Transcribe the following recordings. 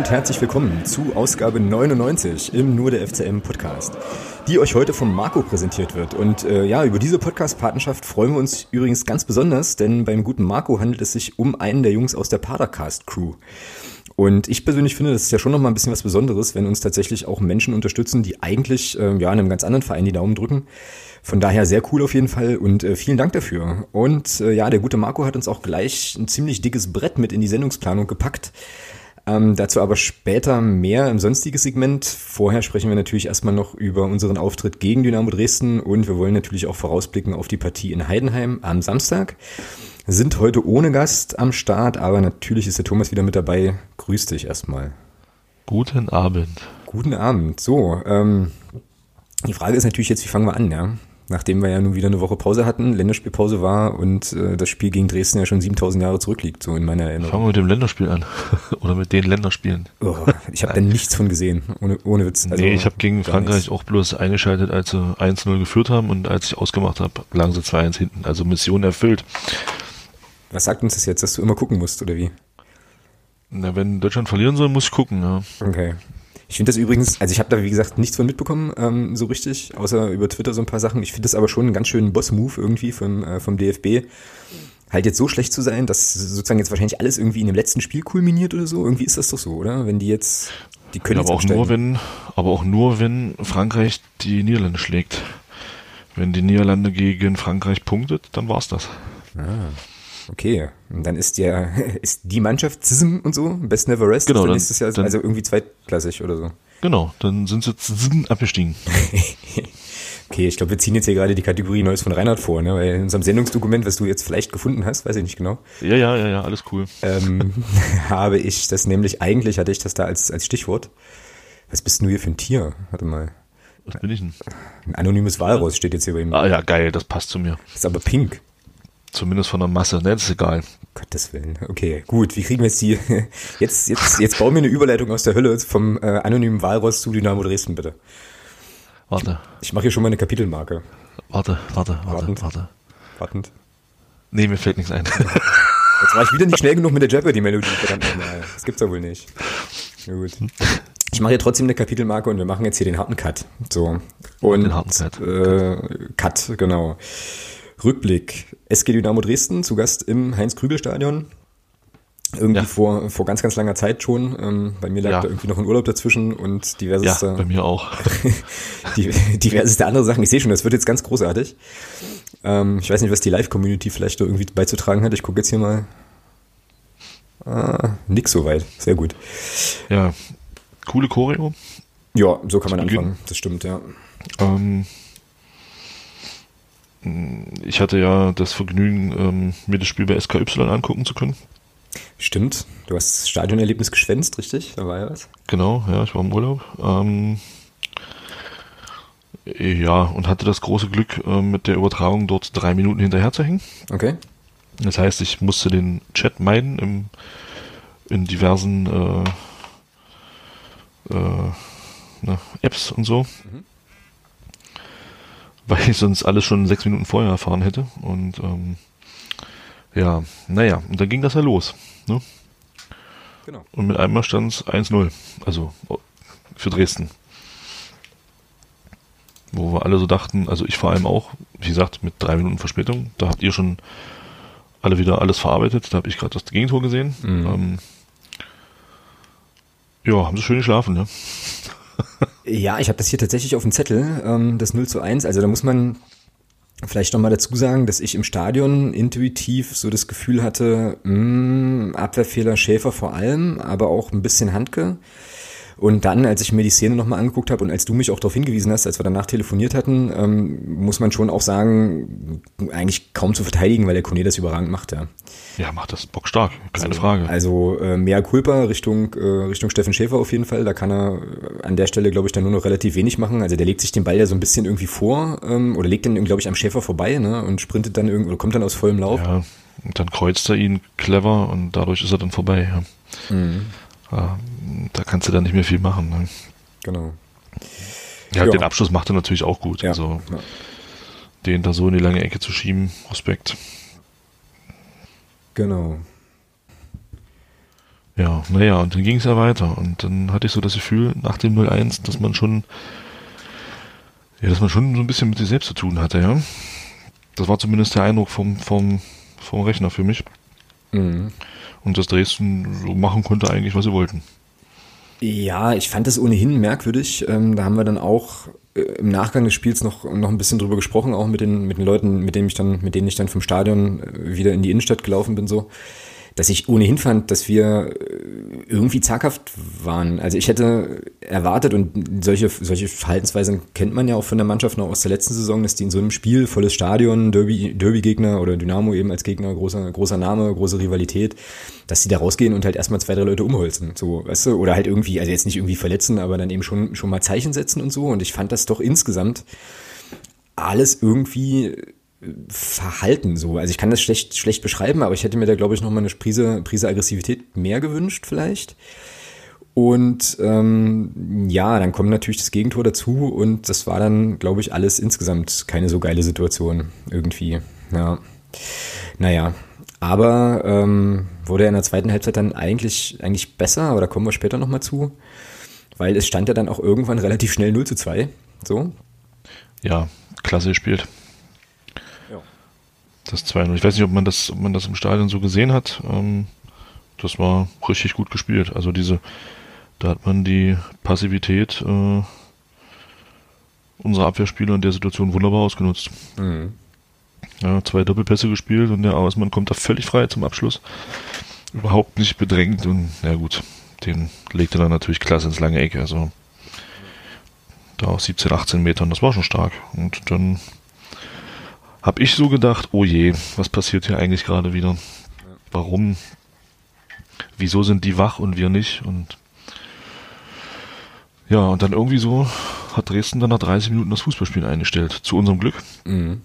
Und herzlich willkommen zu Ausgabe 99 im Nur der FCM Podcast, die euch heute vom Marco präsentiert wird. Und äh, ja, über diese Podcast-Partnerschaft freuen wir uns übrigens ganz besonders, denn beim guten Marco handelt es sich um einen der Jungs aus der Padercast-Crew. Und ich persönlich finde, das ist ja schon nochmal ein bisschen was Besonderes, wenn uns tatsächlich auch Menschen unterstützen, die eigentlich äh, ja einem ganz anderen Verein die Daumen drücken. Von daher sehr cool auf jeden Fall und äh, vielen Dank dafür. Und äh, ja, der gute Marco hat uns auch gleich ein ziemlich dickes Brett mit in die Sendungsplanung gepackt. Ähm, dazu aber später mehr im sonstigen Segment. Vorher sprechen wir natürlich erstmal noch über unseren Auftritt gegen Dynamo Dresden und wir wollen natürlich auch vorausblicken auf die Partie in Heidenheim am Samstag. Sind heute ohne Gast am Start, aber natürlich ist der Thomas wieder mit dabei. Grüß dich erstmal. Guten Abend. Guten Abend. So, ähm, die Frage ist natürlich jetzt, wie fangen wir an, ja? Nachdem wir ja nun wieder eine Woche Pause hatten, Länderspielpause war und äh, das Spiel gegen Dresden ja schon 7000 Jahre zurückliegt, so in meiner Erinnerung. Fangen wir mit dem Länderspiel an. Oder mit den Länderspielen. Oh, ich habe da nichts von gesehen, ohne, ohne Witz. Also, nee, ich habe gegen Frankreich nichts. auch bloß eingeschaltet, als sie 1-0 geführt haben und als ich ausgemacht habe, lagen sie 2-1 hinten. Also Mission erfüllt. Was sagt uns das jetzt, dass du immer gucken musst, oder wie? Na, wenn Deutschland verlieren soll, muss ich gucken, ja. Okay. Ich finde das übrigens, also ich habe da wie gesagt nichts von mitbekommen, ähm, so richtig, außer über Twitter so ein paar Sachen. Ich finde das aber schon einen ganz schönen Boss-Move irgendwie vom, äh, vom DFB. Halt jetzt so schlecht zu sein, dass sozusagen jetzt wahrscheinlich alles irgendwie in dem letzten Spiel kulminiert oder so. Irgendwie ist das doch so, oder? Wenn die jetzt, die können ja, aber auch nur wenn, aber auch nur wenn Frankreich die Niederlande schlägt. Wenn die Niederlande gegen Frankreich punktet, dann war's das. Ah. Okay, und dann ist ja ist die Mannschaft ZISM und so, Best Never Rest, genau, dann, dann ist es ja dann, also irgendwie zweitklassig oder so. Genau, dann sind sie ZISM abgestiegen. okay, ich glaube, wir ziehen jetzt hier gerade die Kategorie Neues von Reinhard vor, ne? weil in unserem Sendungsdokument, was du jetzt vielleicht gefunden hast, weiß ich nicht genau. Ja, ja, ja, ja, alles cool. Ähm, habe ich das nämlich, eigentlich hatte ich das da als, als Stichwort. Was bist du hier für ein Tier? Warte mal. Was bin ich denn? Ein anonymes Walross steht jetzt hier bei ihm. Ah ja, geil, das passt zu mir. Ist aber pink. Zumindest von der Masse, ne? Das ist egal. Gottes Willen. Okay, gut. Wie kriegen wir jetzt die, jetzt, jetzt, jetzt bauen wir eine Überleitung aus der Hölle vom äh, anonymen Walross zu Dynamo Dresden, bitte. Warte. Ich mache hier schon mal eine Kapitelmarke. Warte, warte, warte, Wartend. warte. Wartend. Nee, mir fällt nichts ein. Jetzt war ich wieder nicht schnell genug mit der Jeopardy-Melodie, verdammt nochmal. Das gibt's ja wohl nicht. Ja, gut. Ich mache hier trotzdem eine Kapitelmarke und wir machen jetzt hier den harten Cut. So. Und, Den harten Cut. Äh, Cut, genau. Rückblick. SG Dynamo Dresden, zu Gast im Heinz-Krügel-Stadion. Irgendwie Ja. vor, vor ganz, ganz langer Zeit schon. Ähm, bei mir lag Ja. da irgendwie noch ein Urlaub dazwischen und Ja, diverseste, bei mir auch. die, diverseste andere Sachen. Ich sehe schon, das wird jetzt ganz großartig. Ähm, ich weiß nicht, was die Live-Community vielleicht da irgendwie beizutragen hat. Ich gucke jetzt hier mal. Ah, nix soweit. Sehr gut. Ja, coole Choreo. Ja, so kann man anfangen. Das stimmt, ja. Ähm, ich hatte ja das Vergnügen, ähm, mir das Spiel bei SKY angucken zu können. Stimmt. Du hast das Stadionerlebnis geschwänzt, richtig? Da war ja was. Genau, ja, ich war im Urlaub. Ähm, ja, und hatte das große Glück, ähm, mit der Übertragung dort drei Minuten hinterher zu hängen. Okay. Das heißt, ich musste den Chat meiden im, in diversen äh, äh, ne, Apps und so. Weil ich sonst alles schon sechs Minuten vorher erfahren hätte. Und ähm, ja, naja, und dann ging das ja los. Ne? Genau. Und mit einmal stand es 1-0. Also für Dresden. Wo wir alle so dachten, also ich vor allem auch, wie gesagt, mit drei Minuten Verspätung, da habt ihr schon alle wieder alles verarbeitet, da habe ich gerade das Gegentor gesehen. Mhm. Ähm, ja, haben sie schön geschlafen, ne? Ja, ich habe das hier tatsächlich auf dem Zettel, ähm, das 0 zu 1. Also da muss man vielleicht nochmal dazu sagen, dass ich im Stadion intuitiv so das Gefühl hatte, mh, Abwehrfehler Schäfer vor allem, aber auch ein bisschen Handke. Und dann, als ich mir die Szene nochmal angeguckt habe und als du mich auch darauf hingewiesen hast, als wir danach telefoniert hatten, ähm, muss man schon auch sagen, eigentlich kaum zu verteidigen, weil der Kone das überragend macht, ja. Ja, macht das bockstark, keine Frage. Also äh, mehr Culpa Richtung, äh, Richtung Steffen Schäfer auf jeden Fall. Da kann er äh, an der Stelle, glaube ich, dann nur noch relativ wenig machen. Also der legt sich den Ball ja so ein bisschen irgendwie vor ähm, oder legt den, glaube ich, am Schäfer vorbei ne? und sprintet dann irgendwie, oder kommt dann aus vollem Lauf. Ja, und dann kreuzt er ihn clever und dadurch ist er dann vorbei. Ja. Mhm. Da kannst du dann nicht mehr viel machen. Ne? Genau. Ja, Ja. den Abschluss macht er natürlich auch gut. Ja. Also ja. den da so in die lange Ecke zu schieben, Respekt. Genau. Ja, naja, und dann ging es ja weiter. Und dann hatte ich so das Gefühl, nach dem 0-1, dass man schon, ja, dass man schon so ein bisschen mit sich selbst zu tun hatte, ja. Das war zumindest der Eindruck vom, vom, vom Rechner für mich. Mhm. Und dass Dresden so machen konnte eigentlich, was sie wollten. Ja, ich fand das ohnehin merkwürdig. Ähm, da haben wir dann auch äh, im Nachgang des Spiels noch, noch ein bisschen drüber gesprochen, auch mit den, mit den Leuten, mit denen ich dann, mit denen ich dann vom Stadion äh, wieder in die Innenstadt gelaufen bin, so dass ich ohnehin fand, dass wir äh, irgendwie zaghaft waren. Also ich hätte erwartet, und solche, solche Verhaltensweisen kennt man ja auch von der Mannschaft noch aus der letzten Saison, dass die in so einem Spiel, volles Stadion, Derby, Derby-Gegner oder Dynamo eben als Gegner, großer, großer Name, große Rivalität, dass die da rausgehen und halt erstmal zwei, drei Leute umholzen, so, weißt du, oder halt irgendwie, also jetzt nicht irgendwie verletzen, aber dann eben schon, schon mal Zeichen setzen und so. Und ich fand das doch insgesamt alles irgendwie Verhalten so. Also ich kann das schlecht, schlecht beschreiben, aber ich hätte mir da, glaube ich, noch mal eine Prise, Prise Aggressivität mehr gewünscht vielleicht. Und ähm, ja, dann kommt natürlich das Gegentor dazu und das war dann, glaube ich, alles insgesamt keine so geile Situation irgendwie. Ja. Naja, aber ähm, wurde er in der zweiten Halbzeit dann eigentlich, eigentlich besser, aber da kommen wir später nochmal zu, weil es stand ja dann auch irgendwann relativ schnell 0 zu 2. So. Ja, klasse gespielt. Das 2-0. Ich weiß nicht, ob man das, ob man das im Stadion so gesehen hat. Ähm, das war richtig gut gespielt. Also diese, da hat man die Passivität äh, unserer Abwehrspieler in der Situation wunderbar ausgenutzt. Mhm. Ja, zwei Doppelpässe gespielt und der Ausmann kommt da völlig frei zum Abschluss. Überhaupt nicht bedrängt und ja gut, den legte er dann natürlich klasse ins lange Eck. Also da auf 17, 18 Metern, das war schon stark. Und dann habe ich so gedacht, oh je, was passiert hier eigentlich gerade wieder? Warum? Wieso sind die wach und wir nicht? Und ja, und dann irgendwie so hat Dresden dann nach 30 Minuten das Fußballspielen eingestellt. Zu unserem Glück. Mhm.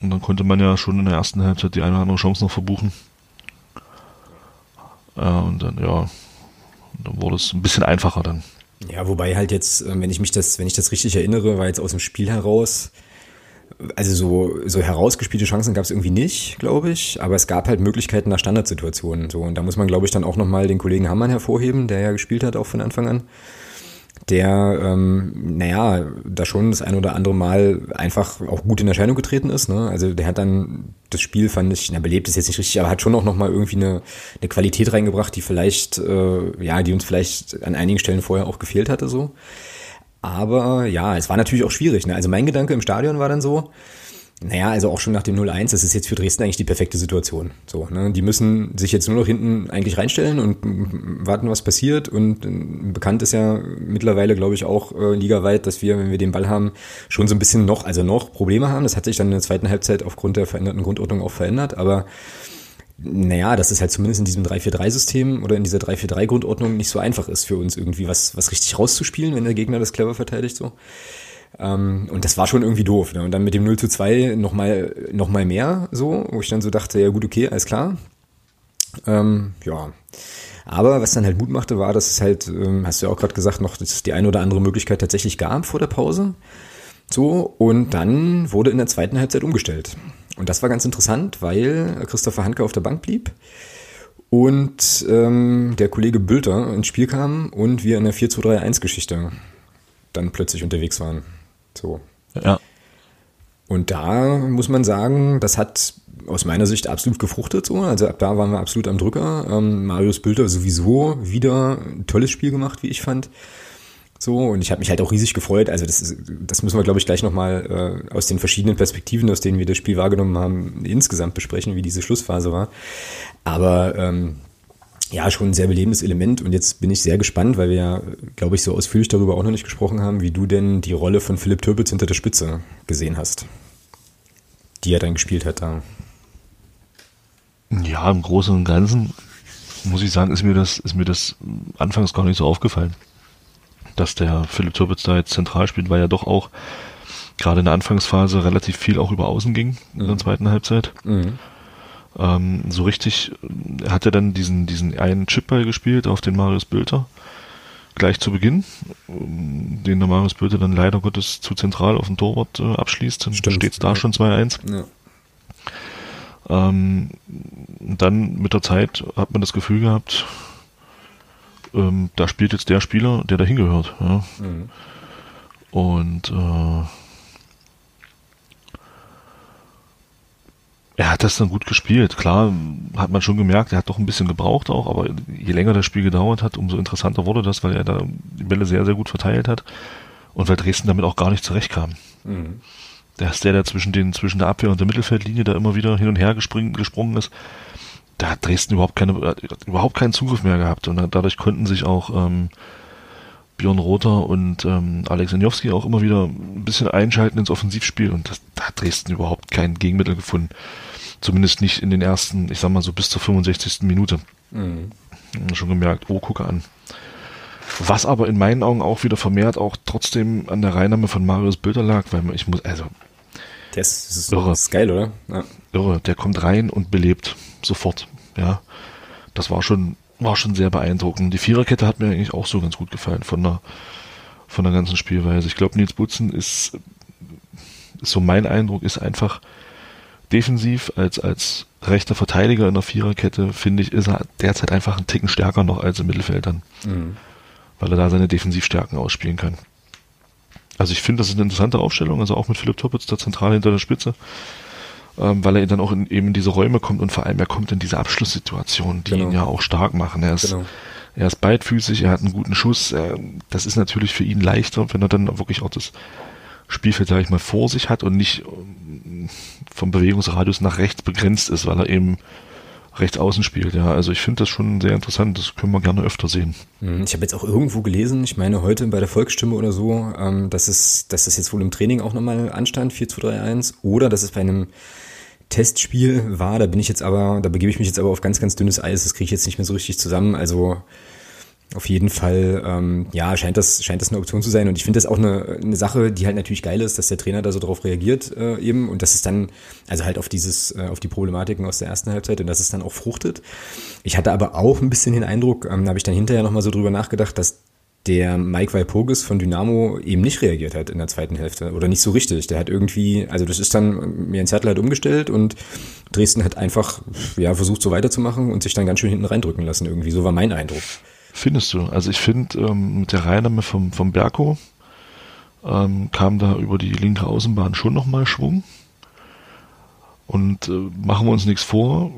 Und dann konnte man ja schon in der ersten Halbzeit die eine oder andere Chance noch verbuchen. Ja, und dann, ja, dann wurde es ein bisschen einfacher dann. Ja, wobei halt jetzt, äh, wenn ich mich das, wenn ich das richtig erinnere, war jetzt aus dem Spiel heraus, also so, so herausgespielte Chancen gab es irgendwie nicht, glaube ich, aber es gab halt Möglichkeiten nach Standardsituationen. So. Und da muss man, glaube ich, dann auch nochmal den Kollegen Hammann hervorheben, der ja gespielt hat, auch von Anfang an. Der, ähm, naja, da schon das ein oder andere Mal einfach auch gut in Erscheinung getreten ist. Ne? Also der hat dann das Spiel, fand ich, na, belebt ist jetzt nicht richtig, aber hat schon auch nochmal irgendwie eine, eine Qualität reingebracht, die vielleicht, äh, ja, die uns vielleicht an einigen Stellen vorher auch gefehlt hatte. so. Aber ja, es war natürlich auch schwierig. Ne? Also mein Gedanke im Stadion war dann so, naja, also auch schon nach dem 0-1, das ist jetzt für Dresden eigentlich die perfekte Situation. So, ne? Die müssen sich jetzt nur noch hinten eigentlich reinstellen und warten, was passiert. Und äh, bekannt ist ja mittlerweile, glaube ich, auch äh, ligaweit, dass wir, wenn wir den Ball haben, schon so ein bisschen noch, also noch Probleme haben. Das hat sich dann in der zweiten Halbzeit aufgrund der veränderten Grundordnung auch verändert. Aber naja, dass es halt zumindest in diesem 3-4-3-System oder in dieser 3-4-3-Grundordnung nicht so einfach ist für uns irgendwie was, was richtig rauszuspielen, wenn der Gegner das clever verteidigt so. Ähm, und das war schon irgendwie doof. Ne? Und dann mit dem 0 zu 2 nochmal noch mal mehr so, wo ich dann so dachte, ja gut, okay, alles klar. Ähm, ja. Aber was dann halt Mut machte, war, dass es halt, ähm, hast du ja auch gerade gesagt, noch dass es die eine oder andere Möglichkeit tatsächlich gab vor der Pause. So, und dann wurde in der zweiten Halbzeit umgestellt. Und das war ganz interessant, weil Christopher Handke auf der Bank blieb und ähm, der Kollege Bülter ins Spiel kam und wir in der 4-2-3-1-Geschichte dann plötzlich unterwegs waren. So. Ja. Und da muss man sagen, das hat aus meiner Sicht absolut gefruchtet. So. Also ab da waren wir absolut am Drücker. Ähm, Marius Bülter sowieso wieder ein tolles Spiel gemacht, wie ich fand. So, und ich habe mich halt auch riesig gefreut. Also das, ist, das müssen wir, glaube ich, gleich nochmal äh, aus den verschiedenen Perspektiven, aus denen wir das Spiel wahrgenommen haben, insgesamt besprechen, wie diese Schlussphase war. Aber ähm, ja, schon ein sehr belebendes Element. Und jetzt bin ich sehr gespannt, weil wir ja, glaube ich, so ausführlich darüber auch noch nicht gesprochen haben, wie du denn die Rolle von Philipp Türpitz hinter der Spitze gesehen hast, die er dann gespielt hat da. Ja, im Großen und Ganzen muss ich sagen, ist mir das, ist mir das anfangs gar nicht so aufgefallen dass der Philipp Turbitz da jetzt zentral spielt, weil ja doch auch gerade in der Anfangsphase relativ viel auch über Außen ging in der mhm. zweiten Halbzeit. Mhm. Ähm, so richtig hat er dann diesen, diesen einen Chipball gespielt auf den Marius Bülter. Gleich zu Beginn, den der Marius Bülter dann leider Gottes zu zentral auf dem Torwart äh, abschließt. Dann steht es da schon 2-1. Ja. Ähm, dann mit der Zeit hat man das Gefühl gehabt, ähm, da spielt jetzt der Spieler, der da hingehört. Ja. Mhm. Und äh, er hat das dann gut gespielt. Klar, hat man schon gemerkt, er hat doch ein bisschen gebraucht auch, aber je länger das Spiel gedauert hat, umso interessanter wurde das, weil er da die Bälle sehr, sehr gut verteilt hat und weil Dresden damit auch gar nicht zurechtkam. Mhm. Der ist der, der zwischen, den, zwischen der Abwehr und der Mittelfeldlinie da immer wieder hin und her gesprungen ist. Da hat Dresden überhaupt, keine, überhaupt keinen Zugriff mehr gehabt und dadurch konnten sich auch ähm, Björn Rother und ähm, Alex Njowski auch immer wieder ein bisschen einschalten ins Offensivspiel und das, da hat Dresden überhaupt kein Gegenmittel gefunden. Zumindest nicht in den ersten, ich sag mal so bis zur 65. Minute. Mhm. Schon gemerkt, oh, gucke an. Was aber in meinen Augen auch wieder vermehrt auch trotzdem an der Reinnahme von Marius Bülter lag, weil ich muss, also. Das ist. Das ist geil, oder? Ja. Irre, der kommt rein und belebt sofort, ja. Das war schon war schon sehr beeindruckend. Die Viererkette hat mir eigentlich auch so ganz gut gefallen von der, von der ganzen Spielweise. Ich glaube, Nils Butzen ist, ist so mein Eindruck, ist einfach defensiv als, als rechter Verteidiger in der Viererkette, finde ich, ist er derzeit einfach einen Ticken stärker noch als im Mittelfeld dann. Mhm. Weil er da seine Defensivstärken ausspielen kann. Also ich finde, das ist eine interessante Aufstellung, also auch mit Philipp Toppitz da zentral hinter der Spitze weil er dann auch in, eben in diese Räume kommt und vor allem er kommt in diese Abschlusssituationen, die genau. ihn ja auch stark machen. Er ist, genau. er ist beidfüßig, er hat einen guten Schuss. Er, das ist natürlich für ihn leichter, wenn er dann wirklich auch das Spielfeld, sag ich mal, vor sich hat und nicht ähm, vom Bewegungsradius nach rechts begrenzt ist, weil er eben rechts außen spielt. Ja, also ich finde das schon sehr interessant. Das können wir gerne öfter sehen. Mhm, ich habe jetzt auch irgendwo gelesen, ich meine heute bei der Volksstimme oder so, ähm, dass es, dass das jetzt wohl im Training auch nochmal anstand, 4 2 3 1 oder dass es bei einem Testspiel war. Da bin ich jetzt aber, da begebe ich mich jetzt aber auf ganz, ganz dünnes Eis. Das kriege ich jetzt nicht mehr so richtig zusammen. Also auf jeden Fall, ähm, ja, scheint das, scheint das eine Option zu sein. Und ich finde das auch eine, eine Sache, die halt natürlich geil ist, dass der Trainer da so drauf reagiert äh, eben und dass es dann, also halt auf dieses, äh, auf die Problematiken aus der ersten Halbzeit und dass es dann auch fruchtet. Ich hatte aber auch ein bisschen den Eindruck, ähm, da habe ich dann hinterher nochmal so drüber nachgedacht, dass der Mike Walpurgis von Dynamo eben nicht reagiert hat in der zweiten Hälfte oder nicht so richtig. Der hat irgendwie, also das ist dann mir ein Zettel hat umgestellt und Dresden hat einfach ja versucht so weiterzumachen und sich dann ganz schön hinten reindrücken lassen irgendwie. So war mein Eindruck. Findest du? Also ich finde ähm, mit der Reinnahme vom vom Berko ähm, kam da über die linke Außenbahn schon nochmal Schwung. Und äh, machen wir uns nichts vor,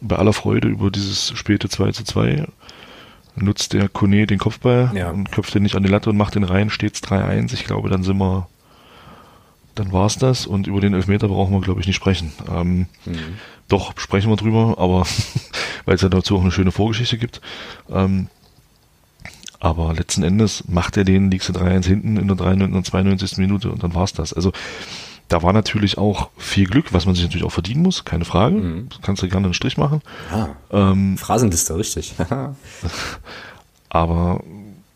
bei aller Freude über dieses späte 2 zu 2 nutzt der Kone den Kopfball ja. und köpft den nicht an die Latte und macht den rein, steht's 3-1. Ich glaube, dann sind wir, dann war's das und über den Elfmeter brauchen wir, glaube ich, nicht sprechen. Ähm, mhm. Doch, sprechen wir drüber, aber weil es ja dazu auch eine schöne Vorgeschichte gibt. Ähm, aber letzten Endes macht er den, liegst du 3-1 hinten in der 93, und 92. Minute und dann war's das. Also da war natürlich auch viel Glück, was man sich natürlich auch verdienen muss, keine Frage. Mhm. kannst du gerne einen Strich machen. Ah, ähm, Phrasenliste, richtig. aber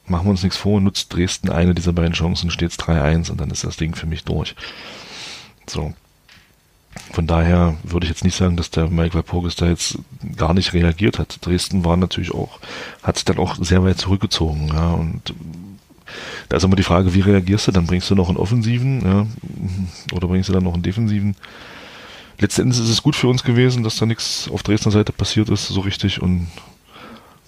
machen wir uns nichts vor, nutzt Dresden eine dieser beiden Chancen, steht es 3-1 und dann ist das Ding für mich durch. So. Von daher würde ich jetzt nicht sagen, dass der Mike Walpurgis da jetzt gar nicht reagiert hat. Dresden war natürlich auch, hat sich dann auch sehr weit zurückgezogen, ja, und da ist immer die Frage, wie reagierst du? Dann bringst du noch einen Offensiven, ja, oder bringst du dann noch einen Defensiven? Letztendlich ist es gut für uns gewesen, dass da nichts auf Dresdner Seite passiert ist, so richtig, und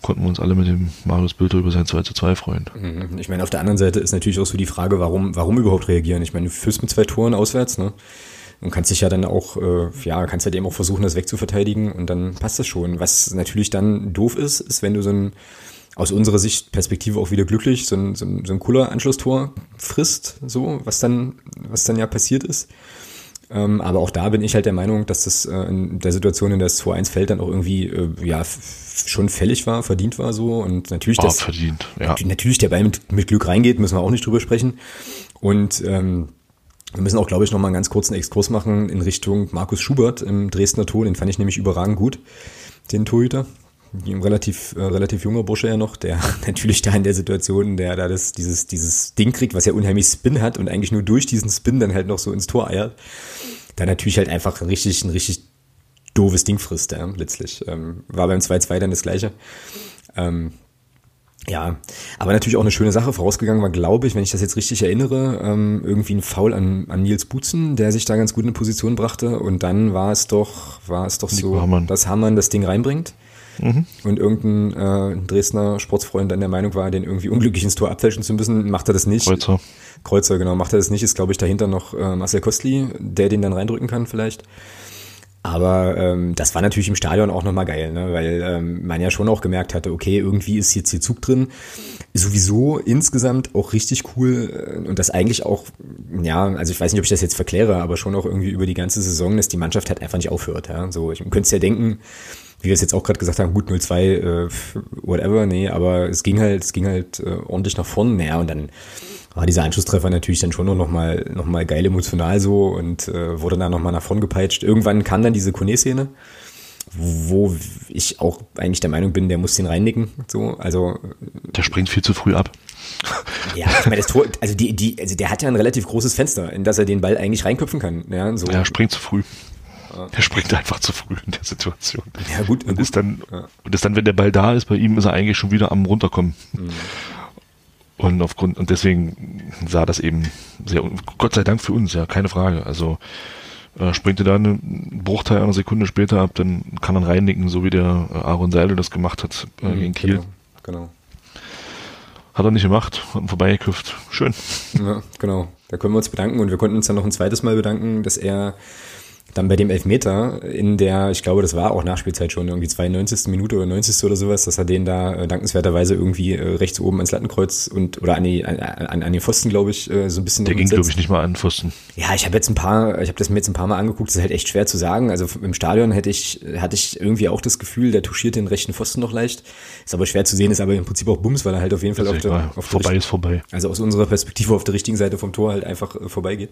konnten wir uns alle mit dem Marius Bülter über sein 2 zu 2 freuen. Mhm. Ich meine, auf der anderen Seite ist natürlich auch so die Frage, warum, warum überhaupt reagieren? Ich meine, du führst mit zwei Toren auswärts, ne? Und kannst dich ja dann auch, äh, ja, kannst halt eben auch versuchen, das wegzuverteidigen und dann passt das schon. Was natürlich dann doof ist, ist, wenn du so ein aus unserer Sicht Perspektive auch wieder glücklich, so ein, so ein, so ein cooler Anschlusstor frisst, so, was dann, was dann ja passiert ist. Ähm, aber auch da bin ich halt der Meinung, dass das äh, in der Situation, in der es 2-1 fällt, dann auch irgendwie, äh, ja, schon fällig war, verdient war so und natürlich das, verdient, ja. natürlich der Ball mit, mit Glück reingeht, müssen wir auch nicht drüber sprechen und, ähm, wir müssen auch, glaube ich, noch mal einen ganz kurzen Exkurs machen in Richtung Markus Schubert im Dresdner Tor. Den fand ich nämlich überragend gut, den Torhüter ein relativ, äh, relativ junger Bursche ja noch, der natürlich da in der Situation, der da das, dieses, dieses Ding kriegt, was ja unheimlich Spin hat und eigentlich nur durch diesen Spin dann halt noch so ins Tor eiert, da natürlich halt einfach ein richtig, ein richtig doofes Ding frisst, ja, letztlich. Ähm, war beim 2-2 dann das gleiche. Ähm, Ja, aber natürlich auch eine schöne Sache. Vorausgegangen war, glaube ich, wenn ich das jetzt richtig erinnere, ähm, irgendwie ein Foul an, an Nils Butzen, der sich da ganz gut in Position brachte. Und dann war es doch, war es doch so, Hamann. dass Hamann das Ding reinbringt. Mhm. Und irgendein äh, Dresdner Sportsfreund dann der Meinung war, den irgendwie unglücklich ins Tor abfälschen zu müssen, macht er das nicht. Kreuzer. Kreuzer, genau, macht er das nicht, ist glaube ich dahinter noch äh, Marcel Kostli, der den dann reindrücken kann vielleicht. Aber ähm, das war natürlich im Stadion auch nochmal geil, ne? weil ähm, man ja schon auch gemerkt hatte, okay, irgendwie ist jetzt hier Zug drin. Sowieso insgesamt auch richtig cool äh, und das eigentlich auch, ja, also ich weiß nicht, ob ich das jetzt verkläre, aber schon auch irgendwie über die ganze Saison, dass die Mannschaft halt einfach nicht aufhört. Ja? So, ich könnte es ja denken, wie wir es jetzt auch gerade gesagt haben, gut 0-2, äh, whatever, nee, aber es ging halt, es ging halt äh, ordentlich nach vorne, naja, und dann war dieser Anschlusstreffer natürlich dann schon noch mal, noch mal geil emotional so und äh, wurde dann noch mal nach vorn gepeitscht. Irgendwann kam dann diese Kone-Szene, wo ich auch eigentlich der Meinung bin, der muss den reinnicken. So, also der springt viel zu früh ab. Ja, ich meine, das Tor, also die, die, also der hat ja ein relativ großes Fenster, in das er den Ball eigentlich reinköpfen kann. Ja, so. Er springt zu früh. Er springt einfach zu früh in der Situation. Ja, gut. Und gut. ist dann, ja. und ist dann, wenn der Ball da ist, bei ihm ist er eigentlich schon wieder am runterkommen. Mhm. Und aufgrund, und deswegen sah das eben sehr, Gott sei Dank für uns, ja, keine Frage. Also, äh, springt er da einen Bruchteil einer Sekunde später ab, dann kann er reinnicken, so wie der äh, Aaron Seidel das gemacht hat äh, mhm, gegen Kiel. Genau, genau. Hat er nicht gemacht, hat ihn vorbeigeküpft. Schön. Ja, genau. Da können wir uns bedanken und wir konnten uns dann noch ein zweites Mal bedanken, dass er dann bei dem Elfmeter in der, ich glaube, das war auch Nachspielzeit schon, irgendwie 92. Minute oder 90. oder sowas, dass er den da äh, dankenswerterweise irgendwie äh, rechts oben ans Lattenkreuz und oder an, die, an, an, an den Pfosten, glaube ich, äh, so ein bisschen. Der ging, glaube ich, nicht mal an den Pfosten. Ja, ich habe jetzt ein paar, ich habe das mir jetzt ein paar Mal angeguckt, das ist halt echt schwer zu sagen. Also im Stadion hätte ich, hatte ich irgendwie auch das Gefühl, der touchiert den rechten Pfosten noch leicht. Ist aber schwer zu sehen, ist aber im Prinzip auch Bums, weil er halt auf jeden Fall auf der, auf vorbei der, ist vorbei. Also aus unserer Perspektive auf der richtigen Seite vom Tor halt einfach äh, vorbeigeht.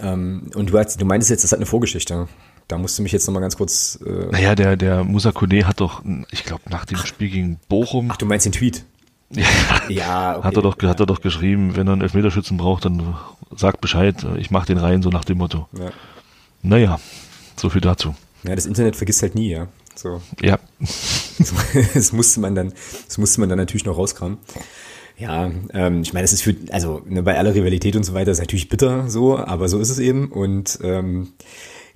Ähm, und du, hast, du meintest jetzt, das hat eine Vorgeschichte. Da musst du mich jetzt nochmal ganz kurz. Äh naja, der, der Musa Kone hat doch, ich glaube, nach dem Spiel gegen Bochum. Ach, du meinst den Tweet? Ja, ja okay. hat, er doch, hat er doch geschrieben, wenn er einen Elfmeterschützen braucht, dann sagt Bescheid, ich mache den rein, so nach dem Motto. Ja. Naja, so viel dazu. Ja, das Internet vergisst halt nie, ja. So. Ja. Das musste man dann, das musste man dann natürlich noch rauskramen. Ja, ähm, ich meine, es ist für, also ne, bei aller Rivalität und so weiter ist natürlich bitter so, aber so ist es eben. Und ähm,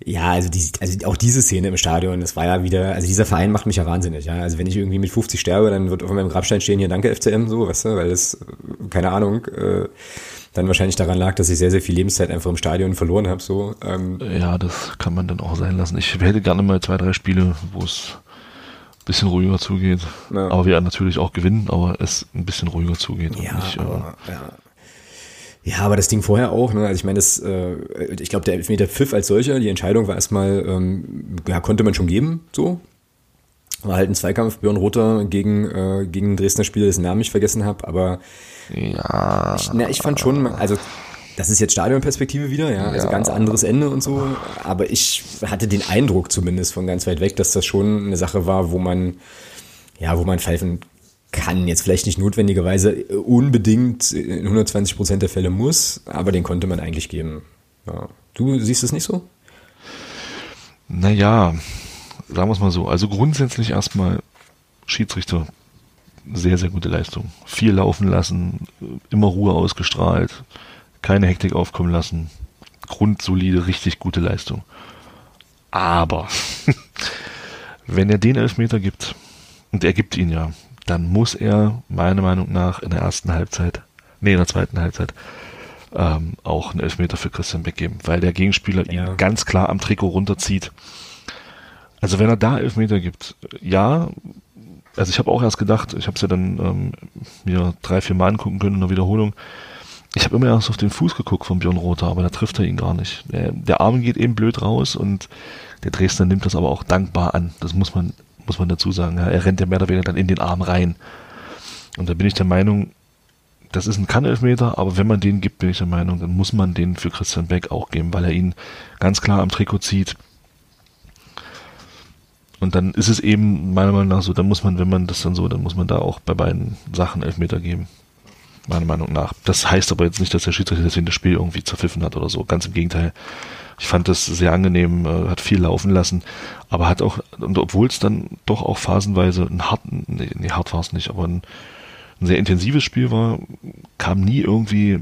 ja, also, die, also auch diese Szene im Stadion, das war ja wieder, also dieser Verein macht mich ja wahnsinnig, ja. Also wenn ich irgendwie mit 50 sterbe, dann wird auf meinem Grabstein stehen hier Danke FCM, so, weißt du, weil das, keine Ahnung, äh, dann wahrscheinlich daran lag, dass ich sehr, sehr viel Lebenszeit einfach im Stadion verloren habe. So, ähm. Ja, das kann man dann auch sein lassen. Ich hätte gerne mal zwei, drei Spiele, wo es bisschen ruhiger zugeht. Ja. Aber wir natürlich auch gewinnen, aber es ein bisschen ruhiger zugeht. Ja, nicht, äh, aber, äh, ja. ja. aber das Ding vorher auch, ne? Also ich meine, das, äh, ich glaube, der Elfmeter Pfiff als solcher, die Entscheidung war erstmal, ähm, ja, konnte man schon geben, so. War halt ein Zweikampf, Björn Rother gegen, äh, gegen Dresdner Spieler, dessen Namen ich vergessen habe, aber ja. Ich, na, ich fand schon, also das ist jetzt Stadionperspektive wieder, ja, also ja. ganz anderes Ende und so. Aber ich hatte den Eindruck zumindest von ganz weit weg, dass das schon eine Sache war, wo man, ja, wo man pfeifen kann. Jetzt vielleicht nicht notwendigerweise unbedingt in 120 Prozent der Fälle muss, aber den konnte man eigentlich geben. Ja. Du siehst es nicht so? Naja, sagen wir es mal so. Also grundsätzlich erstmal Schiedsrichter sehr, sehr gute Leistung. Viel laufen lassen, immer Ruhe ausgestrahlt, keine Hektik aufkommen lassen. Grundsolide, richtig gute Leistung. Aber wenn er den Elfmeter gibt, und er gibt ihn ja, dann muss er meiner Meinung nach in der ersten Halbzeit, nee, in der zweiten Halbzeit, ähm, auch einen Elfmeter für Christian Beck geben, weil der Gegenspieler ja. ihn ganz klar am Trikot runterzieht. Also wenn er da Elfmeter gibt, ja, also ich habe auch erst gedacht, ich habe es ja dann ähm, mir drei, vier Mal angucken können in der Wiederholung, ich habe immer erst auf den Fuß geguckt von Björn Rother, aber da trifft er ihn gar nicht. Der, der Arm geht eben blöd raus und der Dresdner nimmt das aber auch dankbar an. Das muss man, muss man dazu sagen. Er rennt ja mehr oder weniger dann in den Arm rein. Und da bin ich der Meinung, das ist ein Kann-Elfmeter, aber wenn man den gibt, bin ich der Meinung, dann muss man den für Christian Beck auch geben, weil er ihn ganz klar am Trikot zieht. Und dann ist es eben meiner Meinung nach so, dann muss man, wenn man das dann so, dann muss man da auch bei beiden Sachen Elfmeter geben. Meiner Meinung nach. Das heißt aber jetzt nicht, dass der Schiedsrichter deswegen das Spiel irgendwie zerpfiffen hat oder so. Ganz im Gegenteil. Ich fand das sehr angenehm, äh, hat viel laufen lassen, aber hat auch, und obwohl es dann doch auch phasenweise ein hart, nee, nee hart war es nicht, aber ein, ein sehr intensives Spiel war, kam nie irgendwie,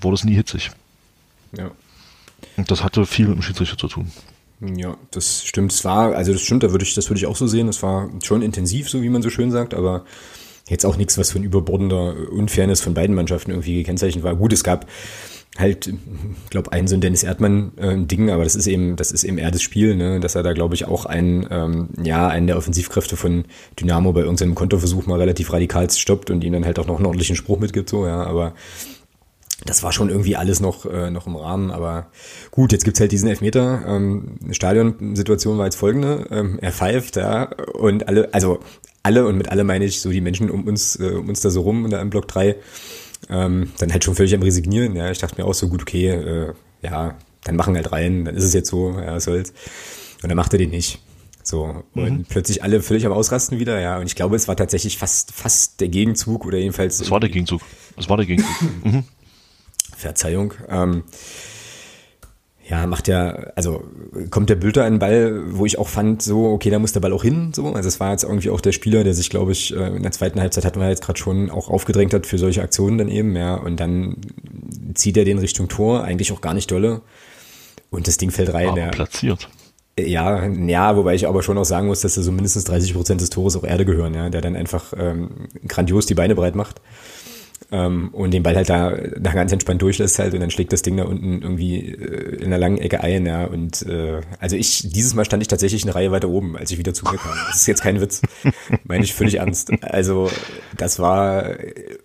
wurde es nie hitzig. Ja. Und das hatte viel mit dem Schiedsrichter zu tun. Ja, das stimmt. Es war, also das stimmt, da würde ich, das würde ich auch so sehen. Es war schon intensiv, so wie man so schön sagt, aber jetzt auch nichts, was von überbordender Unfairness von beiden Mannschaften irgendwie gekennzeichnet war. Gut, es gab halt, ich glaube, ein so ein Dennis Erdmann äh, aber das ist eben, das ist eben eher das Spiel, ne, dass er da, glaube ich, auch einen, ähm, ja, einen der Offensivkräfte von Dynamo bei irgendeinem Kontoversuch mal relativ radikal stoppt und ihm dann halt auch noch einen ordentlichen Spruch mitgibt, so, ja, aber das war schon irgendwie alles noch, äh, noch im Rahmen, aber gut, jetzt gibt's halt diesen Elfmeter. Ähm, Stadionsituation war jetzt folgende, ähm, er pfeift, ja, und alle, also alle, und mit alle meine ich so die Menschen um uns, äh, um uns da so rum in der Block 3, ähm, dann halt schon völlig am Resignieren, ja, ich dachte mir auch so, gut, okay, äh, ja, dann machen halt rein, dann ist es jetzt so, ja, was soll's. Und dann macht er den nicht. So, und mhm. plötzlich alle völlig am Ausrasten wieder, ja. Und ich glaube, es war tatsächlich fast, fast der Gegenzug oder jedenfalls. Es war der Gegenzug. Es war der Gegenzug. mhm. Verzeihung. Ähm, ja, macht ja, also kommt der Bülter den Ball, wo ich auch fand, so, okay, da muss der Ball auch hin, so. Also es war jetzt irgendwie auch der Spieler, der sich, glaube ich, äh, in der zweiten Halbzeit hatten wir jetzt gerade schon auch aufgedrängt hat für solche Aktionen dann eben, ja. Und dann zieht er den Richtung Tor, eigentlich auch gar nicht dolle. Und das Ding fällt rein. Aber ja. platziert. Ja, ja, wobei ich aber schon auch sagen muss, dass da so mindestens 30 Prozent des Tores auch Erde gehören, ja, der dann einfach ähm, grandios die Beine breit macht. Ähm, und den Ball halt da, da ganz entspannt durchlässt halt und dann schlägt das Ding da unten irgendwie äh, in der langen Ecke ein, ja. Und äh, also ich, dieses Mal stand ich tatsächlich eine Reihe weiter oben, als ich wieder zu mir kam. Das ist jetzt kein Witz. Meine ich völlig ernst. Also, das war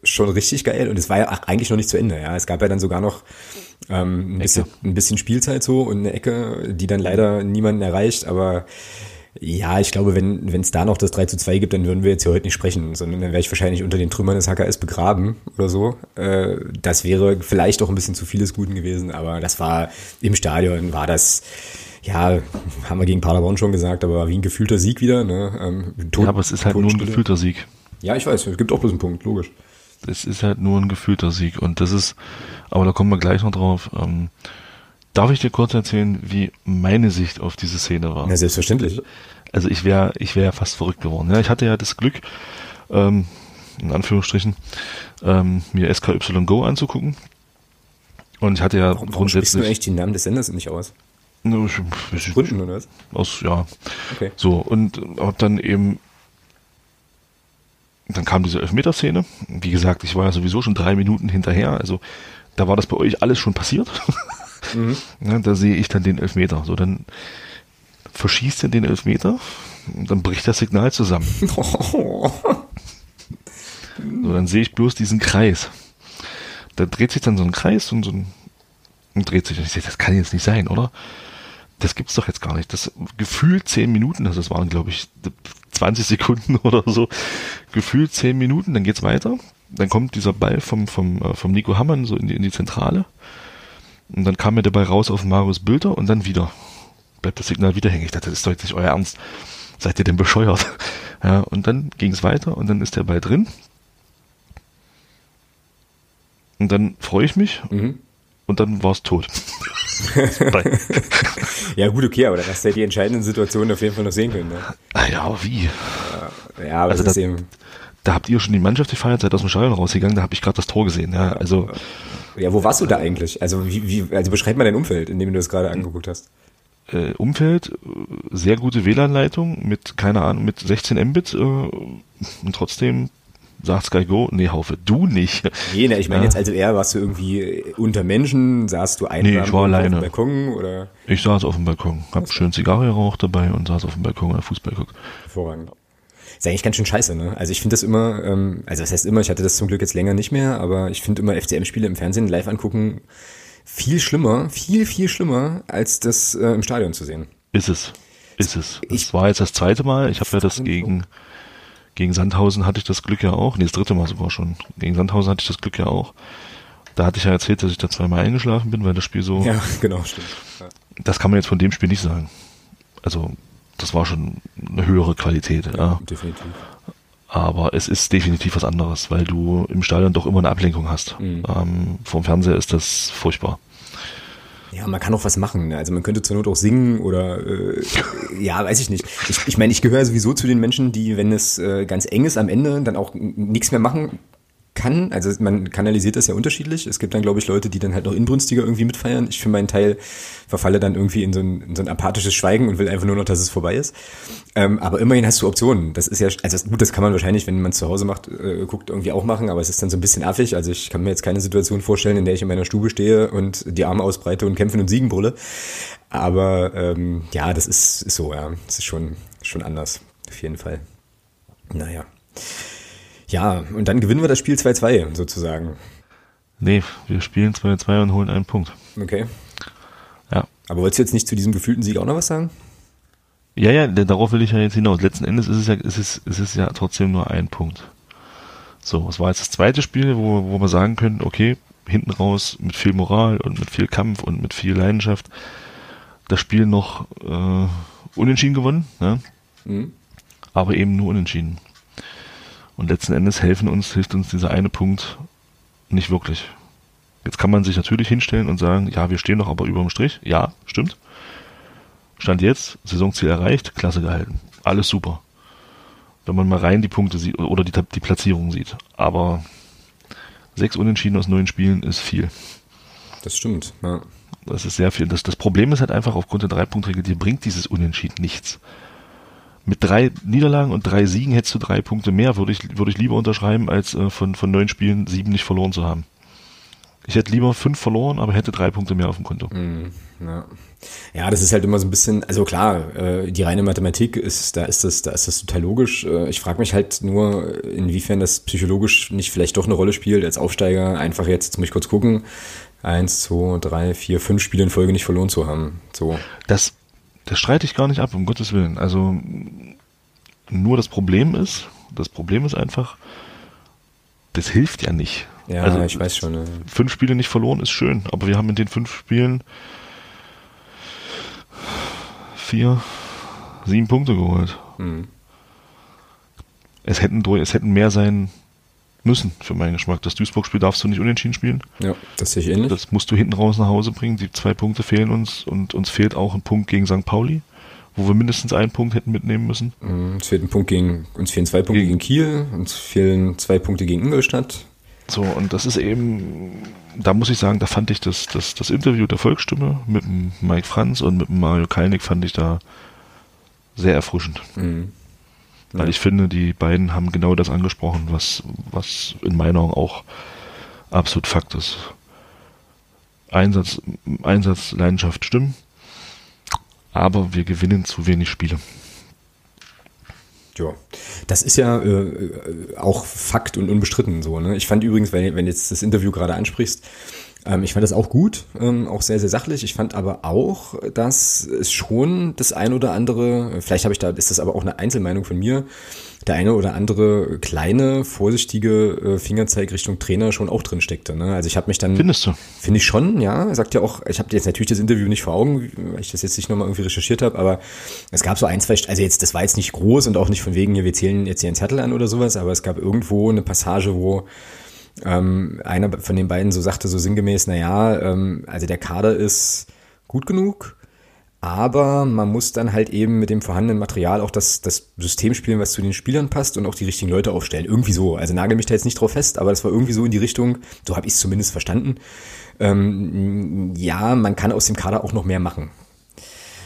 schon richtig geil und es war ja eigentlich noch nicht zu Ende, ja. Es gab ja dann sogar noch ähm, ein, bisschen, ein bisschen Spielzeit so und eine Ecke, die dann leider niemanden erreicht, aber ja, ich glaube, wenn es da noch das 3 zu 2 gibt, dann würden wir jetzt hier heute nicht sprechen, sondern dann wäre ich wahrscheinlich unter den Trümmern des HKS begraben oder so. Äh, das wäre vielleicht auch ein bisschen zu vieles Guten gewesen, aber das war im Stadion, war das, ja, haben wir gegen Paderborn schon gesagt, aber wie ein gefühlter Sieg wieder. Ne? Ähm, Tot, ja, aber es ist halt nur ein gefühlter Sieg. Ja, ich weiß, es gibt auch bloß einen Punkt, logisch. Es ist halt nur ein gefühlter Sieg und das ist, aber da kommen wir gleich noch drauf. Ähm, Darf ich dir kurz erzählen, wie meine Sicht auf diese Szene war? Ja, selbstverständlich. Also ich wäre ich wäre fast verrückt geworden. Ja, ich hatte ja das Glück, ähm, in Anführungsstrichen, ähm, mir SKY Go anzugucken. Und ich hatte ja warum, warum grundsätzlich. Warum du echt den Namen des Senders nicht aus? Ne, ich, Gründen oder was? Aus, ja. Okay. So, und hab dann eben dann kam diese Elfmeterszene. Wie gesagt, ich war ja sowieso schon drei Minuten hinterher. Also da war das bei euch alles schon passiert. Mhm. Ja, da sehe ich dann den Elfmeter. So, dann verschießt er den Elfmeter und dann bricht das Signal zusammen. Oh. So, dann sehe ich bloß diesen Kreis. Da dreht sich dann so ein Kreis und so ein und dreht sich. Und ich sehe, das kann jetzt nicht sein, oder? Das gibt's doch jetzt gar nicht. Das gefühlt zehn Minuten, also das waren, glaube ich, 20 Sekunden oder so. Gefühlt zehn Minuten, dann geht's weiter. Dann kommt dieser Ball vom, vom, äh, vom Nico Hammann so in die, in die Zentrale. Und dann kam mir dabei raus auf Marius Bilder und dann wieder. Bleibt das Signal wieder hängen. Ich dachte, das ist doch jetzt nicht euer Ernst. Seid ihr denn bescheuert? Ja, und dann ging es weiter und dann ist der Ball drin. Und dann freue ich mich mhm. und dann war es tot. ja, gut, okay, aber dann hast du ja die entscheidenden Situationen auf jeden Fall noch sehen können. Ne? Ah ja, wie? Ja, ja aber also das ist eben. Da habt ihr schon die Mannschaft gefeiert, seid aus dem Stadion rausgegangen, da habe ich gerade das Tor gesehen. Ja, also. Ja, wo warst du da eigentlich? Also wie, wie also beschreib mal dein Umfeld, in dem du das gerade angeguckt hast. Äh, Umfeld, sehr gute WLAN-Leitung mit, keine Ahnung, mit 16 Mbit äh, und trotzdem sagt Sky Go, nee, Haufe, du nicht. Nee, ne, ich meine ja. jetzt also eher, warst du irgendwie unter Menschen, saßt du einsam nee, ich war alleine. auf dem Balkon oder? Ich saß auf dem Balkon, hab schön Zigarre geraucht dabei und saß auf dem Balkon und Fußball geguckt. Hervorragend ist eigentlich ganz schön scheiße, ne? Also ich finde das immer, ähm, also das heißt immer, ich hatte das zum Glück jetzt länger nicht mehr, aber ich finde immer FCM-Spiele im Fernsehen live angucken viel schlimmer, viel, viel schlimmer, als das äh, im Stadion zu sehen. Ist es. Ist es. Ich war jetzt das zweite Mal. Ich habe ja das gegen, gegen Sandhausen hatte ich das Glück ja auch. Nee, das dritte Mal sogar schon. Gegen Sandhausen hatte ich das Glück ja auch. Da hatte ich ja erzählt, dass ich da zweimal eingeschlafen bin, weil das Spiel so. Ja, genau, stimmt. Ja. Das kann man jetzt von dem Spiel nicht sagen. Also das war schon eine höhere Qualität. Ja. Definitiv. Aber es ist definitiv was anderes, weil du im Stadion doch immer eine Ablenkung hast. Mhm. Ähm, vom Fernseher ist das furchtbar. Ja, man kann auch was machen. Ne? Also man könnte zur Not auch singen oder äh, ja, weiß ich nicht. Ich, ich meine, ich gehöre sowieso zu den Menschen, die, wenn es äh, ganz eng ist am Ende, dann auch nichts mehr machen kann. Also man kanalisiert das ja unterschiedlich. Es gibt dann, glaube ich, Leute, die dann halt noch inbrünstiger irgendwie mitfeiern. Ich für meinen Teil verfalle dann irgendwie in so ein, in so ein apathisches Schweigen und will einfach nur noch, dass es vorbei ist. Ähm, aber immerhin hast du Optionen. Das ist ja, also gut, das kann man wahrscheinlich, wenn man es zu Hause macht, äh, guckt, irgendwie auch machen, aber es ist dann so ein bisschen affig. Also ich kann mir jetzt keine Situation vorstellen, in der ich in meiner Stube stehe und die Arme ausbreite und kämpfen und siegen brülle. Aber ähm, ja, das ist, ist so, ja. Das ist schon, schon anders. Auf jeden Fall. Naja. Ja, und dann gewinnen wir das Spiel 2-2 sozusagen. Nee, wir spielen 2-2 und holen einen Punkt. Okay. Ja. Aber wolltest du jetzt nicht zu diesem gefühlten Sieg auch noch was sagen? Ja, ja, darauf will ich ja jetzt hinaus. Letzten Endes ist es ja, ist es, ist es ja trotzdem nur ein Punkt. So, es war jetzt das zweite Spiel, wo, wo wir sagen können, okay, hinten raus mit viel Moral und mit viel Kampf und mit viel Leidenschaft das Spiel noch äh, unentschieden gewonnen, ne? Mhm. aber eben nur unentschieden. Und letzten Endes helfen uns, hilft uns dieser eine Punkt nicht wirklich. Jetzt kann man sich natürlich hinstellen und sagen, ja, wir stehen doch aber über dem Strich. Ja, stimmt. Stand jetzt, Saisonziel erreicht, Klasse gehalten. Alles super. Wenn man mal rein die Punkte sieht oder die, die Platzierung sieht. Aber sechs Unentschieden aus neun Spielen ist viel. Das stimmt, ja. Das ist sehr viel. Das, das Problem ist halt einfach aufgrund der Dreipunktregel, dir bringt dieses Unentschieden nichts mit drei Niederlagen und drei Siegen hättest du drei Punkte mehr, würde ich, würde ich lieber unterschreiben, als äh, von, von neun Spielen sieben nicht verloren zu haben. Ich hätte lieber fünf verloren, aber hätte drei Punkte mehr auf dem Konto. Mm, ja. ja, das ist halt immer so ein bisschen, also klar, äh, die reine Mathematik ist, da ist das, da ist das total logisch. Äh, ich frage mich halt nur, inwiefern das psychologisch nicht vielleicht doch eine Rolle spielt als Aufsteiger, einfach jetzt, jetzt muss ich kurz gucken, eins, zwei, drei, vier, fünf Spiele in Folge nicht verloren zu haben. So. Das das streite ich gar nicht ab, um Gottes Willen. Also nur das Problem ist, das Problem ist einfach, das hilft ja nicht. Ja, also, ich weiß schon. Ne. Fünf Spiele nicht verloren ist schön, aber wir haben in den fünf Spielen vier, sieben Punkte geholt. Mhm. Es hätten, es hätten mehr sein müssen, für meinen Geschmack. Das Duisburg-Spiel darfst du nicht unentschieden spielen. Ja, das sehe ich ähnlich. Das musst du hinten raus nach Hause bringen. Die zwei Punkte fehlen uns und uns fehlt auch ein Punkt gegen St. Pauli, wo wir mindestens einen Punkt hätten mitnehmen müssen. Mhm, uns fehlt ein Punkt gegen, uns fehlen zwei Punkte gegen, gegen Kiel, uns fehlen zwei Punkte gegen Ingolstadt. So, und das ist eben, da muss ich sagen, da fand ich das, das, das Interview der Volksstimme mit Mike Franz und mit Mario Kalnick fand ich da sehr erfrischend. Mhm. Weil ich finde, die beiden haben genau das angesprochen, was, was in meiner Augen auch absolut Fakt ist. Einsatz, Einsatz, Leidenschaft stimmen, aber wir gewinnen zu wenig Spiele. Ja, das ist ja äh, auch Fakt und unbestritten so. Ne? Ich fand übrigens, wenn, wenn jetzt das Interview gerade ansprichst, ähm, ich fand das auch gut, ähm, auch sehr, sehr sachlich. Ich fand aber auch, dass es schon das ein oder andere, vielleicht habe ich da, ist das aber auch eine Einzelmeinung von mir, der eine oder andere kleine, vorsichtige äh, Fingerzeig Richtung Trainer schon auch drin steckte. Ne? Also ich habe mich dann... Findest du? Finde ich schon, ja. Sagt ja auch, ich habe jetzt natürlich das Interview nicht vor Augen, weil ich das jetzt nicht nochmal irgendwie recherchiert habe, aber es gab so ein, zwei, also jetzt, das war jetzt nicht groß und auch nicht von wegen, hier, wir zählen jetzt hier einen Zettel an oder sowas, aber es gab irgendwo eine Passage, wo ähm, einer von den beiden so sagte so sinngemäß, naja, ähm, also der Kader ist gut genug, aber man muss dann halt eben mit dem vorhandenen Material auch das, das System spielen, was zu den Spielern passt und auch die richtigen Leute aufstellen. Irgendwie so. Also nagel mich da jetzt nicht drauf fest, aber das war irgendwie so in die Richtung, so habe ich es zumindest verstanden. Ähm, ja, man kann aus dem Kader auch noch mehr machen.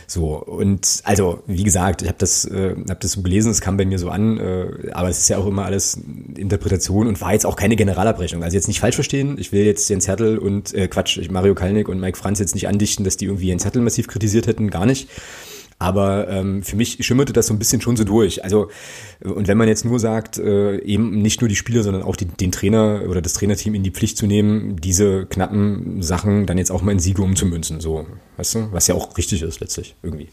So, und also, wie gesagt, ich habe das, äh, hab das so gelesen, es kam bei mir so an, äh, aber es ist ja auch immer alles Interpretation und war jetzt auch keine Generalabrechnung. Also jetzt nicht falsch verstehen, ich will jetzt Jens Hertel und, äh, Quatsch, Mario Kalnick und Mike Franz jetzt nicht andichten, dass die irgendwie Jens Hertel massiv kritisiert hätten, gar nicht. Aber ähm, für mich schimmerte das so ein bisschen schon so durch. Also, und wenn man jetzt nur sagt, äh, eben nicht nur die Spieler, sondern auch die, den Trainer oder das Trainerteam in die Pflicht zu nehmen, diese knappen Sachen dann jetzt auch mal in Siege umzumünzen, so, weißt du, was ja auch richtig ist letztlich irgendwie.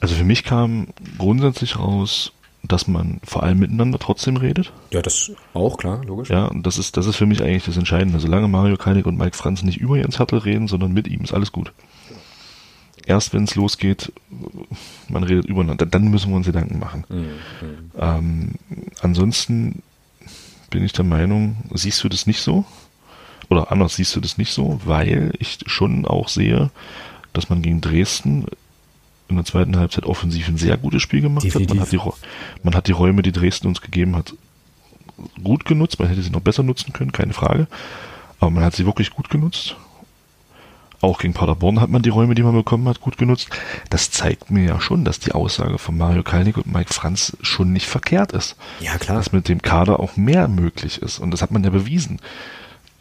Also für mich kam grundsätzlich raus, dass man vor allem miteinander trotzdem redet. Ja, das auch, klar, logisch. Ja, und das ist, das ist für mich eigentlich das Entscheidende. Solange Mario Kalnick und Mike Franz nicht über Jens Hertel reden, sondern mit ihm, ist alles gut. Erst wenn es losgeht, man redet übereinander, dann müssen wir uns Gedanken machen. Mhm. Ähm, ansonsten bin ich der Meinung, siehst du das nicht so? Oder anders siehst du das nicht so, weil ich schon auch sehe, dass man gegen Dresden in der zweiten Halbzeit offensiv ein sehr gutes Spiel gemacht Definitiv. hat. Man hat, die, man hat die Räume, die Dresden uns gegeben hat, gut genutzt. Man hätte sie noch besser nutzen können, keine Frage. Aber man hat sie wirklich gut genutzt. Auch gegen Paderborn hat man die Räume, die man bekommen hat, gut genutzt. Das zeigt mir ja schon, dass die Aussage von Mario Kalnick und Mike Franz schon nicht verkehrt ist. Ja, klar. Dass mit dem Kader auch mehr möglich ist. Und das hat man ja bewiesen.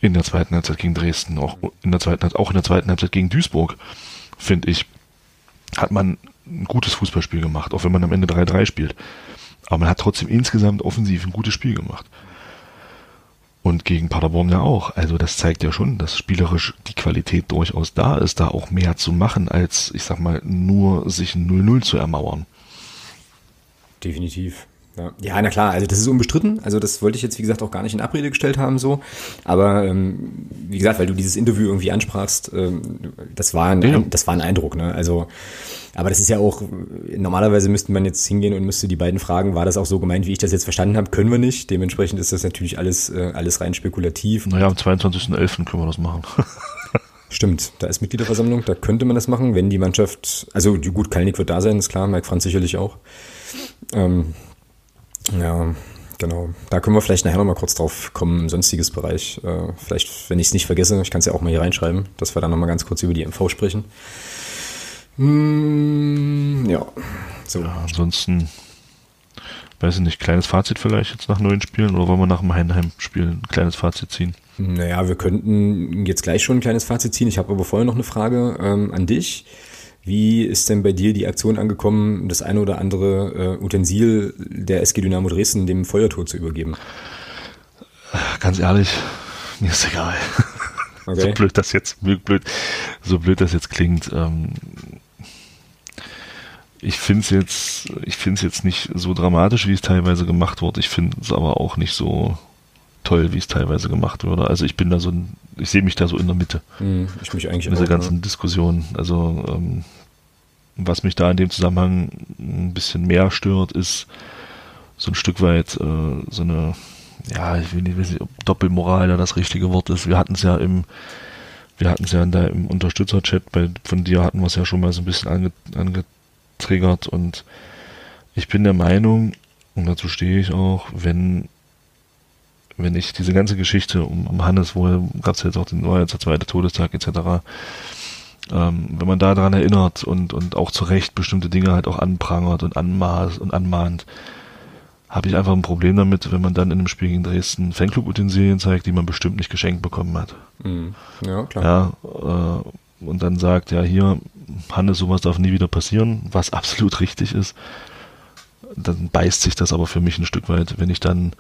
In der zweiten Halbzeit gegen Dresden, auch in der zweiten, auch in der zweiten Halbzeit gegen Duisburg, finde ich, hat man ein gutes Fußballspiel gemacht, auch wenn man am Ende 3-3 spielt. Aber man hat trotzdem insgesamt offensiv ein gutes Spiel gemacht. Und gegen Paderborn ja auch. Also das zeigt ja schon, dass spielerisch die Qualität durchaus da ist, da auch mehr zu machen, als, ich sag mal, nur sich ein 0-0 zu ermauern. Definitiv. Ja. ja, na klar, also das ist unbestritten. Also das wollte ich jetzt, wie gesagt, auch gar nicht in Abrede gestellt haben so. Aber ähm, wie gesagt, weil du dieses Interview irgendwie ansprachst, ähm, das, war ein, ja. das war ein Eindruck. Ne? Also, aber das ist ja auch, normalerweise müsste man jetzt hingehen und müsste die beiden fragen, war das auch so gemeint, wie ich das jetzt verstanden habe? Können wir nicht. Dementsprechend ist das natürlich alles, äh, alles rein spekulativ. Naja, am 22.11. können wir das machen. Stimmt, da ist Mitgliederversammlung, da könnte man das machen, wenn die Mannschaft, also gut, Kalnick wird da sein, ist klar, Mike Franz sicherlich auch. Ähm, ja, genau. Da können wir vielleicht nachher nochmal kurz drauf kommen, sonstiges Bereich. Äh, vielleicht, wenn ich es nicht vergesse, ich kann es ja auch mal hier reinschreiben, dass wir dann nochmal ganz kurz über die MV sprechen. Hm, ja, so. Ja, ansonsten, weiß ich nicht, kleines Fazit vielleicht jetzt nach neun Spielen oder wollen wir nach dem Heidenheim-Spiel ein kleines Fazit ziehen? Naja, wir könnten jetzt gleich schon ein kleines Fazit ziehen. Ich habe aber vorher noch eine Frage ähm, an dich. Wie ist denn bei dir die Aktion angekommen, das eine oder andere äh, Utensil der SG Dynamo Dresden dem Feuertor zu übergeben? Ganz ehrlich, mir ist egal. Okay. so blöd das jetzt, blöd, so blöd das jetzt klingt. Ähm, ich finde es jetzt, ich finde es jetzt nicht so dramatisch, wie es teilweise gemacht wird. Ich finde es aber auch nicht so toll, wie es teilweise gemacht wurde. Also ich bin da so, ich sehe mich da so in der Mitte. Hm, ich mich eigentlich in dieser auch, ganzen ja. Diskussion. Also ähm, was mich da in dem Zusammenhang ein bisschen mehr stört, ist so ein Stück weit äh, so eine, ja, ich will nicht wissen, ob Doppelmoral da das richtige Wort ist. Wir hatten es ja im, wir hatten es ja in der, im Unterstützerchat, bei, von dir hatten wir es ja schon mal so ein bisschen ange, angetriggert und ich bin der Meinung, und dazu stehe ich auch, wenn wenn ich diese ganze Geschichte um, um Hannes, wo gab es jetzt auch den, war jetzt der zweite Todestag etc., ähm, wenn man daran erinnert und, und auch zu Recht bestimmte Dinge halt auch anprangert und anmaßt und anmahnt, habe ich einfach ein Problem damit, wenn man dann in einem Spiel gegen Dresden Fanclub-Utensilien zeigt, die man bestimmt nicht geschenkt bekommen hat. Mhm. Ja, klar. Ja, äh, und dann sagt, ja, hier, Hannes, sowas darf nie wieder passieren, was absolut richtig ist. Dann beißt sich das aber für mich ein Stück weit, wenn ich dann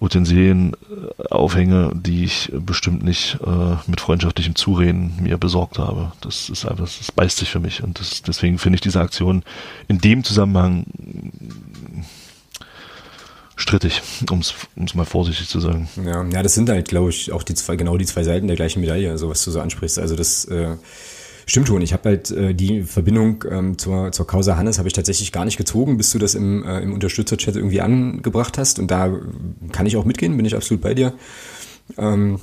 Utensilien äh, aufhänge, die ich bestimmt nicht äh, mit freundschaftlichem Zureden mir besorgt habe. Das ist einfach, das beißt sich für mich und das, deswegen finde ich diese Aktion in dem Zusammenhang strittig, um es mal vorsichtig zu sagen. Ja, ja, das sind halt, glaube ich, auch die zwei, genau die zwei Seiten der gleichen Medaille, also was du so ansprichst. Also das äh, Stimmt schon, ich habe halt äh, die Verbindung ähm, zur, zur Causa Hannes habe ich tatsächlich gar nicht gezogen, bis du das im, äh, im Unterstützerchat irgendwie angebracht hast. Und da kann ich auch mitgehen, bin ich absolut bei dir. Ähm,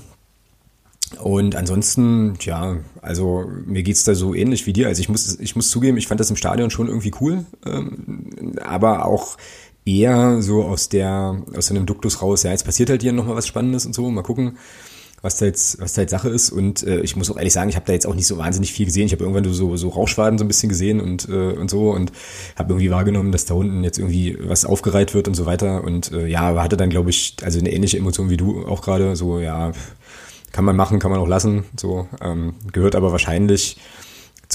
und ansonsten, ja, also mir geht's da so ähnlich wie dir. Also ich muss, ich muss zugeben, ich fand das im Stadion schon irgendwie cool, ähm, aber auch eher so aus der, aus einem Duktus raus, ja, jetzt passiert halt hier nochmal was Spannendes und so, mal gucken was da jetzt, was da jetzt Sache ist. Und äh, ich muss auch ehrlich sagen, ich habe da jetzt auch nicht so wahnsinnig viel gesehen. Ich habe irgendwann so, so Rauchschwaden so ein bisschen gesehen und, äh, und so und habe irgendwie wahrgenommen, dass da unten jetzt irgendwie was aufgereiht wird und so weiter. Und äh, ja, aber hatte dann, glaube ich, also eine ähnliche Emotion wie du auch gerade. So, ja, kann man machen, kann man auch lassen. So, ähm, gehört aber wahrscheinlich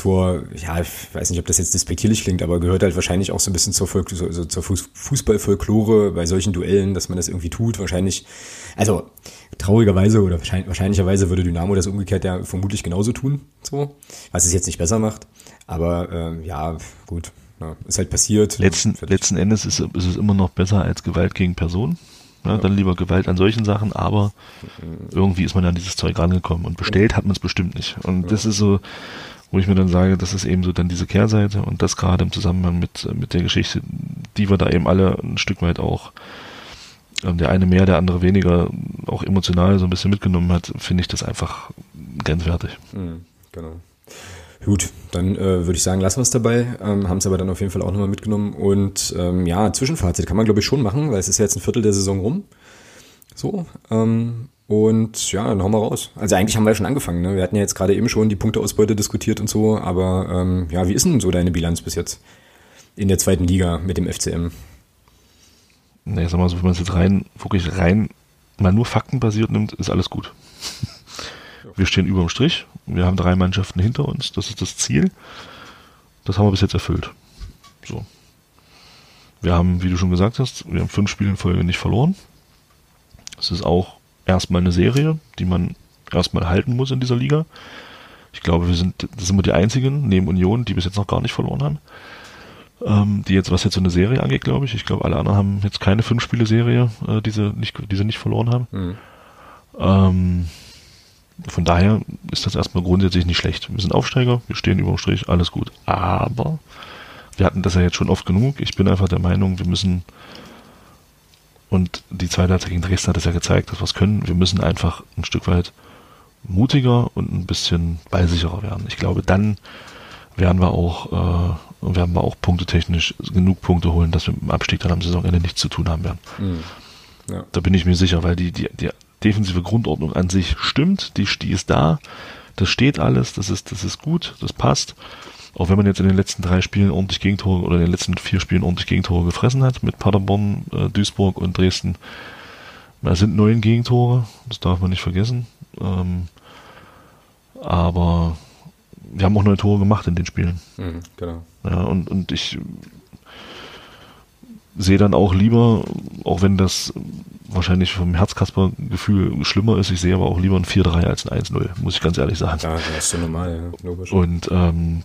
zur, ja, ich weiß nicht, ob das jetzt despektierlich klingt, aber gehört halt wahrscheinlich auch so ein bisschen zur, Volk, so, so zur Fußballfolklore bei solchen Duellen, dass man das irgendwie tut. Wahrscheinlich, also traurigerweise oder wahrscheinlich, wahrscheinlicherweise würde Dynamo das umgekehrt ja vermutlich genauso tun, so, was es jetzt nicht besser macht. Aber äh, ja, gut, ja, ist halt passiert. Letzten, letzten Endes ist, ist, es immer noch besser als Gewalt gegen Personen. Ja, ja. Dann lieber Gewalt an solchen Sachen, aber irgendwie ist man an dieses Zeug rangekommen und bestellt hat man es bestimmt nicht. Und das ist so, wo ich mir dann sage, das ist eben so dann diese Kehrseite und das gerade im Zusammenhang mit, mit der Geschichte, die wir da eben alle ein Stück weit auch, ähm, der eine mehr, der andere weniger, auch emotional so ein bisschen mitgenommen hat, finde ich das einfach grenzwertig. Mhm, genau. Gut, dann äh, würde ich sagen, lassen wir es dabei. Ähm, Haben es aber dann auf jeden Fall auch nochmal mitgenommen. Und ähm, ja, Zwischenfazit kann man, glaube ich, schon machen, weil es ist ja jetzt ein Viertel der Saison rum. So. Ähm, und ja, dann hauen wir raus. Also eigentlich haben wir ja schon angefangen. Ne? Wir hatten ja jetzt gerade eben schon die Punkteausbeute diskutiert und so. Aber ähm, ja, wie ist denn so deine Bilanz bis jetzt in der zweiten Liga mit dem FCM? Ne, sag mal so, wenn man es jetzt rein, wirklich rein mal nur faktenbasiert nimmt, ist alles gut. Wir stehen über dem Strich. Wir haben drei Mannschaften hinter uns. Das ist das Ziel. Das haben wir bis jetzt erfüllt. So. Wir haben, wie du schon gesagt hast, wir haben fünf Spiele in Folge nicht verloren. Das ist auch erstmal eine Serie, die man erstmal halten muss in dieser Liga. Ich glaube, wir sind, das sind wir die einzigen neben Union, die bis jetzt noch gar nicht verloren haben. Ähm, die jetzt, was jetzt so eine Serie angeht, glaube ich. Ich glaube, alle anderen haben jetzt keine fünf Spiele Serie, äh, die, sie nicht, die sie nicht verloren haben. Mhm. Ähm, von daher ist das erstmal grundsätzlich nicht schlecht. Wir sind Aufsteiger, wir stehen über dem Strich, alles gut. Aber wir hatten das ja jetzt schon oft genug. Ich bin einfach der Meinung, wir müssen, und die zweite Halbzeit gegen Dresden hat es ja gezeigt, dass wir es können, wir müssen einfach ein Stück weit mutiger und ein bisschen ballsicherer werden. Ich glaube, dann werden wir auch, äh, werden wir auch punktetechnisch genug Punkte holen, dass wir mit dem Abstieg dann am Saisonende nichts zu tun haben werden. Mhm. Ja. Da bin ich mir sicher, weil die, die, die defensive Grundordnung an sich stimmt, die, die ist da, das steht alles, das ist, das ist gut, das passt. Auch wenn man jetzt in den letzten drei Spielen ordentlich Gegentore oder in den letzten vier Spielen ordentlich Gegentore gefressen hat, mit Paderborn, äh, Duisburg und Dresden. Es sind neun Gegentore, das darf man nicht vergessen. Ähm, aber wir haben auch neun Tore gemacht in den Spielen. Mhm, genau. Ja, und, und ich sehe dann auch lieber, auch wenn das wahrscheinlich vom Herzkasper-Gefühl schlimmer ist, ich sehe aber auch lieber ein 4-3 als ein 1-0, muss ich ganz ehrlich sagen. Ja, das ist so normal, ja, logisch. Und ähm,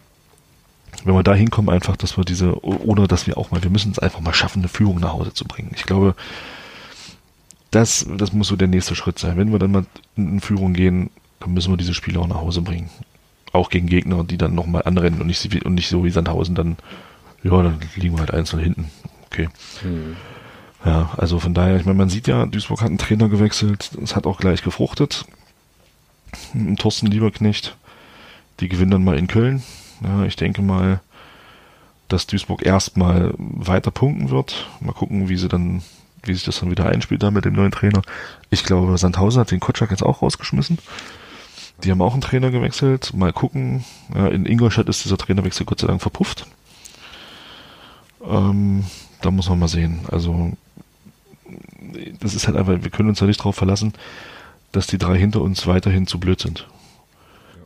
wenn wir da hinkommen, einfach, dass wir diese, oder dass wir auch mal, wir müssen es einfach mal schaffen, eine Führung nach Hause zu bringen. Ich glaube, das, das muss so der nächste Schritt sein. Wenn wir dann mal in Führung gehen, dann müssen wir diese Spiele auch nach Hause bringen. Auch gegen Gegner, die dann nochmal anrennen und nicht, und nicht so wie Sandhausen dann, ja, dann liegen wir halt einzeln hinten okay. Hm. Ja, also von daher, ich meine, man sieht ja, Duisburg hat einen Trainer gewechselt, es hat auch gleich gefruchtet. Thorsten Lieberknecht, die gewinnen dann mal in Köln. Ja, ich denke mal, dass Duisburg erstmal weiter punkten wird. Mal gucken, wie sie dann, wie sich das dann wieder einspielt da mit dem neuen Trainer. Ich glaube, Sandhausen hat den Kotschak jetzt auch rausgeschmissen. Die haben auch einen Trainer gewechselt. Mal gucken. Ja, in Ingolstadt ist dieser Trainerwechsel Gott sei Dank verpufft. Ähm, da muss man mal sehen. Also, das ist halt einfach, wir können uns da nicht drauf verlassen, dass die drei hinter uns weiterhin zu blöd sind.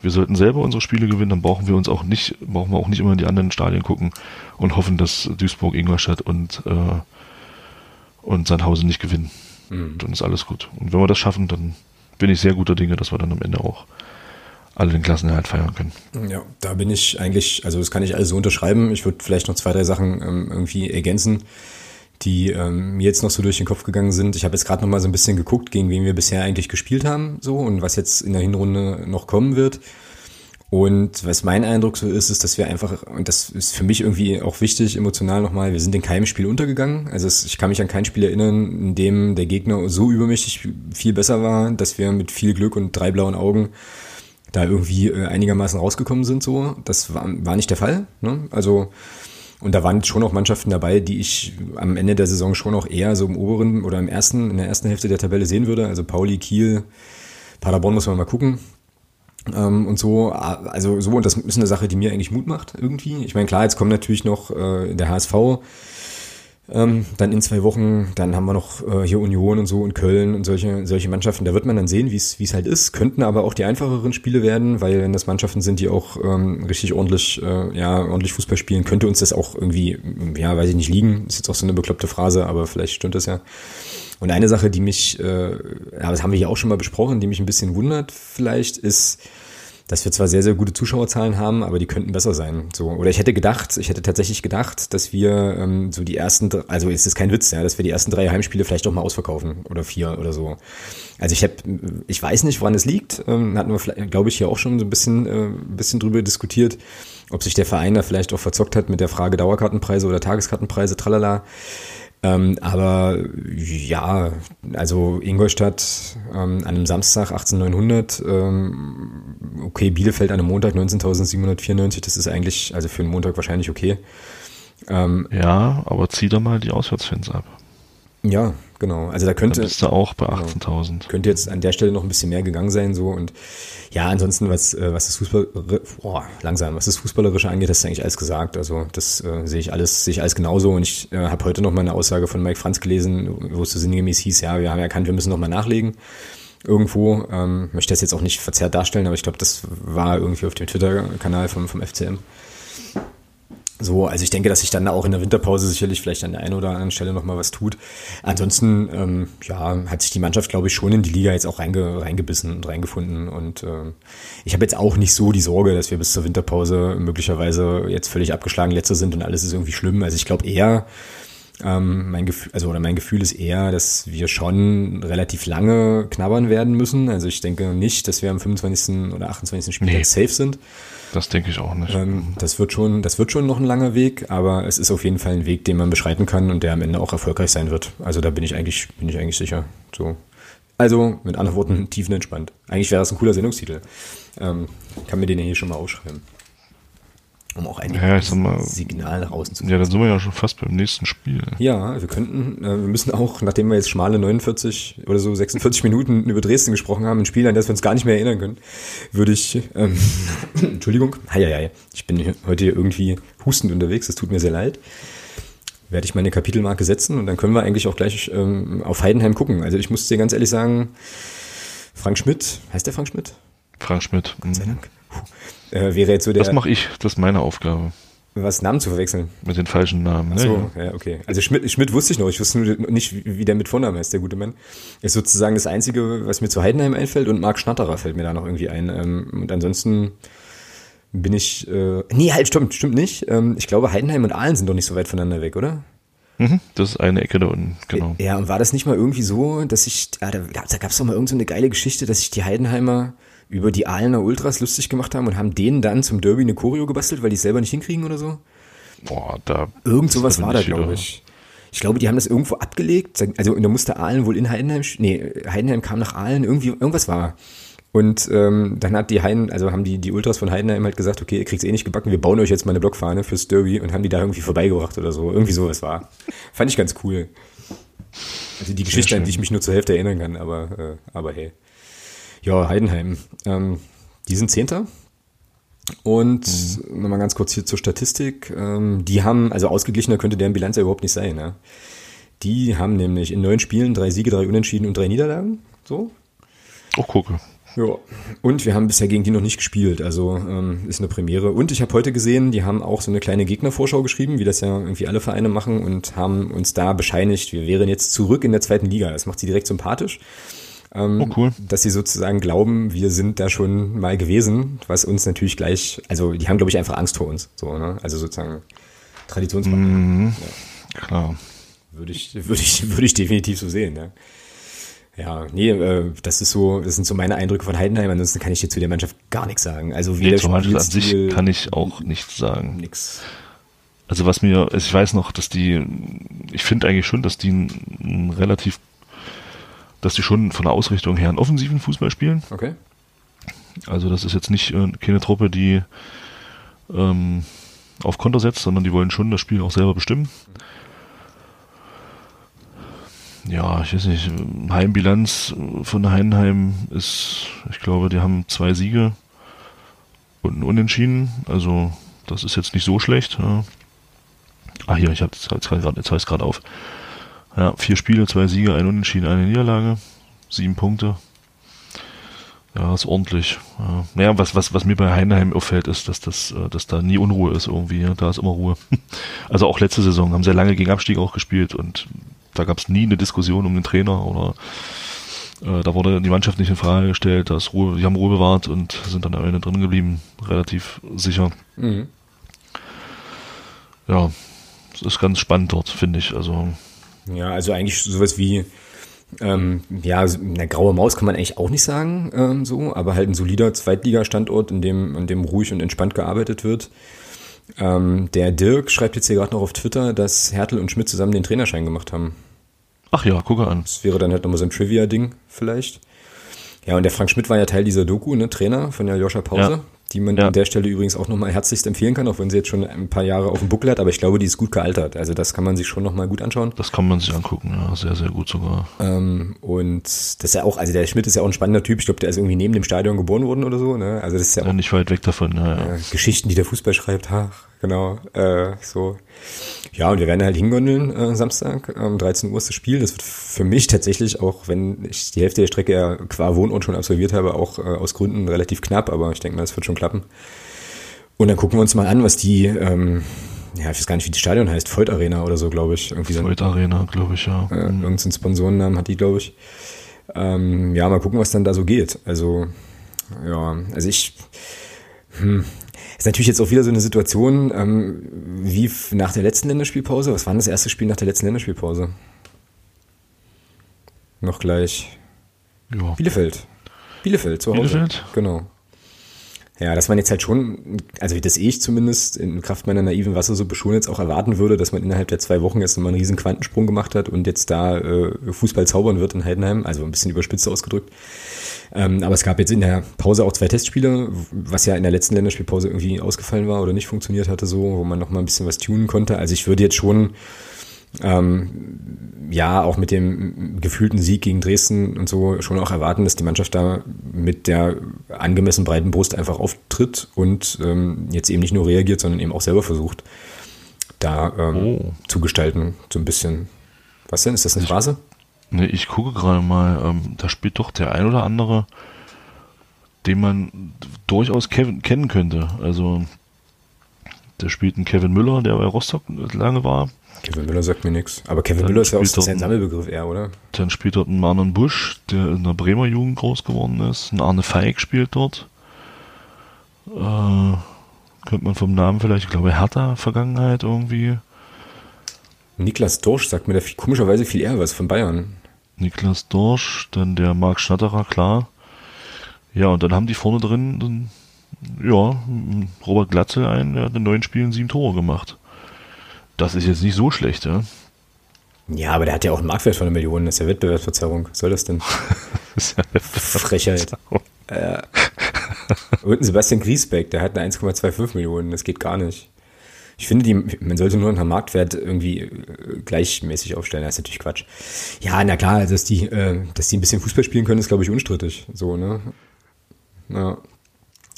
Wir sollten selber unsere Spiele gewinnen, dann brauchen wir uns auch nicht, brauchen wir auch nicht immer in die anderen Stadien gucken und hoffen, dass Duisburg, Ingolstadt und, äh, und Sandhausen nicht gewinnen. Mhm. Dann ist alles gut. Und wenn wir das schaffen, dann bin ich sehr guter Dinge, dass wir dann am Ende auch alle den Klassenerhalt feiern können. Ja, da bin ich eigentlich, also das kann ich alles so unterschreiben. Ich würde vielleicht noch zwei, drei Sachen ähm, irgendwie ergänzen, die ähm, mir jetzt noch so durch den Kopf gegangen sind. Ich habe jetzt gerade noch mal so ein bisschen geguckt, gegen wen wir bisher eigentlich gespielt haben, so und was jetzt in der Hinrunde noch kommen wird. Und was mein Eindruck so ist, ist, dass wir einfach, und das ist für mich irgendwie auch wichtig, emotional nochmal, wir sind in keinem Spiel untergegangen. Also es, ich kann mich an kein Spiel erinnern, in dem der Gegner so übermächtig viel besser war, dass wir mit viel Glück und drei blauen Augen da irgendwie äh, einigermaßen rausgekommen sind. So, das war, war nicht der Fall. Ne? Also und da waren schon auch Mannschaften dabei, die ich am Ende der Saison schon auch eher so im oberen oder im ersten, in der ersten Hälfte der Tabelle sehen würde. Also Pauli, Kiel, Paderborn muss man mal gucken. Ähm, und so, also so, und das ist eine Sache, die mir eigentlich Mut macht irgendwie. Ich meine, klar, jetzt kommt natürlich noch äh, der HSV ähm, dann in zwei Wochen, dann haben wir noch äh, hier Union und so und Köln und solche, solche Mannschaften. Da wird man dann sehen, wie es halt ist. Könnten aber auch die einfacheren Spiele werden, weil wenn das Mannschaften sind, die auch ähm, richtig ordentlich, äh, ja, ordentlich Fußball spielen, könnte uns das auch irgendwie, ja, weiß ich nicht, liegen. Ist jetzt auch so eine bekloppte Phrase, aber vielleicht stimmt das ja. Und eine Sache, die mich, äh, ja, das haben wir hier auch schon mal besprochen, die mich ein bisschen wundert vielleicht, ist, dass wir zwar sehr, sehr gute Zuschauerzahlen haben, aber die könnten besser sein. So, oder ich hätte gedacht, ich hätte tatsächlich gedacht, dass wir ähm, so die ersten, also es ist kein Witz, ja, dass wir die ersten drei Heimspiele vielleicht auch mal ausverkaufen oder vier oder so. Also ich habe, ich weiß nicht, woran es liegt. Ähm, hatten wir, glaube ich, hier auch schon so ein bisschen, äh, ein bisschen drüber diskutiert, ob sich der Verein da vielleicht auch verzockt hat mit der Frage Dauerkartenpreise oder Tageskartenpreise, tralala. Ähm, aber ja, also Ingolstadt ähm, an einem Samstag 18.900, ähm, okay, Bielefeld an einem Montag 19.794, das ist eigentlich, also für einen Montag wahrscheinlich okay. Ähm, ja, aber zieh da mal die Auswärtsfans ab. Ja, genau. Also da könnte. Da bist du auch bei 18.000. Genau, könnte jetzt an der Stelle noch ein bisschen mehr gegangen sein, so und ja, ansonsten, was, äh, was das Fußball, oh, langsam, was das Fußballerische angeht, hast du eigentlich alles gesagt. Also das äh, sehe ich alles, sehe ich alles genauso. Und ich äh, habe heute noch mal eine Aussage von Mike Franz gelesen, wo es so sinngemäß hieß, ja, wir haben erkannt, wir müssen noch mal nachlegen. Irgendwo, ähm, möchte das jetzt auch nicht verzerrt darstellen, aber ich glaube, das war irgendwie auf dem Twitter-Kanal vom, vom FCM. So, also ich denke, dass sich dann auch in der Winterpause sicherlich vielleicht an der einen oder anderen Stelle nochmal was tut. Ansonsten, ähm, ja, hat sich die Mannschaft, glaube ich, schon in die Liga jetzt auch reinge, reingebissen und reingefunden. Und äh, ich habe jetzt auch nicht so die Sorge, dass wir bis zur Winterpause möglicherweise jetzt völlig abgeschlagen Letzte sind und alles ist irgendwie schlimm. Also ich glaube eher, ähm, mein Gefühl, also oder mein Gefühl ist eher, dass wir schon relativ lange knabbern werden müssen. Also ich denke nicht, dass wir am 25. oder 28. Spieltag nee. safe sind. Das denke ich auch nicht. Ähm, das wird schon, das wird schon noch ein langer Weg, aber es ist auf jeden Fall ein Weg, den man beschreiten kann und der am Ende auch erfolgreich sein wird. Also da bin ich eigentlich, bin ich eigentlich sicher. So. Also, mit anderen Worten, tiefenentspannt. Eigentlich wäre das ein cooler Sendungstitel. Ähm, kann mir den hier schon mal ausschreiben um auch ein ja, mal, Signal nach außen zu Ja, dann sind wir ja schon fast beim nächsten Spiel. Ja, wir könnten, äh, wir müssen auch, nachdem wir jetzt schmale 49 oder so 46 Minuten über Dresden gesprochen haben, ein Spiel, an das wir uns gar nicht mehr erinnern können, würde ich, ähm, Entschuldigung, hei, hei, hei, ich bin heute hier irgendwie hustend unterwegs, das tut mir sehr leid werde ich meine Kapitelmarke setzen und dann können wir eigentlich auch gleich ähm, auf Heidenheim gucken. Also ich muss dir ganz ehrlich sagen, Frank Schmidt, heißt der Frank Schmidt? Frank Schmidt. Gott sei mhm. Dank. Äh, wäre jetzt so der. Das mache ich, das ist meine Aufgabe. Was Namen zu verwechseln? Mit den falschen Namen. Ach so, ja. ja, okay. Also Schmidt, Schmidt wusste ich noch. Ich wusste nur nicht, wie, der mit Vornamen ist, der gute Mann. Ist sozusagen das Einzige, was mir zu Heidenheim einfällt und Marc Schnatterer fällt mir da noch irgendwie ein. Ähm, und ansonsten bin ich. Äh, nee, halt, stimmt, stimmt nicht. Ähm, ich glaube, Heidenheim und Aalen sind doch nicht so weit voneinander weg, oder? Mhm, das ist eine Ecke da unten, genau. Ja, und war das nicht mal irgendwie so, dass ich, ah, da, da gab es doch mal irgendeine so geile Geschichte, dass ich die Heidenheimer über die Aalener Ultras lustig gemacht haben und haben denen dann zum Derby eine Choreo gebastelt, weil die es selber nicht hinkriegen oder so? Boah, da. Irgend sowas war da, glaube ich. Ich glaube, die haben das irgendwo abgelegt. Also, da musste Aalen wohl in Heidenheim, nee, Heidenheim kam nach Aalen, irgendwie, irgendwas war. Und ähm, dann hat die Heiden, also haben die, die Ultras von Heidenheim halt gesagt, okay, ihr kriegt's eh nicht gebacken, wir bauen euch jetzt mal eine Blockfahne fürs Derby und haben die da irgendwie vorbeigebracht oder so. Irgendwie sowas war. Fand ich ganz cool. Also die Geschichte, an die ich mich nur zur Hälfte erinnern kann, aber, äh, aber hey. Ja, Heidenheim. Ähm, die sind Zehnter. Und mhm. nochmal ganz kurz hier zur Statistik. Ähm, die haben, also ausgeglichener könnte deren Bilanz ja überhaupt nicht sein. Ne? Die haben nämlich in neun Spielen drei Siege, drei Unentschieden und drei Niederlagen. So. Oh, gucke. Ja, und wir haben bisher gegen die noch nicht gespielt, also ähm, ist eine Premiere. Und ich habe heute gesehen, die haben auch so eine kleine Gegnervorschau geschrieben, wie das ja irgendwie alle Vereine machen und haben uns da bescheinigt, wir wären jetzt zurück in der zweiten Liga. Das macht sie direkt sympathisch. Ähm, oh, cool. Dass sie sozusagen glauben, wir sind da schon mal gewesen, was uns natürlich gleich, also die haben, glaube ich, einfach Angst vor uns. So, ne? Also sozusagen Traditionsmacher. Mhm, ja. Klar. Würde ich, würde ich, würde ich definitiv so sehen, ja. Ja, nee, äh, das ist so, das sind so meine Eindrücke von Heidenheim. Ansonsten kann ich dir zu der Mannschaft gar nichts sagen. Also wie nee, zur Mannschaft an sich kann ich auch nichts sagen. Nix. Also was mir, also ich weiß noch, dass die, ich finde eigentlich schon, dass die ein relativ dass die schon von der Ausrichtung her einen offensiven Fußball spielen. Okay. Also das ist jetzt nicht äh, keine Truppe, die ähm, auf Konter setzt, sondern die wollen schon das Spiel auch selber bestimmen. Ja, ich weiß nicht, Heimbilanz von Heidenheim ist, ich glaube, die haben zwei Siege und ein Unentschieden. Also das ist jetzt nicht so schlecht. Ja. Ah hier, ich habe jetzt, jetzt, jetzt, jetzt gerade auf. Ja, vier Spiele, zwei Siege, ein Unentschieden, eine Niederlage. Sieben Punkte. Ja, ist ordentlich. Ja. Naja, was, was, was mir bei Heidenheim auffällt, ist, dass, das, äh, dass da nie Unruhe ist irgendwie. Da ist immer Ruhe. Also auch letzte Saison haben sehr lange gegen Abstieg auch gespielt und da gab es nie eine Diskussion um den Trainer oder Äh, da wurde die Mannschaft nicht in Frage gestellt, dass Ruhe, die haben Ruhe bewahrt und sind dann am Ende drin geblieben, relativ sicher. Mhm. Ja, es ist ganz spannend dort, finde ich. Also ja, also eigentlich sowas wie ähm, ja, eine graue Maus kann man eigentlich auch nicht sagen, ähm, so, aber halt ein solider Zweitligastandort, in dem, in dem ruhig und entspannt gearbeitet wird. Ähm, der Dirk schreibt jetzt hier gerade noch auf Twitter, dass Hertel und Schmidt zusammen den Trainerschein gemacht haben. Ach ja, gucke an. Das wäre dann halt nochmal so ein Trivia-Ding vielleicht. Ja, und der Frank Schmidt war ja Teil dieser Doku, ne, Trainer von der Joscha Pause, ja. Die man ja. an der Stelle übrigens auch nochmal herzlichst empfehlen kann, auch wenn sie jetzt schon ein paar Jahre auf dem Buckel hat, aber ich glaube, die ist gut gealtert. Also das kann man sich schon nochmal gut anschauen. Das kann man sich angucken, ja, sehr, sehr gut sogar. Ähm, und das ist ja auch, also der Schmidt ist ja auch ein spannender Typ. Ich glaube, der ist irgendwie neben dem Stadion geboren worden oder so, ne? Also das ist ja, ja auch. nicht weit weg davon, ja, ja. Geschichten, die der Fußball schreibt, ha, genau, äh, so. Ja, und wir werden halt hingondeln äh, Samstag, um 13 Uhr ist das Spiel. Das wird für mich tatsächlich, auch wenn ich die Hälfte der Strecke ja qua Wohnort schon absolviert habe, auch äh, aus Gründen relativ knapp, aber ich denke mal, es wird schon klappen. Und dann gucken wir uns mal an, was die, ähm, ja, ich weiß gar nicht, wie die Stadion heißt, Voigt Arena oder so, glaube ich. Irgendwie so Voigt Arena, glaube ich, ja. Äh, irgendeinen Sponsorennamen hat die, glaube ich. Ähm, ja, mal gucken, was dann da so geht. Also, ja, also ich, hm, ist natürlich jetzt auch wieder so eine Situation ähm, wie nach der letzten Länderspielpause. Was war denn das erste Spiel nach der letzten Länderspielpause? Noch gleich. Ja. Bielefeld. Bielefeld zu Hause. Bielefeld? Genau. Ja, dass man jetzt halt schon, also das ich zumindest in Kraft meiner naiven Wassersuppe schon jetzt auch erwarten würde, dass man innerhalb der zwei Wochen jetzt nochmal einen riesen Quantensprung gemacht hat und jetzt da äh, Fußball zaubern wird in Heidenheim, also ein bisschen überspitzt ausgedrückt. Ähm, aber es gab jetzt in der Pause auch zwei Testspiele, was ja in der letzten Länderspielpause irgendwie ausgefallen war oder nicht funktioniert hatte, so, wo man noch mal ein bisschen was tunen konnte. Also ich würde jetzt schon ähm, ja, auch mit dem gefühlten Sieg gegen Dresden und so schon auch erwarten, dass die Mannschaft da mit der angemessen breiten Brust einfach auftritt und ähm, jetzt eben nicht nur reagiert, sondern eben auch selber versucht, da ähm, oh. zu gestalten, so ein bisschen. Was denn? Ist das eine Phrase? Ne, ich gucke gerade mal, ähm, da spielt doch der ein oder andere, den man durchaus kennen könnte. Also, da spielt ein Kevin Müller, der bei Rostock lange war. Kevin Müller sagt mir nichts. Aber Kevin Müller ist ja auch ein Sammelbegriff eher, oder? Dann spielt dort ein Marlon Busch, der in der Bremer Jugend groß geworden ist. Ein Arne Feig spielt dort. Äh, könnte man vom Namen vielleicht, ich glaube, Hertha Vergangenheit irgendwie. Niklas Dorsch sagt mir da viel, komischerweise viel eher was von Bayern. Niklas Dorsch, dann der Marc Schnatterer, klar. Ja, und dann haben die vorne drin, dann, ja, Robert Glatzel ein, der hat in neun Spielen sieben Tore gemacht. Das ist jetzt nicht so schlecht, ja. Ja, aber der hat ja auch einen Marktwert von einer Million. Das ist ja Wettbewerbsverzerrung. Was soll das denn? das ja Frechheit. äh, und Sebastian Griesbeck, der hat eine 1,25 Millionen. Das geht gar nicht. Ich finde, die, man sollte nur einen Marktwert irgendwie äh, gleichmäßig aufstellen. Das ist natürlich Quatsch. Ja, na klar, dass die, äh, dass die ein bisschen Fußball spielen können, ist, glaube ich, unstrittig. So, ne? Ja.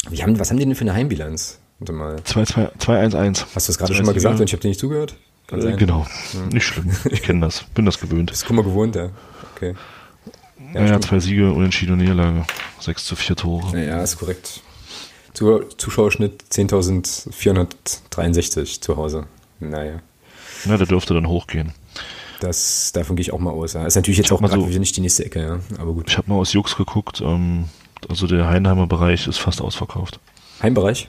Wie haben, was haben die denn für eine Heimbilanz? Warte mal. 2-1-1. Hast du das gerade schon mal gesagt und ich habe dir nicht zugehört? Äh, genau. Ja. Nicht schlimm. Ich kenne das. Bin das gewöhnt. Das ist mal gewohnt, ja. Okay. Ja, naja, zwei Siege, Unentschieden und Niederlage. 6 zu 4 Tore. Ja, ist korrekt. Zuschauerschnitt 10.463 zu Hause. Naja. Na, der dürfte dann hochgehen. Das, davon gehe ich auch mal aus. Ja. Ist natürlich jetzt auch gerade so, nicht die nächste Ecke, ja. aber gut. Ich habe mal aus Jux geguckt, ähm, also der Heinheimer Bereich ist fast ausverkauft. Heimbereich?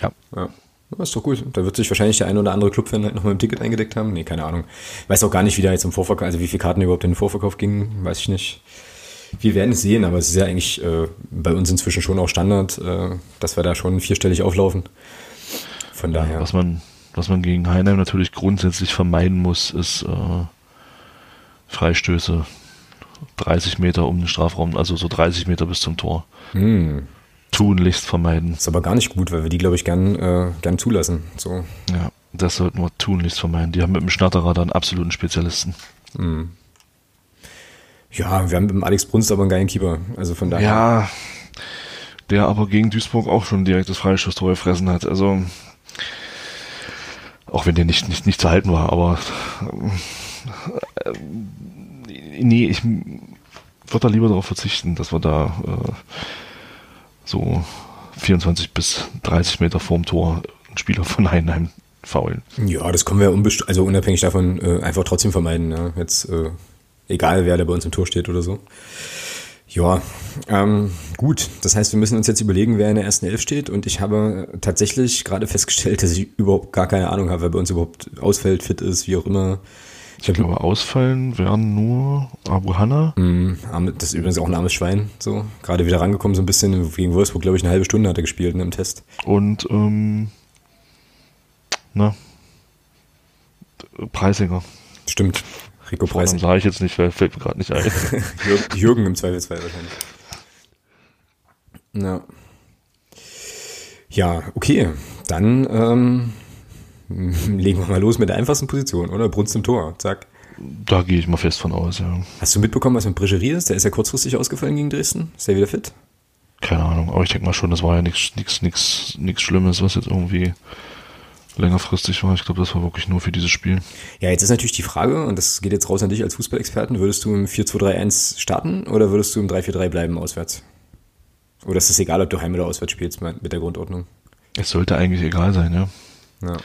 Ja. ja. Das ist doch gut. Da wird sich wahrscheinlich der ein oder andere Clubfan halt noch mal im Ticket eingedeckt haben. Nee, keine Ahnung. Weiß auch gar nicht, wie da jetzt im Vorverkauf, also wie viele Karten überhaupt in den Vorverkauf gingen, weiß ich nicht. Wir werden es sehen, aber es ist ja eigentlich äh, bei uns inzwischen schon auch Standard, äh, dass wir da schon vierstellig auflaufen. Von daher. Was man, was man gegen Heinheim natürlich grundsätzlich vermeiden muss, ist äh, Freistöße 30 Meter um den Strafraum, also so 30 Meter bis zum Tor. Hm. Tunlichst vermeiden. Ist aber gar nicht gut, weil wir die, glaube ich, gern, äh, gern zulassen. So. Ja, das sollten wir tunlichst vermeiden. Die haben mit dem Schnatterer dann absoluten Spezialisten. Hm. Ja, wir haben mit dem Alex Brunst aber einen geilen Keeper. Also von daher. Ja, der aber gegen Duisburg auch schon direkt das Freischusstor gefressen hat. Also, auch wenn der nicht, nicht, nicht zu halten war, aber äh, nee, ich würde da lieber darauf verzichten, dass wir da äh, so 24 bis 30 Meter vorm Tor einen Spieler von Heinheim faulen. Ja, das können wir also unabhängig davon äh, einfach trotzdem vermeiden. Ja. Jetzt äh, Egal, wer da bei uns im Tor steht oder so. Ja, ähm, gut. Das heißt, wir müssen uns jetzt überlegen, wer in der ersten Elf steht. Und ich habe tatsächlich gerade festgestellt, dass ich überhaupt gar keine Ahnung habe, wer bei uns überhaupt ausfällt, fit ist, wie auch immer. Ich, glaube, ausfallen werden nur Abu Hanna. Mm, das ist übrigens auch ein armes Schwein. So, gerade wieder rangekommen, so ein bisschen gegen Wolfsburg, glaube ich, eine halbe Stunde hat er gespielt ne, im Test. Und ähm, na, Preisinger. Stimmt. Rico Preisinger. sage ich jetzt nicht, weil fällt mir gerade nicht ein. Jürgen im Zweifelsfall wahrscheinlich. Ja. Ja, okay. Dann ähm, legen wir mal los mit der einfachsten Position, oder? Brunst im Tor. Zack. Da gehe ich mal fest von aus, ja. Hast du mitbekommen, was mit Bregerie ist? Der ist ja kurzfristig ausgefallen gegen Dresden. Ist der wieder fit? Keine Ahnung, aber ich denke mal schon, das war ja nichts nichts nichts nichts Schlimmes, was jetzt irgendwie längerfristig war. Ich glaube, das war wirklich nur für dieses Spiel. Ja, jetzt ist natürlich die Frage, und das geht jetzt raus an dich als Fußballexperten, würdest du im 4-2-3-1 starten oder würdest du im 3-4-3 bleiben auswärts? Oder ist es egal, ob du heim oder auswärts spielst mit der Grundordnung? Es sollte eigentlich egal sein, ja. ja.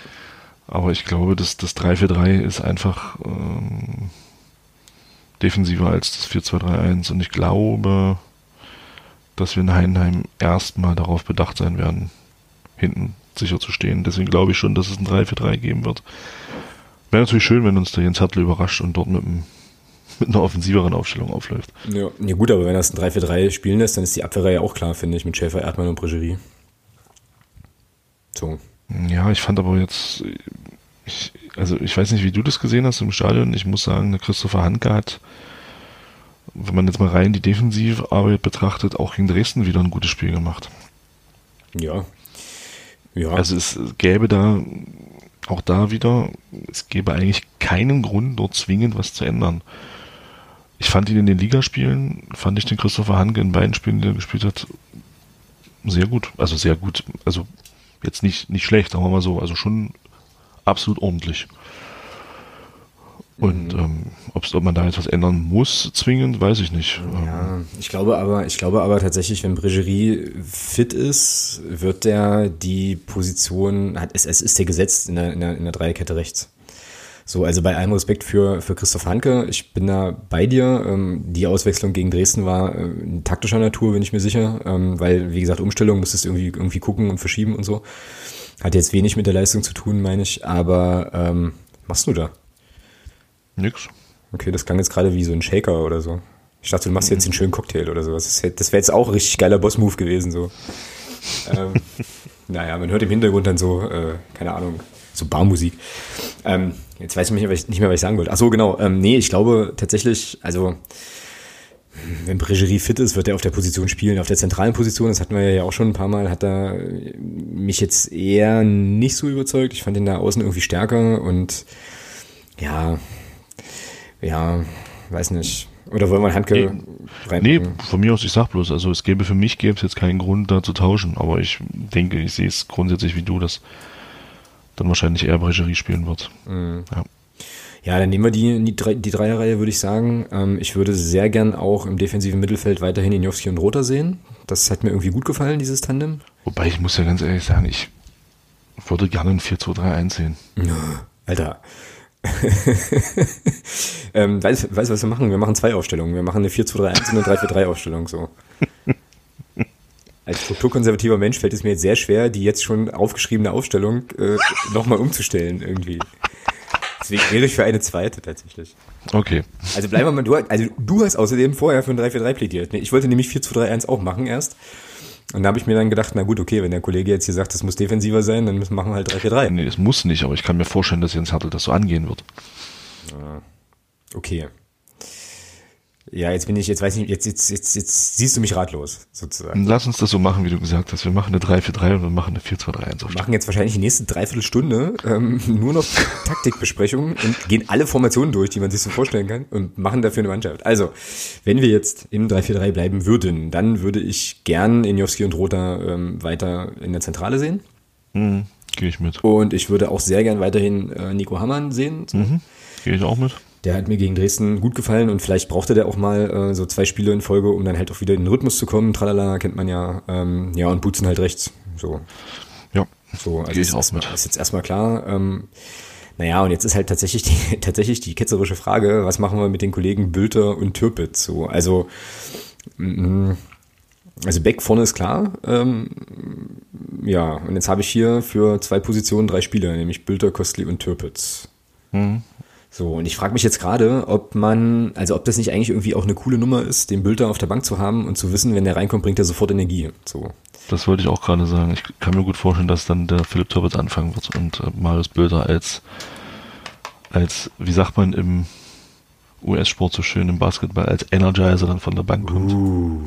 Aber ich glaube, dass das 3-4-3 ist einfach ähm, defensiver als das 4-2-3-1 und ich glaube, dass wir in Heidenheim erstmal darauf bedacht sein werden, hinten sicher zu stehen. Deswegen glaube ich schon, dass es ein 3-4-3 geben wird. Wäre natürlich schön, wenn uns der Jens Hartl überrascht und dort mit, einem, mit einer offensiveren Aufstellung aufläuft. Ja, ja gut, aber wenn er es ein 3-4-3 spielen lässt, dann ist die Abwehrreihe auch klar, finde ich, mit Schäfer, Erdmann und Bregerie. So. Ja, ich fand aber jetzt, ich, also ich weiß nicht, wie du das gesehen hast im Stadion. Ich muss sagen, der Christopher Hanke hat, wenn man jetzt mal rein die Defensivarbeit betrachtet, auch gegen Dresden wieder ein gutes Spiel gemacht. Ja, ja. Also es gäbe da auch da wieder, es gäbe eigentlich keinen Grund, dort zwingend was zu ändern. Ich fand ihn in den Ligaspielen, fand ich den Christopher Hanke in beiden Spielen, die er gespielt hat, sehr gut. Also sehr gut. Also jetzt nicht, nicht schlecht, sagen wir mal so. Also schon absolut ordentlich. Und mhm. ähm, ob man da jetzt was ändern muss, zwingend, weiß ich nicht. Ja, ich glaube aber, ich glaube aber tatsächlich, wenn Bregerie fit ist, wird der die Position, hat, es, es ist der gesetzt in der, in der, in der Dreierkette rechts. So, also bei allem Respekt für, für Christoph Hanke, ich bin da bei dir. Ähm, die Auswechslung gegen Dresden war äh, taktischer Natur, bin ich mir sicher, ähm, weil, wie gesagt, Umstellung musstest du irgendwie, irgendwie gucken und verschieben und so. Hat jetzt wenig mit der Leistung zu tun, meine ich, aber ähm, machst du da? Nix. Okay, das klang jetzt gerade wie so ein Shaker oder so. Ich dachte, du machst jetzt einen schönen Cocktail oder sowas. Das wäre jetzt auch ein richtig geiler Boss-Move gewesen, so. ähm, naja, man hört im Hintergrund dann so, äh, keine Ahnung, so Barmusik. Ähm, jetzt weiß ich nicht mehr, was ich sagen wollte. Ach so, genau. Ähm, nee, ich glaube tatsächlich, also, wenn Bregerie fit ist, wird er auf der Position spielen, auf der zentralen Position. Das hatten wir ja auch schon ein paar Mal. Hat er mich jetzt eher nicht so überzeugt. Ich fand ihn da außen irgendwie stärker und ja, ja, weiß nicht. Oder wollen wir Handke nee, rein? Nee, von mir aus, ich sag bloß, also es gäbe für mich gäbe es jetzt keinen Grund da zu tauschen, aber ich denke, ich sehe es grundsätzlich wie du, dass dann wahrscheinlich eher Bregerie spielen wird. Mhm. Ja. Ja, dann nehmen wir die, die, die Dreierreihe, würde ich sagen. Ähm, ich würde sehr gern auch im defensiven Mittelfeld weiterhin Injowski und Rother sehen. Das hat mir irgendwie gut gefallen, dieses Tandem. Wobei, ich muss ja ganz ehrlich sagen, ich würde gerne ein 4-2-3-1 sehen. Alter, ähm, weißt du, was wir machen? Wir machen zwei Aufstellungen. Wir machen eine 4-2-3-1 und eine 3-4-3-Aufstellung. So. Als strukturkonservativer Mensch fällt es mir jetzt sehr schwer, die jetzt schon aufgeschriebene Aufstellung äh, nochmal umzustellen irgendwie. Deswegen wäre ich für eine zweite tatsächlich. Okay. Also bleiben wir mal, du, also du hast außerdem vorher für ein 3-4-3 plädiert. Ich wollte nämlich 4-2-3-1 auch machen erst. Und da habe ich mir dann gedacht, na gut, okay, wenn der Kollege jetzt hier sagt, das muss defensiver sein, dann machen wir halt 3-4-3. Nee, es muss nicht, aber ich kann mir vorstellen, dass Jens Hertel das so angehen wird. Okay. Ja, jetzt bin ich, jetzt weiß ich nicht, jetzt, jetzt, jetzt, jetzt siehst du mich ratlos, sozusagen. Lass uns das so machen, wie du gesagt hast. Wir machen eine 3-4-3 und wir machen eine 4-2-3-1. Wir machen jetzt wahrscheinlich die nächste Dreiviertelstunde ähm, nur noch Taktikbesprechungen und gehen alle Formationen durch, die man sich so vorstellen kann und machen dafür eine Mannschaft. Also, wenn wir jetzt im 3-4-3 bleiben würden, dann würde ich gern Injowski und Rota ähm, weiter in der Zentrale sehen. Mhm, Gehe ich mit. Und ich würde auch sehr gern weiterhin äh, Nico Hammann sehen. So. Mhm, Gehe ich auch mit. Der hat mir gegen Dresden gut gefallen und vielleicht brauchte der auch mal äh, so zwei Spiele in Folge, um dann halt auch wieder in den Rhythmus zu kommen. Tralala kennt man ja. Ähm, ja, und Butzen halt rechts. So. Ja. So, also ist, ist, ist jetzt erstmal klar. Ähm, Naja, und jetzt ist halt tatsächlich die, tatsächlich die ketzerische Frage, was machen wir mit den Kollegen Bülter und Türpitz so? Also, mm, also Beck vorne ist klar. Ähm, ja, und jetzt habe ich hier für zwei Positionen drei Spieler, nämlich Bülter, Kostli und Türpitz. Mhm. So, und ich frage mich jetzt gerade, ob man, also ob das nicht eigentlich irgendwie auch eine coole Nummer ist, den Bülter auf der Bank zu haben und zu wissen, wenn der reinkommt, bringt er sofort Energie. So. Das wollte ich auch gerade sagen. Ich kann mir gut vorstellen, dass dann der Philipp Türpitz anfangen wird und äh, Marius Bülter als, als, wie sagt man im US-Sport so schön, im Basketball, als Energizer dann von der Bank kommt. Uh,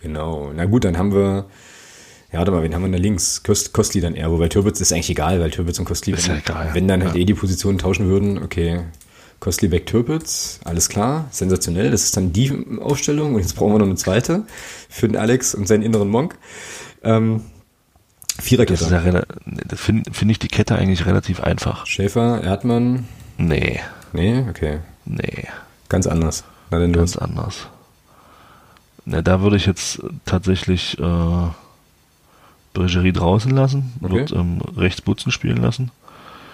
genau. Na gut, dann haben wir, ja, warte mal, wen haben wir da links? Kost, Kostli dann eher, wobei Türbitz ist eigentlich egal, weil Türbitz und Kostli, ist wenn, ja egal. wenn dann halt ja. eh die Positionen tauschen würden, okay. Kostli weg Türpitz, alles klar, sensationell. Das ist dann die Aufstellung und jetzt brauchen wir noch eine zweite für den Alex und seinen inneren Monk. Ähm, Viererkette. Das, ja das finde find ich die Kette eigentlich relativ einfach. Schäfer, Erdmann? Nee. Nee, okay. Nee. Ganz anders. Na, denn Ganz anders. Na, da würde ich jetzt tatsächlich äh, Bregerie draußen lassen, okay. wird ähm, rechts Butzen spielen lassen.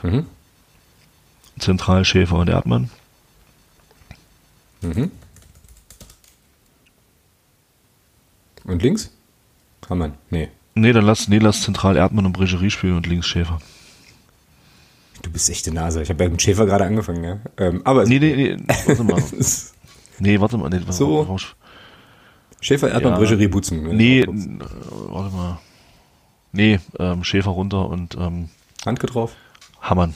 Mhm. Zentral Schäfer und Erdmann. Mhm. Und links? Hammann? Nee. Nee, dann lass, nee, lass zentral Erdmann und Bregerie spielen und links Schäfer. Du bist echte Nase. Ich habe ja mit Schäfer gerade angefangen, ja. Ähm, aber nee, nee, nee, warte mal. nee, warte mal. Nee, so. Raus. Schäfer, Erdmann, ja. Bregerie, Butzen. Ne? Nee, warte mal. Nee, ähm, Schäfer runter und ähm, Handke drauf. Hammann.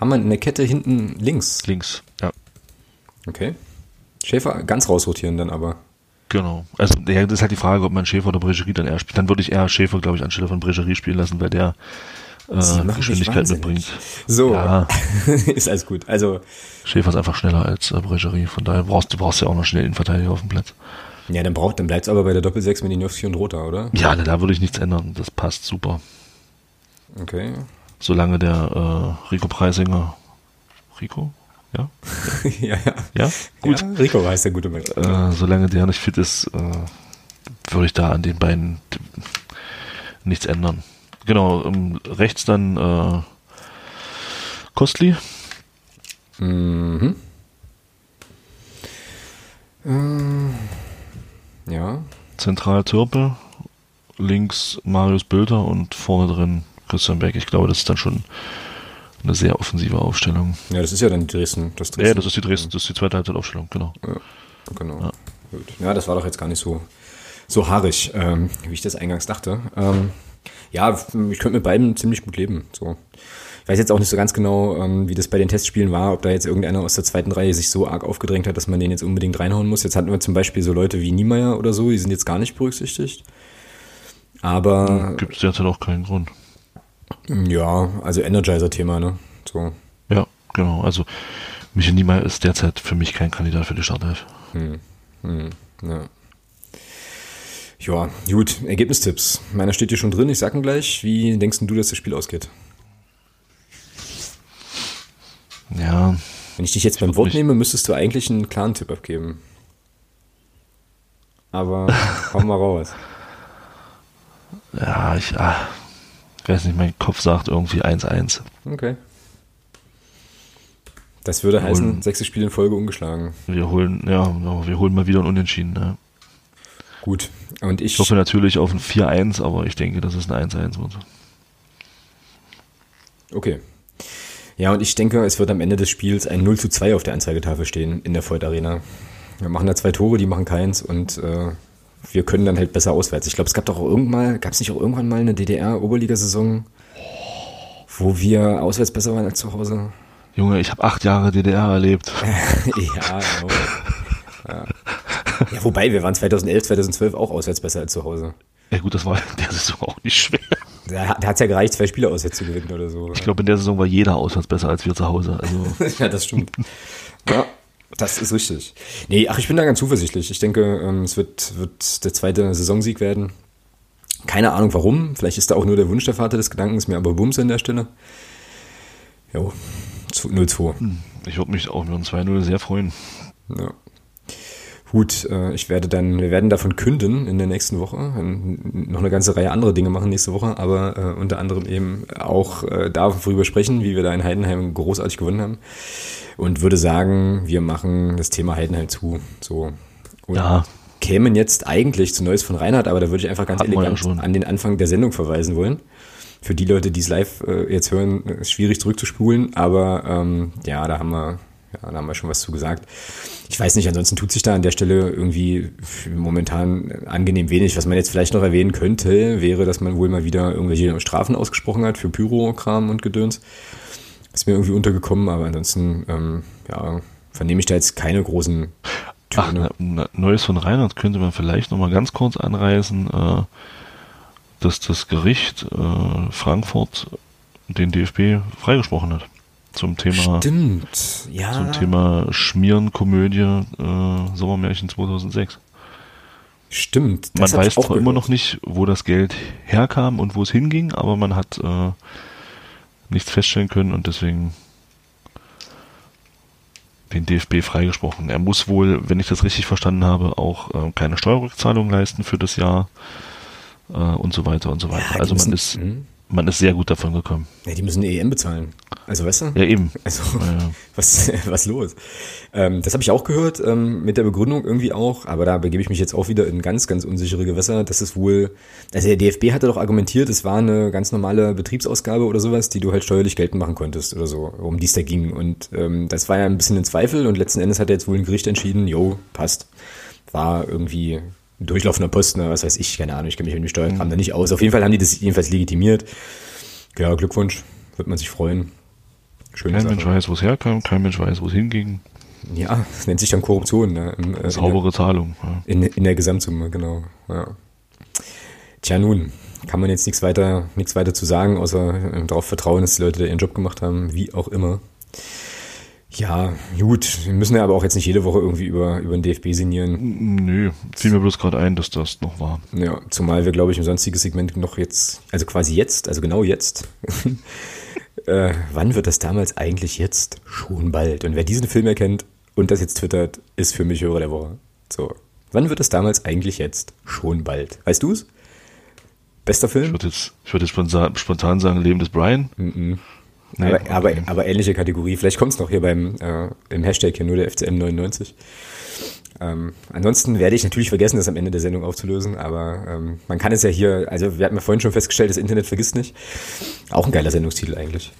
Hammann in der Kette hinten links. Links, ja. Okay. Schäfer ganz rausrotieren dann aber. Genau. Also ja, das ist halt die Frage, ob man Schäfer oder Bregerie dann eher spielt. Dann würde ich eher Schäfer, glaube ich, anstelle von Bregerie spielen lassen, weil der äh, Geschwindigkeit mitbringt. So, ja. ist alles gut. Also Schäfer ist einfach schneller als äh, Bregerie, von daher brauchst du brauchst ja auch noch schnell Innenverteidiger auf dem Platz. Ja, dann braucht, dann bleibt es aber bei der Doppel-6 mit Nowski und Rota, oder? Ja, da würde ich nichts ändern. Das passt super. Okay. Solange der äh, Rico Preisinger Rico? Ja? ja, ja. Ja? Gut. Ja, Rico heißt der gute Mensch. Äh, solange der nicht fit ist, äh, würde ich da an den beiden nichts ändern. Genau, um, rechts dann äh, Kostli. Mhm. Ähm. Ja. Zentral Türpe, links Marius Bülter und vorne drin Christian Beck. Ich glaube, das ist dann schon eine sehr offensive Aufstellung. Ja, das ist ja dann Dresden. Das Dresden. Ja, das ist die Dresden, das ist die zweite Halbzeitaufstellung, genau. Ja, genau. Ja. Gut. ja, das war doch jetzt gar nicht so, so haarig, ähm, wie ich das eingangs dachte. Ähm, ja, ich könnte mit beiden ziemlich gut leben. So. Ich weiß jetzt auch nicht so ganz genau, ähm, wie das bei den Testspielen war, ob da jetzt irgendeiner aus der zweiten Reihe sich so arg aufgedrängt hat, dass man den jetzt unbedingt reinhauen muss. Jetzt hatten wir zum Beispiel so Leute wie Niemeyer oder so, die sind jetzt gar nicht berücksichtigt. Aber. Gibt es derzeit auch keinen Grund. Ja, also Energizer-Thema, ne? So. Ja, genau. Also Michael Niemeyer ist derzeit für mich kein Kandidat für die Startelf. Hm. Hm. Ja. Ja, gut, Ergebnistipps. Meiner steht hier schon drin, ich sag ihn gleich. Wie denkst du, dass das Spiel ausgeht? Ja. Wenn ich dich jetzt beim Wort nicht. nehme, müsstest du eigentlich einen klaren Tipp abgeben. Aber komm mal raus. Ja, ich, ah, weiß nicht, mein Kopf sagt irgendwie 1-1. Okay. Das würde wir heißen, holen, sechste Spiele in Folge ungeschlagen. Wir holen, ja, wir holen mal wieder ein Unentschieden. Ne? Gut. Und ich, ich hoffe natürlich auf ein 4-1, aber ich denke, dass es ein 1-1 wird. Okay. Ja, und ich denke, es wird am Ende des Spiels ein 0 zu 2 auf der Anzeigetafel stehen in der Void Arena. Wir machen da zwei Tore, die machen keins und äh, wir können dann halt besser auswärts. Ich glaube, es gab doch auch irgendwann gab es nicht auch irgendwann mal eine DDR-Oberligasaison, wo wir auswärts besser waren als zu Hause? Junge, ich habe acht Jahre DDR erlebt. ja, genau. ja. ja, wobei, wir waren 2011, 2012 auch auswärts besser als zu Hause. Ja gut, das war in der Saison auch nicht schwer. Da, hat es ja gereicht, zwei Spiele auswärts zu gewinnen oder so. Ich glaube, in der Saison war jeder auswärts besser als wir zu Hause. Also. ja, das stimmt. ja, das ist richtig. Nee, ach, ich bin da ganz zuversichtlich. Ich denke, ähm, es wird, wird der zweite Saisonsieg werden. Keine Ahnung warum. Vielleicht ist da auch nur der Wunsch der Vater des Gedankens, mir aber Bums an der Stelle. Jo, 0-2. Ich würde mich auch mit einem 2-0 sehr freuen. Ja. Gut, äh, ich werde dann, wir werden davon künden in der nächsten Woche. Noch eine ganze Reihe andere Dinge machen nächste Woche, aber äh, unter anderem eben auch äh, darüber sprechen, wie wir da in Heidenheim großartig gewonnen haben. Und würde sagen, wir machen das Thema Heidenheim zu. So. Und ja. kämen jetzt eigentlich zu Neues von Reinhard, aber da würde ich einfach ganz Hatten elegant ja an den Anfang der Sendung verweisen wollen für die Leute, die es live äh, jetzt hören, ist schwierig zurückzuspulen, aber ähm, ja, da haben wir, ja, da haben wir schon was zu gesagt. Ich weiß nicht, ansonsten tut sich da an der Stelle irgendwie momentan angenehm wenig. Was man jetzt vielleicht noch erwähnen könnte, wäre, dass man wohl mal wieder irgendwelche Strafen ausgesprochen hat für Pyrokram und Gedöns. Ist mir irgendwie untergekommen, aber ansonsten, ähm, ja, vernehme ich da jetzt keine großen Töne. Ach, Neues von Reinhard könnte man vielleicht noch mal ganz kurz anreißen. Äh dass das Gericht äh, Frankfurt den DFB freigesprochen hat zum Thema Stimmt, ja. zum Thema Schmierenkomödie äh, Sommermärchen 2006. Stimmt. Man weiß zwar immer noch nicht, wo das Geld herkam und wo es hinging, aber man hat äh, nichts feststellen können und deswegen den DFB freigesprochen. Er muss wohl, wenn ich das richtig verstanden habe, auch äh, keine Steuerrückzahlung leisten für das Jahr äh, und so weiter und so weiter. Ja, also man ist, hm? Man ist sehr gut davon gekommen. Ja, die müssen EM bezahlen. Also weißt du? Ja, eben. Also ja. was, was los? Ähm, das habe ich auch gehört, ähm, mit der Begründung irgendwie auch, aber da begebe ich mich jetzt auch wieder in ganz, ganz unsichere Gewässer. Das ist wohl, also der DFB hatte doch argumentiert, es war eine ganz normale Betriebsausgabe oder sowas, die du halt steuerlich geltend machen konntest oder so, um die es da ging. Und ähm, das war ja ein bisschen in Zweifel und letzten Endes hat jetzt wohl ein Gericht entschieden, jo, passt. War irgendwie durchlaufender Posten, was weiß ich, keine Ahnung, ich kenne mich mit dem Steuerkram mhm. da nicht aus. Auf jeden Fall haben die das jedenfalls legitimiert. Ja, Glückwunsch, wird man sich freuen. Schöne kein Sache. Mensch weiß, wo es herkam, kein Mensch weiß, wo es hinging. Ja, das nennt sich dann Korruption. Ne? Im, äh, Saubere Zahlung. Ja. In, in der Gesamtsumme, genau. Ja. Tja, nun, kann man jetzt nichts weiter, nichts weiter zu sagen, außer äh, darauf vertrauen, dass die Leute da ihren Job gemacht haben, wie auch immer. Ja, gut. Wir müssen ja aber auch jetzt nicht jede Woche irgendwie über, über den DFB signieren. Nö, fiel mir bloß gerade ein, dass das noch war. Ja, zumal wir, glaube ich, im sonstigen Segment noch jetzt, also quasi jetzt, also genau jetzt. äh, wann wird das damals eigentlich jetzt? Schon bald. Und wer diesen Film erkennt und das jetzt twittert, ist für mich Hörer der Woche. So. Wann wird das damals eigentlich jetzt? Schon bald. Weißt du es? Bester Film? Ich würde jetzt, ich würd jetzt spontan, spontan sagen, Leben des Brian. Mm -mm. Nee, aber, aber, aber, ähnliche Kategorie. Vielleicht kommt es noch hier beim äh, im Hashtag hier nur der FCM 99. Ähm, ansonsten werde ich natürlich vergessen, das am Ende der Sendung aufzulösen, aber ähm, man kann es ja hier, also wir hatten ja vorhin schon festgestellt, das Internet vergisst nicht. Auch ein geiler Sendungstitel eigentlich.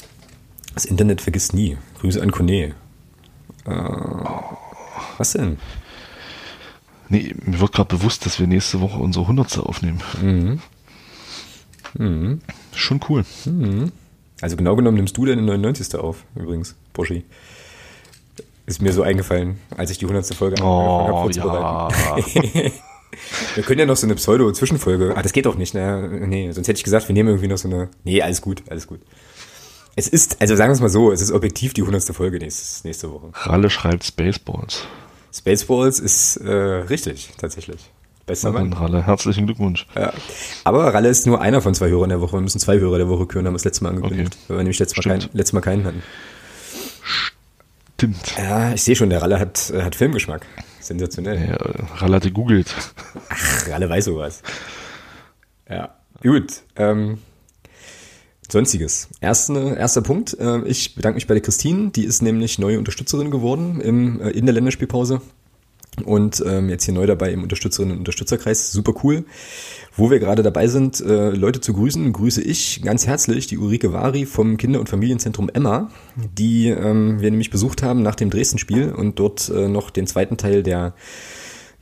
Das Internet vergisst nie. Grüße an Kone. Äh, was denn? Nee, mir wird gerade bewusst, dass wir nächste Woche unsere 100. aufnehmen. Mhm. Mhm. Schon cool. Mhm. Also genau genommen nimmst du deine 99. auf, übrigens, Boschi. Ist mir so eingefallen, als ich die 100. Folge oh, ja. wir können ja noch so eine Pseudo-Zwischenfolge. Ah, das geht doch nicht, ne? Nee, sonst hätte ich gesagt, wir nehmen irgendwie noch so eine. Nee, alles gut, alles gut. Es ist, also sagen wir es mal so, es ist objektiv die 100. Folge nächste, nächste Woche. Ralle schreibt Spaceballs. Spaceballs ist äh, richtig, tatsächlich. Bester Mann. Ralle, herzlichen Glückwunsch. Ja. Aber Ralle ist nur einer von zwei Hörern der Woche. Wir müssen zwei Hörer der Woche küren, haben wir das letzte Mal angekündigt. Okay. Weil wir nämlich letztes Mal, kein, letztes Mal keinen hatten. Stimmt. Ja, ich sehe schon, der Ralle hat, äh, hat Filmgeschmack. Sensationell. Ja, Ralle hat gegoogelt. Ach, Ralle weiß sowas. Ja, gut. Ähm, Sonstiges. Erste, erster Punkt. Äh, ich bedanke mich bei der Christine. Die ist nämlich neue Unterstützerin geworden im, äh, in der Länderspielpause und ähm, jetzt hier neu dabei im Unterstützerinnen und Unterstützerkreis. Super cool. Wo wir gerade dabei sind, äh, Leute zu grüßen, grüße ich ganz herzlich die Ulrike Vari vom Kinder- und Familienzentrum Emma, die ähm, wir nämlich besucht haben nach dem Dresden-Spiel und dort äh, noch den zweiten Teil der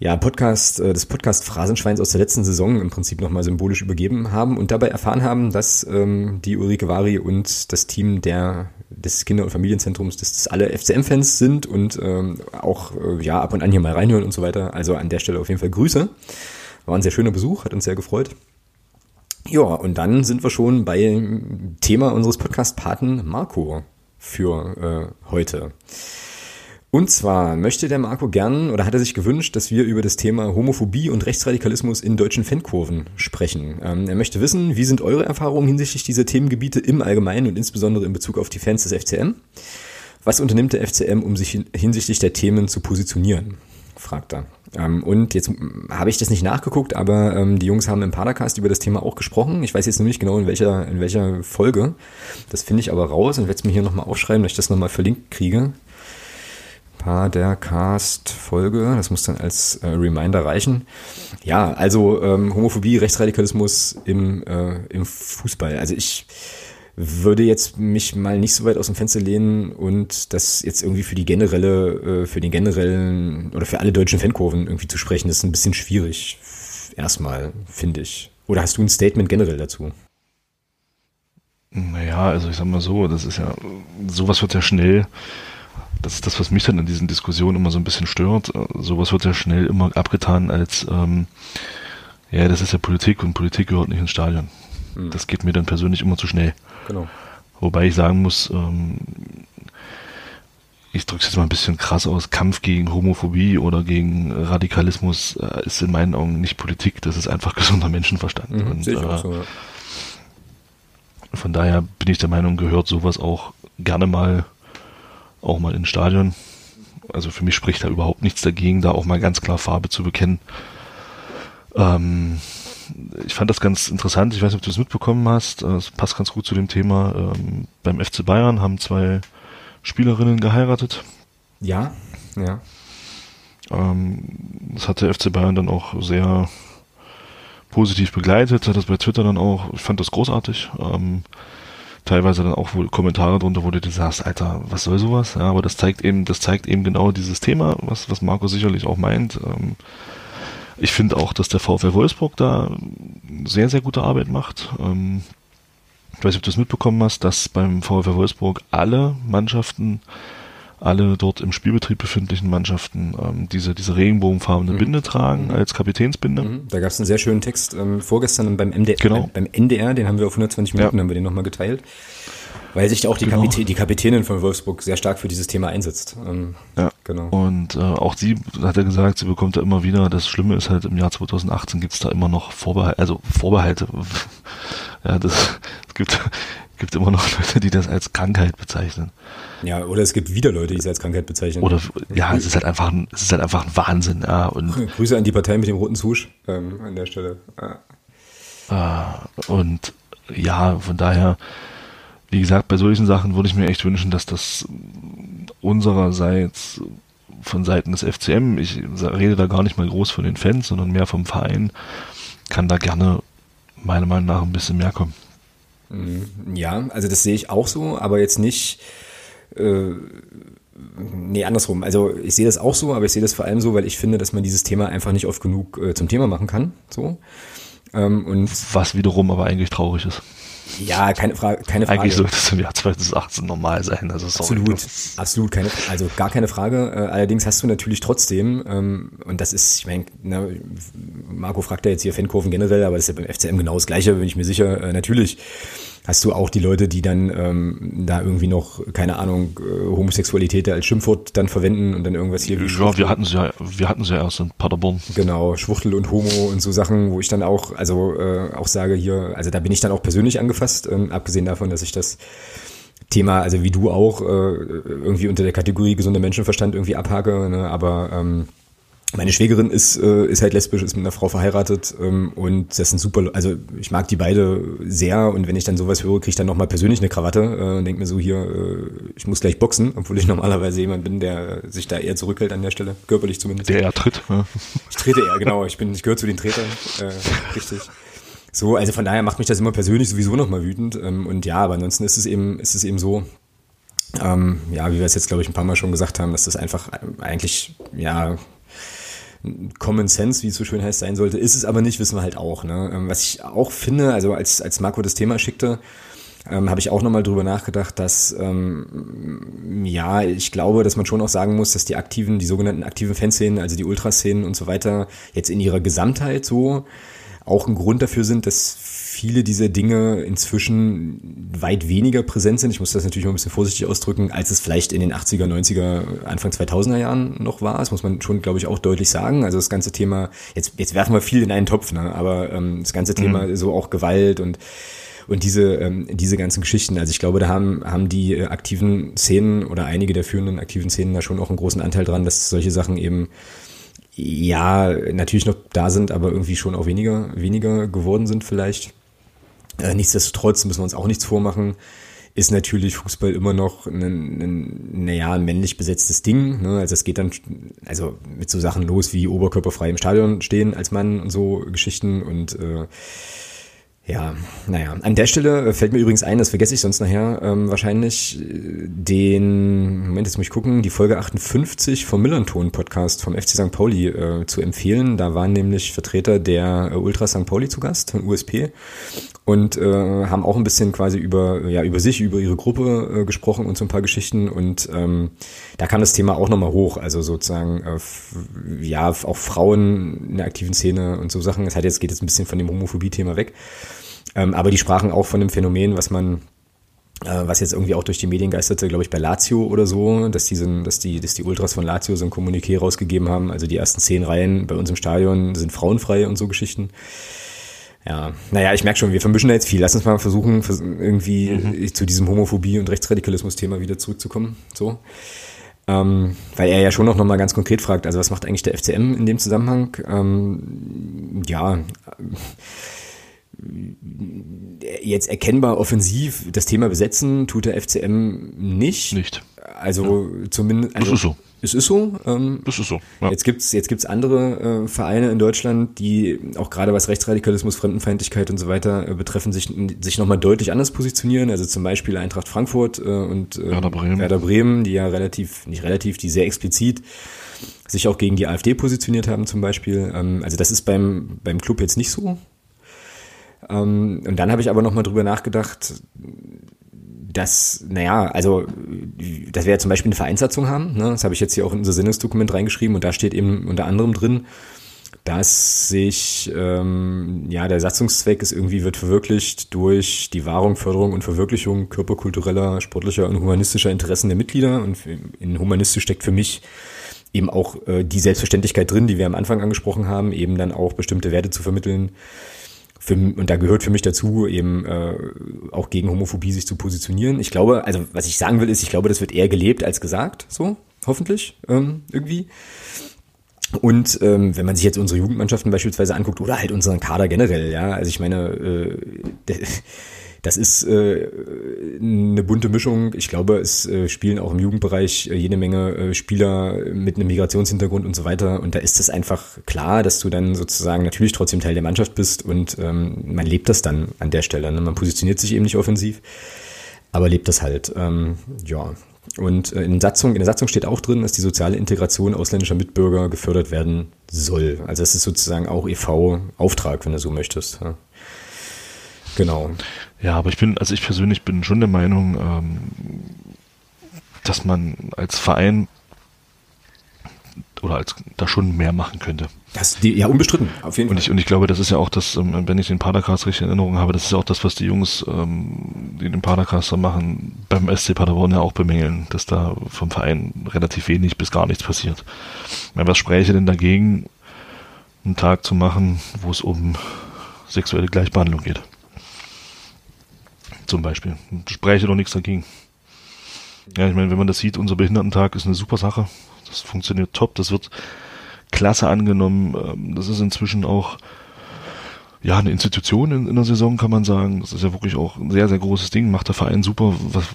ja, Podcast, äh, des Podcast Phrasenschweins aus der letzten Saison im Prinzip nochmal symbolisch übergeben haben und dabei erfahren haben, dass ähm, die Ulrike Vari und das Team der des Kinder- und Familienzentrums, dass das alle FCM-Fans sind und ähm, auch äh, ja ab und an hier mal reinhören und so weiter. Also an der Stelle auf jeden Fall Grüße. War ein sehr schöner Besuch, hat uns sehr gefreut. Ja, und dann sind wir schon bei Thema unseres Podcast-Paten Marco für äh, heute. Und zwar möchte der Marco gern oder hat er sich gewünscht, dass wir über das Thema Homophobie und Rechtsradikalismus in deutschen Fankurven sprechen. Ähm, er möchte wissen, wie sind eure Erfahrungen hinsichtlich dieser Themengebiete im Allgemeinen und insbesondere in Bezug auf die Fans des FCM? Was unternimmt der FCM, um sich hinsichtlich der Themen zu positionieren? fragt er. Ähm, und jetzt habe ich das nicht nachgeguckt, aber ähm, die Jungs haben im Padercast über das Thema auch gesprochen. Ich weiß jetzt nur nicht genau in welcher, in welcher Folge. Das finde ich aber raus und werde es mir hier nochmal aufschreiben, dass ich das nochmal verlinkt kriege. Padercast-Folge, das muss dann als äh, Reminder reichen. Ja, also ähm, Homophobie, Rechtsradikalismus im, äh, im Fußball. Also ich würde jetzt mich mal nicht so weit aus dem Fenster lehnen und das jetzt irgendwie für die generelle, äh, für den generellen oder für alle deutschen Fankurven irgendwie zu sprechen, ist ein bisschen schwierig. Erstmal, finde ich. Oder hast du ein Statement generell dazu? Naja, also ich sag mal so, das ist ja, sowas wird ja schnell, das ist das, was mich dann in diesen Diskussionen immer so ein bisschen stört, sowas wird ja schnell immer abgetan als, ähm, ja, das ist ja Politik und Politik gehört nicht ins Stadion. Mhm. Das geht mir dann persönlich immer zu schnell. Genau. Wobei ich sagen muss, ähm, ich drücke es jetzt mal ein bisschen krass aus, Kampf gegen Homophobie oder gegen Radikalismus äh, ist in meinen Augen nicht Politik, das ist einfach gesunder Menschenverstand. Mhm, und, äh, so, ja. Von daher bin ich der Meinung, gehört sowas auch gerne mal auch mal ins Stadion. Also für mich spricht da überhaupt nichts dagegen, da auch mal ganz klar Farbe zu bekennen. Ähm, ich fand das ganz interessant. Ich weiß nicht, ob du es mitbekommen hast. Es passt ganz gut zu dem Thema. Ähm, beim FC Bayern haben zwei Spielerinnen geheiratet. Ja, ja. Ähm, das hat der FC Bayern dann auch sehr positiv begleitet, hat das bei Twitter dann auch, ich fand das großartig. Ähm, teilweise dann auch wohl Kommentare drunter, wo du dir sagst, Alter, was soll sowas? Ja, aber das zeigt eben, das zeigt eben genau dieses Thema, was, was Marco sicherlich auch meint. Ähm, ich finde auch, dass der VfL Wolfsburg da sehr, sehr gute Arbeit macht. Ähm, ich weiß nicht, ob du es mitbekommen hast, dass beim VfL Wolfsburg alle Mannschaften, alle dort im Spielbetrieb befindlichen Mannschaften ähm, diese, diese regenbogenfarbene mhm. Binde tragen mhm. als Kapitänsbinde. Mhm. Da gab es einen sehr schönen Text ähm, vorgestern beim, MD genau. beim, beim NDR, den haben wir auf 120 Minuten, ja. haben wir den nochmal geteilt. Weil sich auch die, genau. Kapitä die Kapitänin von Wolfsburg sehr stark für dieses Thema einsetzt. Ähm, ja, genau. Und äh, auch sie hat ja gesagt, sie bekommt ja immer wieder, das Schlimme ist halt, im Jahr 2018 gibt es da immer noch Vorbehalte, also Vorbehalte. ja, das, es gibt, gibt immer noch Leute, die das als Krankheit bezeichnen. Ja, oder es gibt wieder Leute, die es als Krankheit bezeichnen. Oder ja, es ist halt einfach ein, es ist halt einfach ein Wahnsinn, ja. Und Grüße an die Partei mit dem roten Zusch ähm, an der Stelle. Ja. Äh, und ja, von daher wie gesagt, bei solchen Sachen würde ich mir echt wünschen, dass das unsererseits von Seiten des FCM, ich rede da gar nicht mal groß von den Fans, sondern mehr vom Verein, kann da gerne meiner Meinung nach ein bisschen mehr kommen. Mhm. Ja, also das sehe ich auch so, aber jetzt nicht, äh, nee, andersrum. Also ich sehe das auch so, aber ich sehe das vor allem so, weil ich finde, dass man dieses Thema einfach nicht oft genug äh, zum Thema machen kann. So. Ähm, und Was wiederum aber eigentlich traurig ist. Ja, keine Frage. Keine Frage. Eigentlich sollte es im Jahr 2018 normal sein. Also sorry. Absolut, absolut, keine, also gar keine Frage. Äh, allerdings hast du natürlich trotzdem, ähm, und das ist, ich meine, ne, Marco fragt ja jetzt hier Fankurven generell, aber das ist ja beim FCM genau das Gleiche, bin ich mir sicher. Äh, natürlich hast du auch die Leute, die dann ähm, da irgendwie noch, keine Ahnung, äh, Homosexualität als Schimpfwort dann verwenden und dann irgendwas hier wie Ja, wir hatten sie ja, wir hatten sie ja erst in Paderborn. Genau, Schwuchtel und Homo und so Sachen, wo ich dann auch, also äh, auch sage hier, also da bin ich dann auch persönlich angefasst, ähm, abgesehen davon, dass ich das Thema, also wie du auch, äh, irgendwie unter der Kategorie gesunder Menschenverstand irgendwie abhake, ne? aber ähm, meine Schwägerin ist, äh, ist halt lesbisch, ist mit einer Frau verheiratet ähm, und das sind super, also ich mag die beide sehr und wenn ich dann sowas höre, kriege ich dann nochmal persönlich eine Krawatte äh, und denke mir so hier, äh, ich muss gleich boxen, obwohl ich normalerweise jemand bin, der sich da eher zurückhält an der Stelle, körperlich zumindest. Der eher tritt. Ja. Ich trete eher, genau, ich bin, ich gehöre zu den Tretern, äh, richtig. So, also von daher macht mich das immer persönlich sowieso nochmal wütend ähm, und ja, aber ansonsten ist es eben, ist es eben so, ähm, ja, wie wir es jetzt glaube ich ein paar Mal schon gesagt haben, dass das einfach eigentlich, ja, Common Sense, wie es so schön heißt, sein sollte. Ist es aber nicht, wissen wir halt auch. Ne? Ähm, was ich auch finde, also als, als Marco das Thema schickte, ähm, habe ich auch nochmal drüber nachgedacht, dass ähm, ja, ich glaube, dass man schon auch sagen muss, dass die aktiven, die sogenannten aktiven Fanszenen, also die Ultraszenen und so weiter, jetzt in ihrer Gesamtheit so auch ein Grund dafür sind, dass viele dieser Dinge inzwischen weit weniger präsent sind. Ich muss das natürlich mal ein bisschen vorsichtig ausdrücken, als es vielleicht in den 80er, 90er, Anfang 2000er Jahren noch war. Das muss man schon, glaube ich, auch deutlich sagen. Also das ganze Thema, jetzt, jetzt werfen wir viel in einen Topf, ne? aber ähm, das ganze Thema mhm. so auch Gewalt und und diese ähm, diese ganzen Geschichten. Also ich glaube, da haben haben die äh, aktiven Szenen oder einige der führenden aktiven Szenen da schon auch einen großen Anteil dran, dass solche Sachen eben ja, natürlich noch da sind, aber irgendwie schon auch weniger, weniger geworden sind vielleicht. Äh, nichtsdestotrotz müssen wir uns auch nichts vormachen ist natürlich Fußball immer noch ein, ein naja, ein männlich besetztes Ding. Ne? Also es geht dann also mit so Sachen los wie oberkörperfrei im Stadion stehen als Mann und so Geschichten und äh, ja, naja, an der Stelle äh, fällt mir übrigens ein, das vergesse ich sonst nachher ähm, wahrscheinlich, äh, den, Moment, jetzt muss ich gucken, die Folge 58 vom Millanton Podcast vom FC St. Pauli äh, zu empfehlen. Da waren nämlich Vertreter der äh, Ultra St. Pauli zu Gast, von USP, und äh, haben auch ein bisschen quasi über, ja, über sich, über ihre Gruppe äh, gesprochen und so ein paar Geschichten. Und ähm, da kam das Thema auch nochmal hoch, also sozusagen, äh, ja, auch Frauen in der aktiven Szene und so Sachen. Das heißt, jetzt geht jetzt ein bisschen von dem Homophobie-Thema weg. Ähm, aber die sprachen auch von dem Phänomen, was man äh, was jetzt irgendwie auch durch die Medien geisterte, glaube ich, bei Lazio oder so, dass die, sind, dass die, dass die Ultras von Lazio so ein Kommuniqué rausgegeben haben. Also die ersten zehn Reihen bei uns im Stadion sind frauenfrei und so Geschichten. Ja, naja, ich merke schon, wir vermischen da jetzt viel. Lass uns mal versuchen, irgendwie mhm. zu diesem Homophobie- und Rechtsradikalismus-Thema wieder zurückzukommen. So. Ähm, weil er ja schon noch, noch mal ganz konkret fragt, also was macht eigentlich der FCM in dem Zusammenhang? Ähm, ja, jetzt erkennbar offensiv das Thema besetzen tut der FCM nicht. Nicht. Also ja. zumindest. Also, das ist so. Es ist so. Ähm, das ist so. Ja. Jetzt gibt's jetzt gibt's andere äh, Vereine in Deutschland, die auch gerade was Rechtsradikalismus, Fremdenfeindlichkeit und so weiter äh, betreffen, sich sich nochmal deutlich anders positionieren. Also zum Beispiel Eintracht Frankfurt äh, und äh, Werder, Bremen. Werder Bremen, die ja relativ nicht relativ, die sehr explizit sich auch gegen die AfD positioniert haben zum Beispiel. Ähm, also das ist beim beim Club jetzt nicht so. Ähm, und dann habe ich aber nochmal drüber nachgedacht, dass, naja, also, dass wir ja zum Beispiel eine Vereinssatzung haben, ne? das habe ich jetzt hier auch in unser Sinnesdokument reingeschrieben und da steht eben unter anderem drin, dass sich, ähm, ja, der Satzungszweck ist irgendwie wird verwirklicht durch die Wahrung, Förderung und Verwirklichung körperkultureller, sportlicher und humanistischer Interessen der Mitglieder und in humanistisch steckt für mich eben auch äh, die Selbstverständlichkeit drin, die wir am Anfang angesprochen haben, eben dann auch bestimmte Werte zu vermitteln, für, und da gehört für mich dazu, eben äh, auch gegen Homophobie sich zu positionieren. Ich glaube, also was ich sagen will, ist, ich glaube, das wird eher gelebt als gesagt, so, hoffentlich, ähm, irgendwie. Und ähm, wenn man sich jetzt unsere Jugendmannschaften beispielsweise anguckt oder halt unseren Kader generell, ja, also ich meine, äh, das ist äh, eine bunte Mischung. Ich glaube, es äh, spielen auch im Jugendbereich äh, jede Menge äh, Spieler mit einem Migrationshintergrund und so weiter. Und da ist es einfach klar, dass du dann sozusagen natürlich trotzdem Teil der Mannschaft bist und ähm, man lebt das dann an der Stelle. Ne? Man positioniert sich eben nicht offensiv, aber lebt das halt. Ähm, ja. Und äh, in, Satzung, in der Satzung steht auch drin, dass die soziale Integration ausländischer Mitbürger gefördert werden soll. Also das ist sozusagen auch EV-Auftrag, wenn du so möchtest. Ja. Genau. Ja, aber ich bin, also ich persönlich bin schon der Meinung, ähm, dass man als Verein oder als da schon mehr machen könnte. Das, die, ja, unbestritten, auf jeden und Fall. Ich, und ich glaube, das ist ja auch das, ähm, wenn ich den Padercast richtig in Erinnerung habe, das ist ja auch das, was die Jungs, ähm, die den Padercaster machen, beim SC Paderborn ja auch bemängeln, dass da vom Verein relativ wenig bis gar nichts passiert. meine, was spräche denn dagegen, einen Tag zu machen, wo es um sexuelle Gleichbehandlung geht? Zum Beispiel. Spräche doch nichts dagegen. Ja, ich meine, wenn man das sieht, unser Behindertentag ist eine super Sache. Das funktioniert top, das wird klasse angenommen. Ähm, das ist inzwischen auch ja eine Institution in, in der Saison, kann man sagen. Das ist ja wirklich auch ein sehr, sehr großes Ding. Macht der Verein super. Was,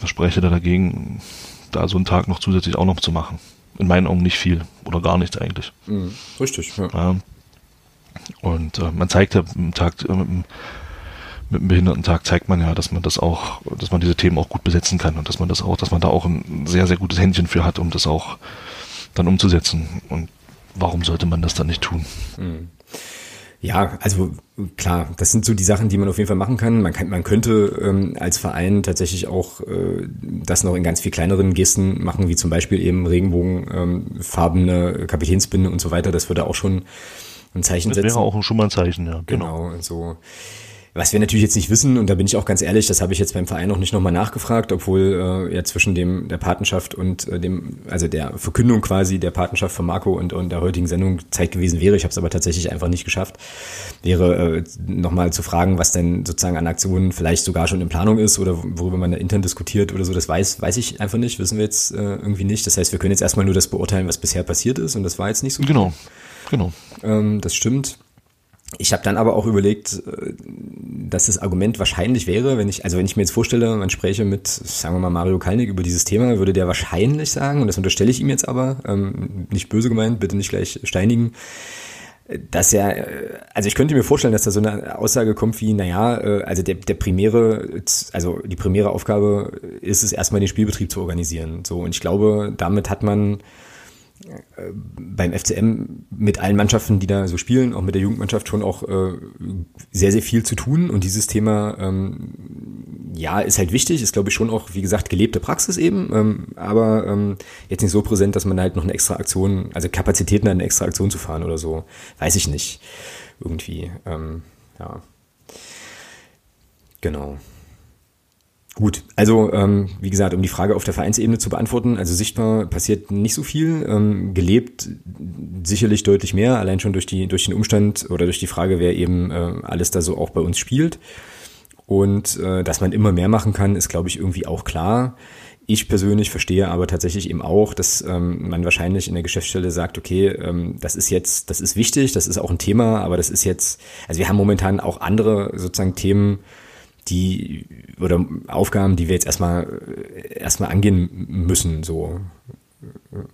was spreche da dagegen, da so einen Tag noch zusätzlich auch noch zu machen? In meinen Augen nicht viel oder gar nichts eigentlich. Mhm, richtig, ja. ja. Und äh, man zeigt ja im Tag, äh, mit dem Behindertentag zeigt man ja, dass man das auch, dass man diese Themen auch gut besetzen kann und dass man das auch, dass man da auch ein sehr, sehr gutes Händchen für hat, um das auch dann umzusetzen. Und warum sollte man das dann nicht tun? Mhm. Ja, also klar, das sind so die Sachen, die man auf jeden Fall machen kann. Man, kann, man könnte ähm, als Verein tatsächlich auch äh, das noch in ganz viel kleineren Gesten machen, wie zum Beispiel eben Regenbogenfarbene ähm, Kapitänsbinde und so weiter. Das würde auch schon ein Zeichen das setzen. Das wäre auch schon mal ein Zeichen, ja. Genau, genau so. Was wir natürlich jetzt nicht wissen, und da bin ich auch ganz ehrlich, das habe ich jetzt beim Verein noch nicht nochmal nachgefragt, obwohl äh, ja zwischen dem der Patenschaft und äh, dem, also der Verkündung quasi der Patenschaft von Marco und, und der heutigen Sendung Zeit gewesen wäre. Ich habe es aber tatsächlich einfach nicht geschafft. Wäre äh, nochmal zu fragen, was denn sozusagen an Aktionen vielleicht sogar schon in Planung ist oder worüber man da intern diskutiert oder so, das weiß, weiß ich einfach nicht, wissen wir jetzt äh, irgendwie nicht. Das heißt, wir können jetzt erstmal nur das beurteilen, was bisher passiert ist und das war jetzt nicht so. Genau, genau. Ähm, das stimmt. Ich habe dann aber auch überlegt, äh, dass das Argument wahrscheinlich wäre, wenn ich, also wenn ich mir jetzt vorstelle, man spräche mit, sagen wir mal, Mario Kalnick über dieses Thema, würde der wahrscheinlich sagen, und das unterstelle ich ihm jetzt aber, ähm, nicht böse gemeint, bitte nicht gleich steinigen, dass er, also ich könnte mir vorstellen, dass da so eine Aussage kommt wie, naja, äh, also der, der primäre, also die primäre Aufgabe ist es erstmal den Spielbetrieb zu organisieren. So, und ich glaube, damit hat man beim FCM mit allen Mannschaften, die da so spielen, auch mit der Jugendmannschaft schon auch äh, sehr, sehr viel zu tun. Und dieses Thema, ähm, ja, ist halt wichtig, ist glaube ich schon auch, wie gesagt, gelebte Praxis eben, ähm, aber ähm, jetzt nicht so präsent, dass man halt noch eine extra Aktion, also Kapazitäten eine extra Aktion zu fahren oder so, weiß ich nicht. Irgendwie, ähm, ja. Genau. Gut, also ähm, wie gesagt, um die Frage auf der Vereinsebene zu beantworten, also sichtbar passiert nicht so viel, ähm, gelebt sicherlich deutlich mehr, allein schon durch, die, durch den Umstand oder durch die Frage, wer eben äh, alles da so auch bei uns spielt. Und äh, dass man immer mehr machen kann, ist, glaube ich, irgendwie auch klar. Ich persönlich verstehe aber tatsächlich eben auch, dass ähm, man wahrscheinlich in der Geschäftsstelle sagt, okay, ähm, das ist jetzt, das ist wichtig, das ist auch ein Thema, aber das ist jetzt, also wir haben momentan auch andere sozusagen Themen, die oder Aufgaben, die wir jetzt erstmal erstmal angehen müssen, so.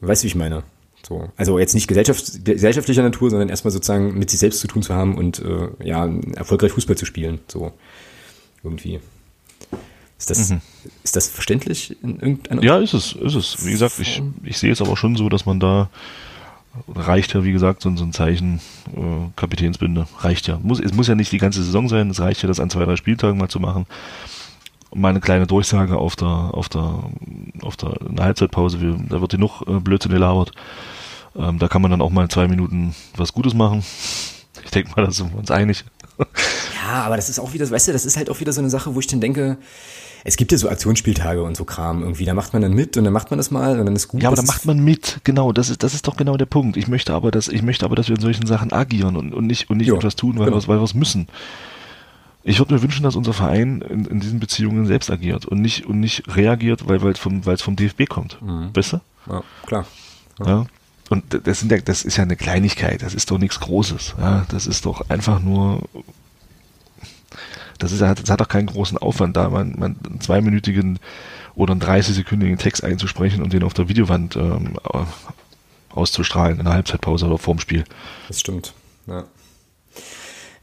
Weißt du, wie ich meine? So. Also jetzt nicht gesellschaft, gesellschaftlicher Natur, sondern erstmal sozusagen mit sich selbst zu tun zu haben und äh, ja, erfolgreich Fußball zu spielen. So. Irgendwie. Ist das, mhm. ist das verständlich in irgendeiner Ja, ist es, ist es. Wie gesagt, ich, ich sehe es aber schon so, dass man da reicht ja, wie gesagt, so, so ein Zeichen äh, Kapitänsbinde. Reicht ja. Muss, es muss ja nicht die ganze Saison sein, es reicht ja, das an zwei, drei Spieltagen mal zu machen. Mal eine kleine Durchsage auf der, auf der, auf der in der Halbzeitpause, wir, da wird genug äh, Blödsinn gelabert. Ähm, da kann man dann auch mal zwei Minuten was Gutes machen. Ich denke mal, da sind wir uns einig. Ja, aber das ist auch wieder, weißt du, das ist halt auch wieder so eine Sache, wo ich dann denke, es gibt ja so Aktionsspieltage und so Kram irgendwie, da macht man dann mit und dann macht man das mal und dann ist gut. Ja, aber da macht man mit, genau, das ist, das ist doch genau der Punkt. Ich möchte aber, dass, ich möchte aber, dass wir in solchen Sachen agieren und, und nicht, und nicht jo, etwas tun, weil, genau. wir, weil wir es müssen. Ich würde mir wünschen, dass unser Verein in, in, diesen Beziehungen selbst agiert und nicht, und nicht reagiert, weil, weil, vom, es vom DFB kommt. Mhm. Weißt du? Ja, klar. Ja. ja. Und das, sind ja, das ist ja eine Kleinigkeit, das ist doch nichts Großes. Ja, das ist doch einfach nur das, ist, das hat doch keinen großen Aufwand da, man, man einen zweiminütigen oder einen 30-sekündigen Text einzusprechen und den auf der Videowand ähm, auszustrahlen in der Halbzeitpause oder vorm Spiel. Das stimmt, ja.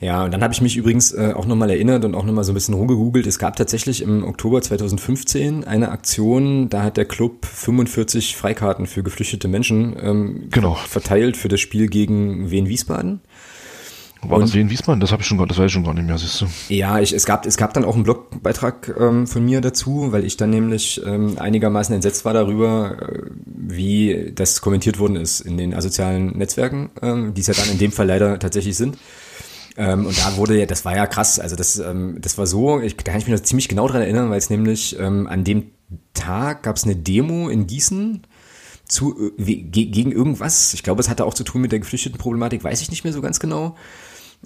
Ja, und dann habe ich mich übrigens äh, auch nochmal erinnert und auch nochmal so ein bisschen rumgegoogelt. Es gab tatsächlich im Oktober 2015 eine Aktion, da hat der Club 45 Freikarten für geflüchtete Menschen ähm, genau. verteilt für das Spiel gegen Wien Wiesbaden. War und, das wie in Wiesbaden? Das habe ich schon, das weiß ich schon gar nicht mehr, siehst du. Ja, ich, es gab, es gab dann auch einen Blogbeitrag ähm, von mir dazu, weil ich dann nämlich ähm, einigermaßen entsetzt war darüber, äh, wie das kommentiert worden ist in den asozialen Netzwerken, ähm, die es ja dann in dem Fall leider tatsächlich sind. Ähm, und da wurde ja, das war ja krass, also das, ähm, das war so, ich, da kann ich mich noch ziemlich genau dran erinnern, weil es nämlich ähm, an dem Tag gab es eine Demo in Gießen, zu, äh, gegen irgendwas. Ich glaube, es hatte auch zu tun mit der Geflüchtetenproblematik, weiß ich nicht mehr so ganz genau.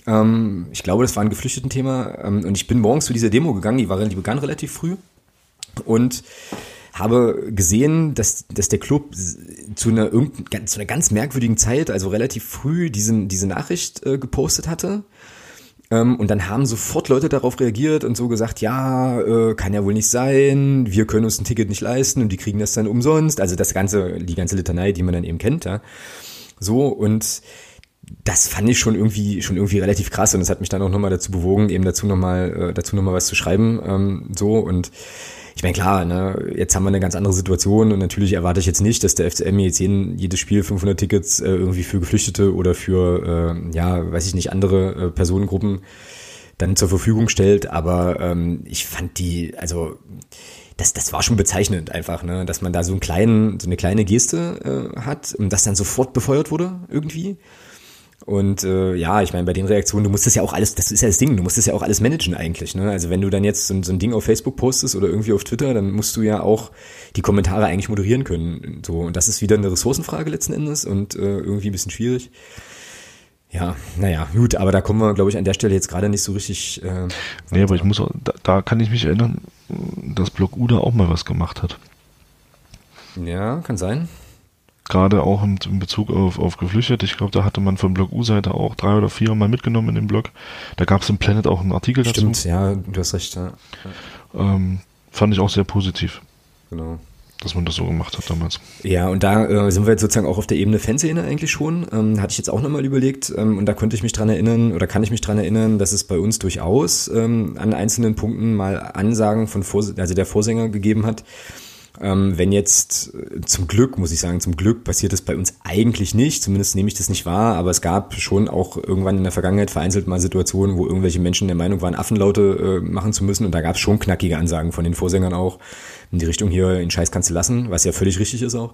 Ähm, ich glaube, das war ein Geflüchteten-Thema. Ähm, und ich bin morgens zu dieser Demo gegangen, die, war, die begann relativ früh. Und habe gesehen, dass, dass der Club zu einer, zu einer ganz merkwürdigen Zeit, also relativ früh, diesen, diese Nachricht äh, gepostet hatte. Ähm, und dann haben sofort Leute darauf reagiert und so gesagt, ja, äh, kann ja wohl nicht sein, wir können uns ein Ticket nicht leisten und die kriegen das dann umsonst. Also das ganze, die ganze Litanei, die man dann eben kennt, ja. So, und das fand ich schon irgendwie schon irgendwie relativ krass und das hat mich dann auch nochmal dazu bewogen, eben dazu nochmal äh, dazu nochmal was zu schreiben ähm, so und ich meine klar, ne, jetzt haben wir eine ganz andere Situation und natürlich erwarte ich jetzt nicht, dass der FCM jetzt jeden, jedes Spiel 500 Tickets äh, irgendwie für Geflüchtete oder für äh, ja, weiß ich nicht andere äh, Personengruppen dann zur Verfügung stellt, aber ähm, ich fand die also das, das war schon bezeichnend einfach, ne, dass man da so einen kleinen, so eine kleine Geste äh, hat und das dann sofort befeuert wurde irgendwie. Und äh, ja, ich meine, bei den Reaktionen, du musst das ja auch alles, das ist ja das Ding, du musst das ja auch alles managen eigentlich. Ne? Also wenn du dann jetzt so, so ein Ding auf Facebook postest oder irgendwie auf Twitter, dann musst du ja auch die Kommentare eigentlich moderieren können. So, und das ist wieder eine Ressourcenfrage letzten Endes und äh, irgendwie ein bisschen schwierig. Ja, naja, gut, aber da kommen wir, glaube ich, an der Stelle jetzt gerade nicht so richtig. Äh, nee, aber ich muss auch, da, da kann ich mich erinnern, dass Block Uda auch mal was gemacht hat. Ja, kann sein gerade auch in, in Bezug auf, auf Geflüchtete. Ich glaube, da hatte man von Blog U-Seite auch drei oder vier mal mitgenommen in dem Blog. Da gab es im Planet auch einen Artikel dazu. Stimmt, ja, du hast recht. Ja. Ähm, fand ich auch sehr positiv. Genau. Dass man das so gemacht hat damals. Ja, und da äh, sind wir jetzt sozusagen auch auf der Ebene Fanszene eigentlich schon. Ähm, hatte ich jetzt auch nochmal überlegt ähm, und da konnte ich mich dran erinnern oder kann ich mich dran erinnern, dass es bei uns durchaus ähm, an einzelnen Punkten mal Ansagen von Vors also der Vorsänger gegeben hat, wenn jetzt äh, zum Glück, muss ich sagen, zum Glück passiert das bei uns eigentlich nicht, zumindest nehme ich das nicht wahr, aber es gab schon auch irgendwann in der Vergangenheit vereinzelt mal Situationen, wo irgendwelche Menschen der Meinung waren, Affenlaute äh, machen zu müssen. Und da gab es schon knackige Ansagen von den Vorsängern auch in die Richtung hier, in Scheiß kannst du lassen, was ja völlig richtig ist auch.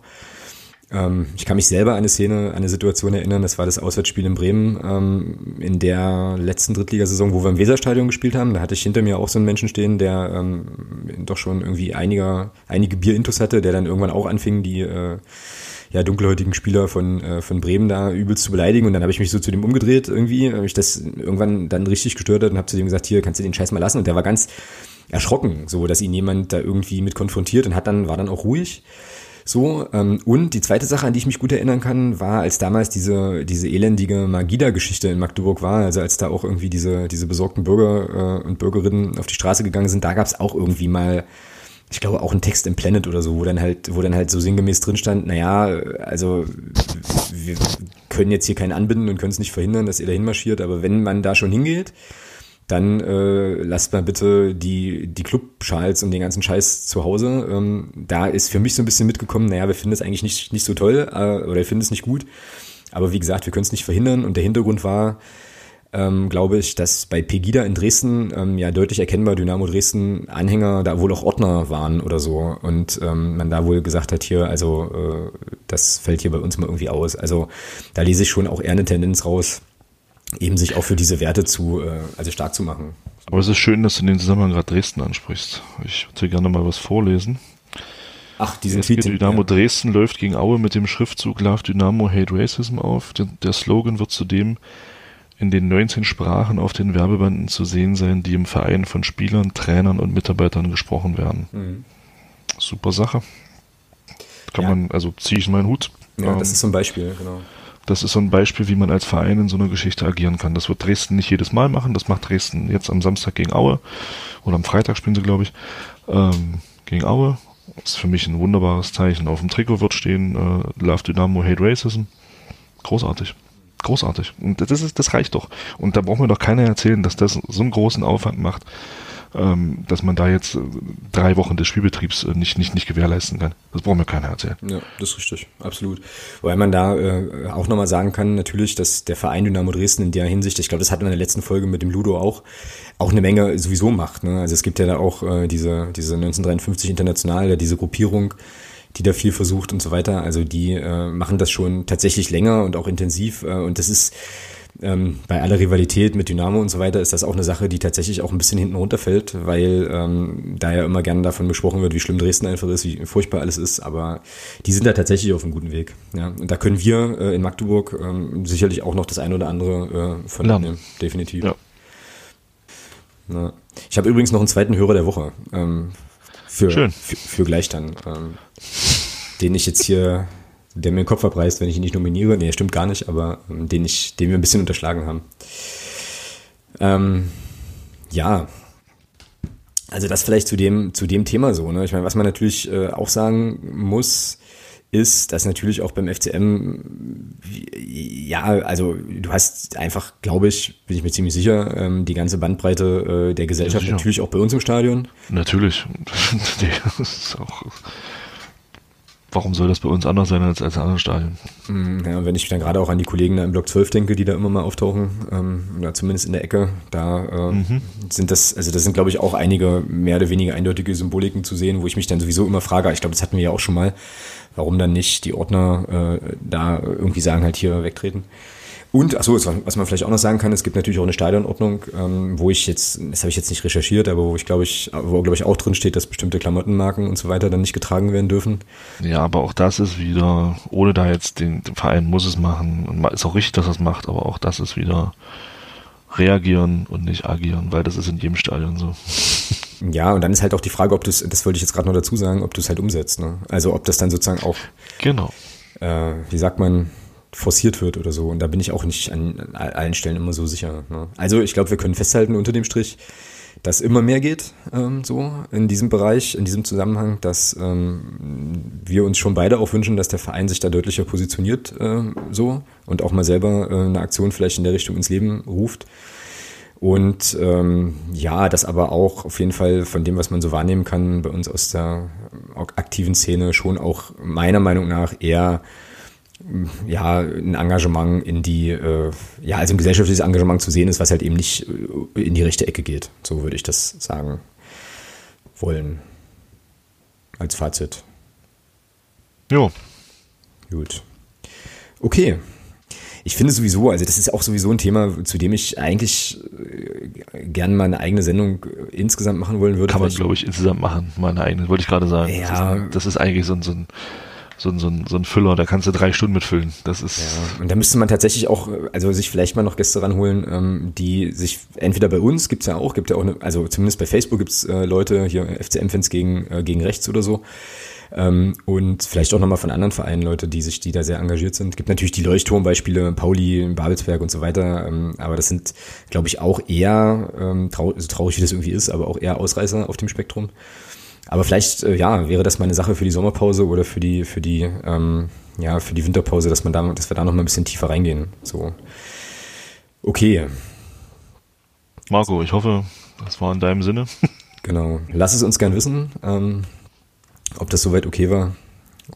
Ähm, ich kann mich selber an eine Szene, an eine Situation erinnern, das war das Auswärtsspiel in Bremen ähm, in der letzten Drittligasaison, wo wir im Weserstadion gespielt haben. Da hatte ich hinter mir auch so einen Menschen stehen, der ähm, doch schon irgendwie einiger, einige Bierintus hatte, der dann irgendwann auch anfing, die äh, ja, dunkelhäutigen Spieler von, äh, von Bremen da übelst zu beleidigen. Und dann habe ich mich so zu dem umgedreht irgendwie, habe ich das irgendwann dann richtig gestört hat und habe zu dem gesagt, hier, kannst du den Scheiß mal lassen. Und der war ganz erschrocken, so dass ihn jemand da irgendwie mit konfrontiert und hat dann, war dann auch ruhig. So, ähm, und die zweite Sache, an die ich mich gut erinnern kann, war, als damals diese, diese elendige Magida-Geschichte in Magdeburg war, also als da auch irgendwie diese, diese besorgten Bürger äh, und Bürgerinnen auf die Straße gegangen sind, da gab es auch irgendwie mal, ich glaube, auch einen Text im Planet oder so, wo dann halt, wo dann halt so sinngemäß drin stand, naja, also wir können jetzt hier keinen anbinden und können es nicht verhindern, dass ihr da hinmarschiert, aber wenn man da schon hingeht, dann äh, lasst mal bitte die, die Clubschals und den ganzen Scheiß zu Hause. Ähm, da ist für mich so ein bisschen mitgekommen, naja, wir finden es eigentlich nicht, nicht so toll äh, oder wir finden es nicht gut. Aber wie gesagt, wir können es nicht verhindern. Und der Hintergrund war, ähm, glaube ich, dass bei Pegida in Dresden ähm, ja deutlich erkennbar Dynamo Dresden Anhänger da wohl auch Ordner waren oder so. Und ähm, man da wohl gesagt hat, hier, also äh, das fällt hier bei uns mal irgendwie aus. Also da lese ich schon auch eher eine Tendenz raus eben sich auch für diese Werte zu, äh, also stark zu machen. Aber es ist schön, dass du den Zusammenhang gerade Dresden ansprichst. Ich würde gerne mal was vorlesen. Ach, diese Tweet. Dynamo ja. Dresden läuft gegen Aue mit dem Schriftzug Love Dynamo Hate Racism auf. Der, der Slogan wird zudem in den 19 Sprachen auf den Werbebanden zu sehen sein, die im Verein von Spielern, Trainern und Mitarbeitern gesprochen werden. Mhm. Super Sache. Kann ja. man, also ziehe ich meinen Hut. Ja, ähm, das ist zum Beispiel, genau. Das ist so ein Beispiel, wie man als Verein in so einer Geschichte agieren kann. Das wird Dresden nicht jedes Mal machen. Das macht Dresden jetzt am Samstag gegen Aue. Oder am Freitag spielen sie, glaube ich, ähm, gegen Aue. Das ist für mich ein wunderbares Zeichen. Auf dem Trikot wird stehen, äh, Love Dynamo, Hate Racism. Großartig. Großartig. Und das ist, das reicht doch. Und da braucht mir doch keiner erzählen, dass das so einen großen Aufwand macht, ähm, dass man da jetzt äh, drei Wochen des Spielbetriebs äh, nicht, nicht, nicht gewährleisten kann. Das braucht mir keiner erzählen. Ja, das ist richtig, absolut. Weil man da äh, auch nochmal sagen kann, natürlich, dass der Verein Dynamo Dresden in der Hinsicht, ich glaube, das hatten wir in der letzten Folge mit dem Ludo auch, auch eine Menge sowieso macht. Ne? Also es gibt ja da auch äh, diese, diese 1953 International, diese Gruppierung, die da viel versucht und so weiter. Also die äh, machen das schon tatsächlich länger und auch intensiv. Äh, und das ist ähm, bei aller Rivalität mit Dynamo und so weiter ist das auch eine Sache, die tatsächlich auch ein bisschen hinten runterfällt, weil ähm, da ja immer gerne davon besprochen wird, wie schlimm Dresden einfach ist, wie furchtbar alles ist, aber die sind da tatsächlich auf einem guten Weg. Ja? Und da können wir äh, in Magdeburg ähm, sicherlich auch noch das eine oder andere äh, von lernen, definitiv. Ja. Na. Ich habe übrigens noch einen zweiten Hörer der Woche ähm, für, für, für, gleich dann, ähm, den ich jetzt hier der mir den Kopf abreißt, wenn ich ihn nicht nominiere. Nee, stimmt gar nicht, aber ähm, den, ich, den wir ein bisschen unterschlagen haben. Ähm, ja, also das vielleicht zu dem, zu dem Thema so. Ne? Ich meine, was man natürlich äh, auch sagen muss, ist, dass natürlich auch beim FCM, ja, also du hast einfach, glaube ich, bin ich mir ziemlich sicher, ähm, die ganze Bandbreite äh, der Gesellschaft ja, natürlich auch bei uns im Stadion. Natürlich. das ist auch warum soll das bei uns anders sein als, als in anderen Stadien? Mm, ja, wenn ich dann gerade auch an die Kollegen da im Block 12 denke, die da immer mal auftauchen, ähm, oder zumindest in der Ecke, da äh, mhm. sind das, also das sind glaube ich auch einige mehr oder weniger eindeutige Symboliken zu sehen, wo ich mich dann sowieso immer frage, ich glaube, das hatten wir ja auch schon mal, warum dann nicht die Ordner äh, da irgendwie sagen, halt hier wegtreten. Und, achso, was man vielleicht auch noch sagen kann, es gibt natürlich auch eine Stadionordnung, ähm, wo ich jetzt, das habe ich jetzt nicht recherchiert, aber wo ich glaube ich, wo glaube ich auch drin steht, dass bestimmte Klamottenmarken und so weiter dann nicht getragen werden dürfen. Ja, aber auch das ist wieder, ohne da jetzt den, den Verein muss es machen, und ist auch richtig, dass er es macht, aber auch das ist wieder reagieren und nicht agieren, weil das ist in jedem Stadion so. Ja, und dann ist halt auch die Frage, ob du es, das wollte ich jetzt gerade noch dazu sagen, ob du es halt umsetzt. Ne? Also ob das dann sozusagen auch, genau. Äh, wie sagt man, forciert wird oder so. Und da bin ich auch nicht an allen Stellen immer so sicher. Ne? Also ich glaube, wir können festhalten unter dem Strich, dass immer mehr geht, ähm, so in diesem Bereich, in diesem Zusammenhang, dass ähm, wir uns schon beide auch wünschen, dass der Verein sich da deutlicher positioniert, äh, so und auch mal selber äh, eine Aktion vielleicht in der Richtung ins Leben ruft. Und ähm, ja, das aber auch auf jeden Fall von dem, was man so wahrnehmen kann, bei uns aus der aktiven Szene schon auch meiner Meinung nach eher ja, ein Engagement in die, äh, ja, also ein gesellschaftliches Engagement zu sehen ist, was halt eben nicht äh, in die rechte Ecke geht. So würde ich das sagen wollen. Als Fazit. Jo. Gut. Okay. Ich finde sowieso, also das ist auch sowieso ein Thema, zu dem ich eigentlich äh, gerne mal eine eigene Sendung insgesamt machen wollen würde. Kann man, glaube ich, insgesamt machen, mal eine eigene, wollte ich gerade sagen. Ja. Das ist, das ist eigentlich so ein, so ein so, so, so ein Füller, da kannst du drei Stunden mitfüllen. Das ist. Ja, und da müsste man tatsächlich auch, also sich vielleicht mal noch Gäste ranholen, ähm, die sich entweder bei uns gibt's ja auch, gibt ja auch eine, also zumindest bei Facebook gibt's äh, Leute, hier FCM-Fans gegen, äh, gegen rechts oder so. Ähm, und vielleicht auch nochmal von anderen Vereinen Leute, die sich, die da sehr engagiert sind. Gibt natürlich die Leuchtturmbeispiele, Pauli, Babelsberg und so weiter, ähm, aber das sind, glaube ich, auch eher, ähm, trau so traurig wie das irgendwie ist, aber auch eher Ausreißer auf dem Spektrum. Aber vielleicht, äh, ja, wäre das mal eine Sache für die Sommerpause oder für die, für die, ähm, ja, für die Winterpause, dass man da, dass wir da noch mal ein bisschen tiefer reingehen. So. Okay. Marco, ich hoffe, das war in deinem Sinne. Genau. Lass es uns gern wissen, ähm, ob das soweit okay war.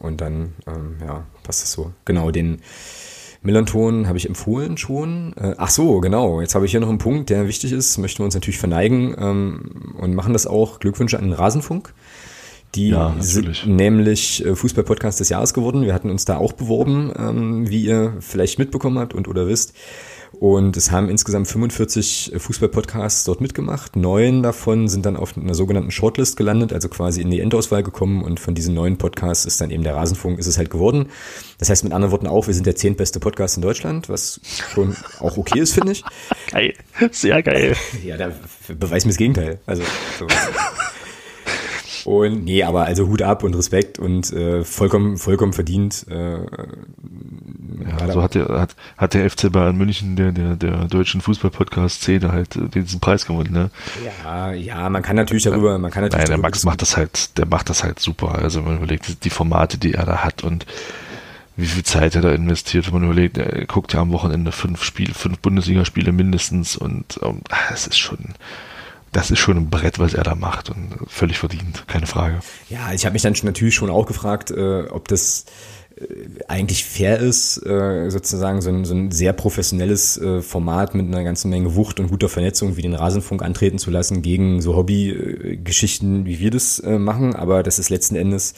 Und dann, ähm, ja, passt das so. Genau, den Millanton habe ich empfohlen schon. Äh, ach so, genau. Jetzt habe ich hier noch einen Punkt, der wichtig ist. Möchten wir uns natürlich verneigen ähm, und machen das auch. Glückwünsche an den Rasenfunk. Die ja, sind nämlich äh, Fußball-Podcast des Jahres geworden. Wir hatten uns da auch beworben, ähm, wie ihr vielleicht mitbekommen habt und oder wisst. Und es haben insgesamt 45 Fußball-Podcasts dort mitgemacht. Neun davon sind dann auf einer sogenannten Shortlist gelandet, also quasi in die Endauswahl gekommen. Und von diesen neun Podcasts ist dann eben der Rasenfunk, ist es halt geworden. Das heißt mit anderen Worten auch, wir sind der zehntbeste Podcast in Deutschland, was schon auch okay ist, finde ich. Geil, sehr geil. Ja, da beweist mir das Gegenteil. Also so. Und nee, aber also Hut ab und Respekt und äh, vollkommen, vollkommen verdient. Äh, ja, so hat der, hat, hat der FC Bayern München, der, der, der deutschen Fußball-Podcast-Szene halt äh, diesen Preis gewonnen, ne? Ja, ja, man kann natürlich darüber, man kann natürlich. Nein, der Max macht das halt, der macht das halt super. Also man überlegt, die Formate, die er da hat und wie viel Zeit er da investiert, wenn man überlegt, er guckt ja am Wochenende fünf Spiele, fünf Bundesligaspiele mindestens und ähm, es ist schon, das ist schon ein Brett, was er da macht und völlig verdient, keine Frage. Ja, ich habe mich dann natürlich schon auch gefragt, äh, ob das äh, eigentlich fair ist, äh, sozusagen so ein, so ein sehr professionelles äh, Format mit einer ganzen Menge Wucht und guter Vernetzung wie den Rasenfunk antreten zu lassen gegen so Hobbygeschichten, wie wir das machen. Aber das ist letzten Endes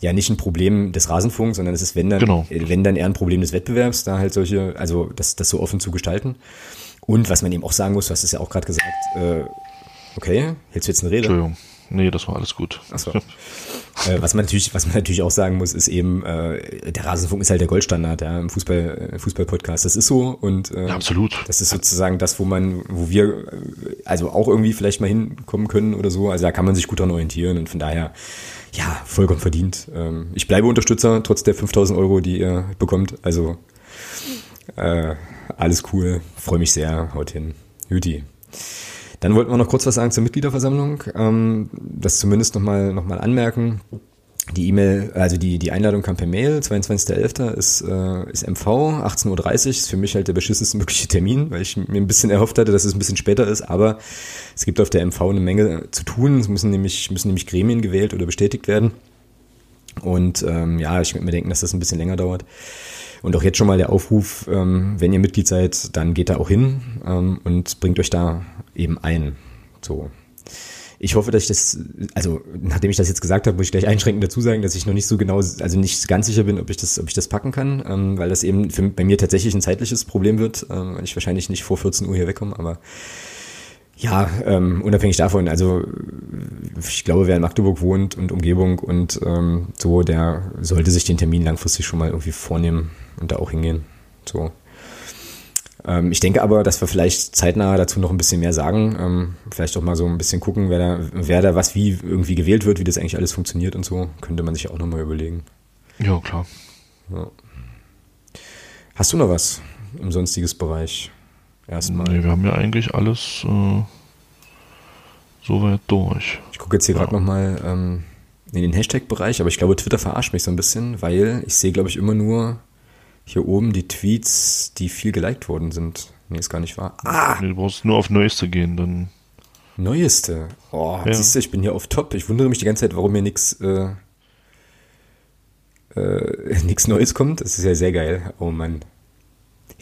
ja nicht ein Problem des Rasenfunks, sondern es ist, wenn dann, Genau. wenn dann eher ein Problem des Wettbewerbs, da halt solche, also das, das so offen zu gestalten. Und was man eben auch sagen muss, du hast es ja auch gerade gesagt, äh, okay, hältst du jetzt eine Rede? Entschuldigung. Nee, das war alles gut. Ach so. Äh, was man natürlich, was man natürlich auch sagen muss, ist eben, äh, der Rasenfunk ist halt der Goldstandard, ja, im Fußball, äh, Fußball-Podcast. Das ist so und äh, Ja, absolut. das ist sozusagen das, wo man, wo wir äh, also auch irgendwie vielleicht mal hinkommen können oder so. Also da kann man sich gut dran orientieren und von daher, ja, vollkommen verdient. Ähm, ich bleibe Unterstützer, trotz der 5000 Euro, die ihr bekommt. Also äh, alles cool, freue mich sehr, haut hin. Juti. Dann wollten wir noch kurz was sagen zur Mitgliederversammlung. Ähm, das zumindest nochmal noch mal anmerken. Die E-Mail, also die, die Einladung kam per Mail, 22.11. ist, äh, ist MV, 18.30 Uhr, ist für mich halt der beschissenste mögliche Termin, weil ich mir ein bisschen erhofft hatte, dass es ein bisschen später ist, aber es gibt auf der MV eine Menge zu tun. Es müssen nämlich, müssen nämlich Gremien gewählt oder bestätigt werden. Und ähm, ja, ich würde mir denken, dass das ein bisschen länger dauert. Und auch jetzt schon mal der Aufruf, ähm, wenn ihr Mitglied seid, dann geht da auch hin ähm, und bringt euch da eben ein. So. ich hoffe, dass ich das, also nachdem ich das jetzt gesagt habe, muss ich gleich einschränkend dazu sagen, dass ich noch nicht so genau, also nicht ganz sicher bin, ob ich das, ob ich das packen kann, ähm, weil das eben für, bei mir tatsächlich ein zeitliches Problem wird, ähm, weil ich wahrscheinlich nicht vor 14 Uhr hier wegkomme, aber ja, ähm, unabhängig davon, also ich glaube, wer in Magdeburg wohnt und Umgebung und ähm, so, der sollte sich den Termin langfristig schon mal irgendwie vornehmen und da auch hingehen. So. Ähm, ich denke aber, dass wir vielleicht zeitnah dazu noch ein bisschen mehr sagen. Ähm, vielleicht auch mal so ein bisschen gucken, wer da, wer da was wie irgendwie gewählt wird, wie das eigentlich alles funktioniert und so. Könnte man sich auch nochmal überlegen. Ja, klar. Ja. Hast du noch was im sonstiges Bereich? Erstmal. Nee, wir haben ja eigentlich alles äh, soweit durch. Ich gucke jetzt hier ja. gerade nochmal ähm, in den Hashtag-Bereich, aber ich glaube, Twitter verarscht mich so ein bisschen, weil ich sehe, glaube ich, immer nur hier oben die Tweets, die viel geliked worden sind. Nee, ist gar nicht wahr. Ah! Nee, du brauchst nur auf Neueste gehen, dann. Neueste? Oh, ja. siehst du, ich bin hier auf Top. Ich wundere mich die ganze Zeit, warum mir nichts äh, äh, nichts Neues kommt. Das ist ja sehr geil. Oh Mann.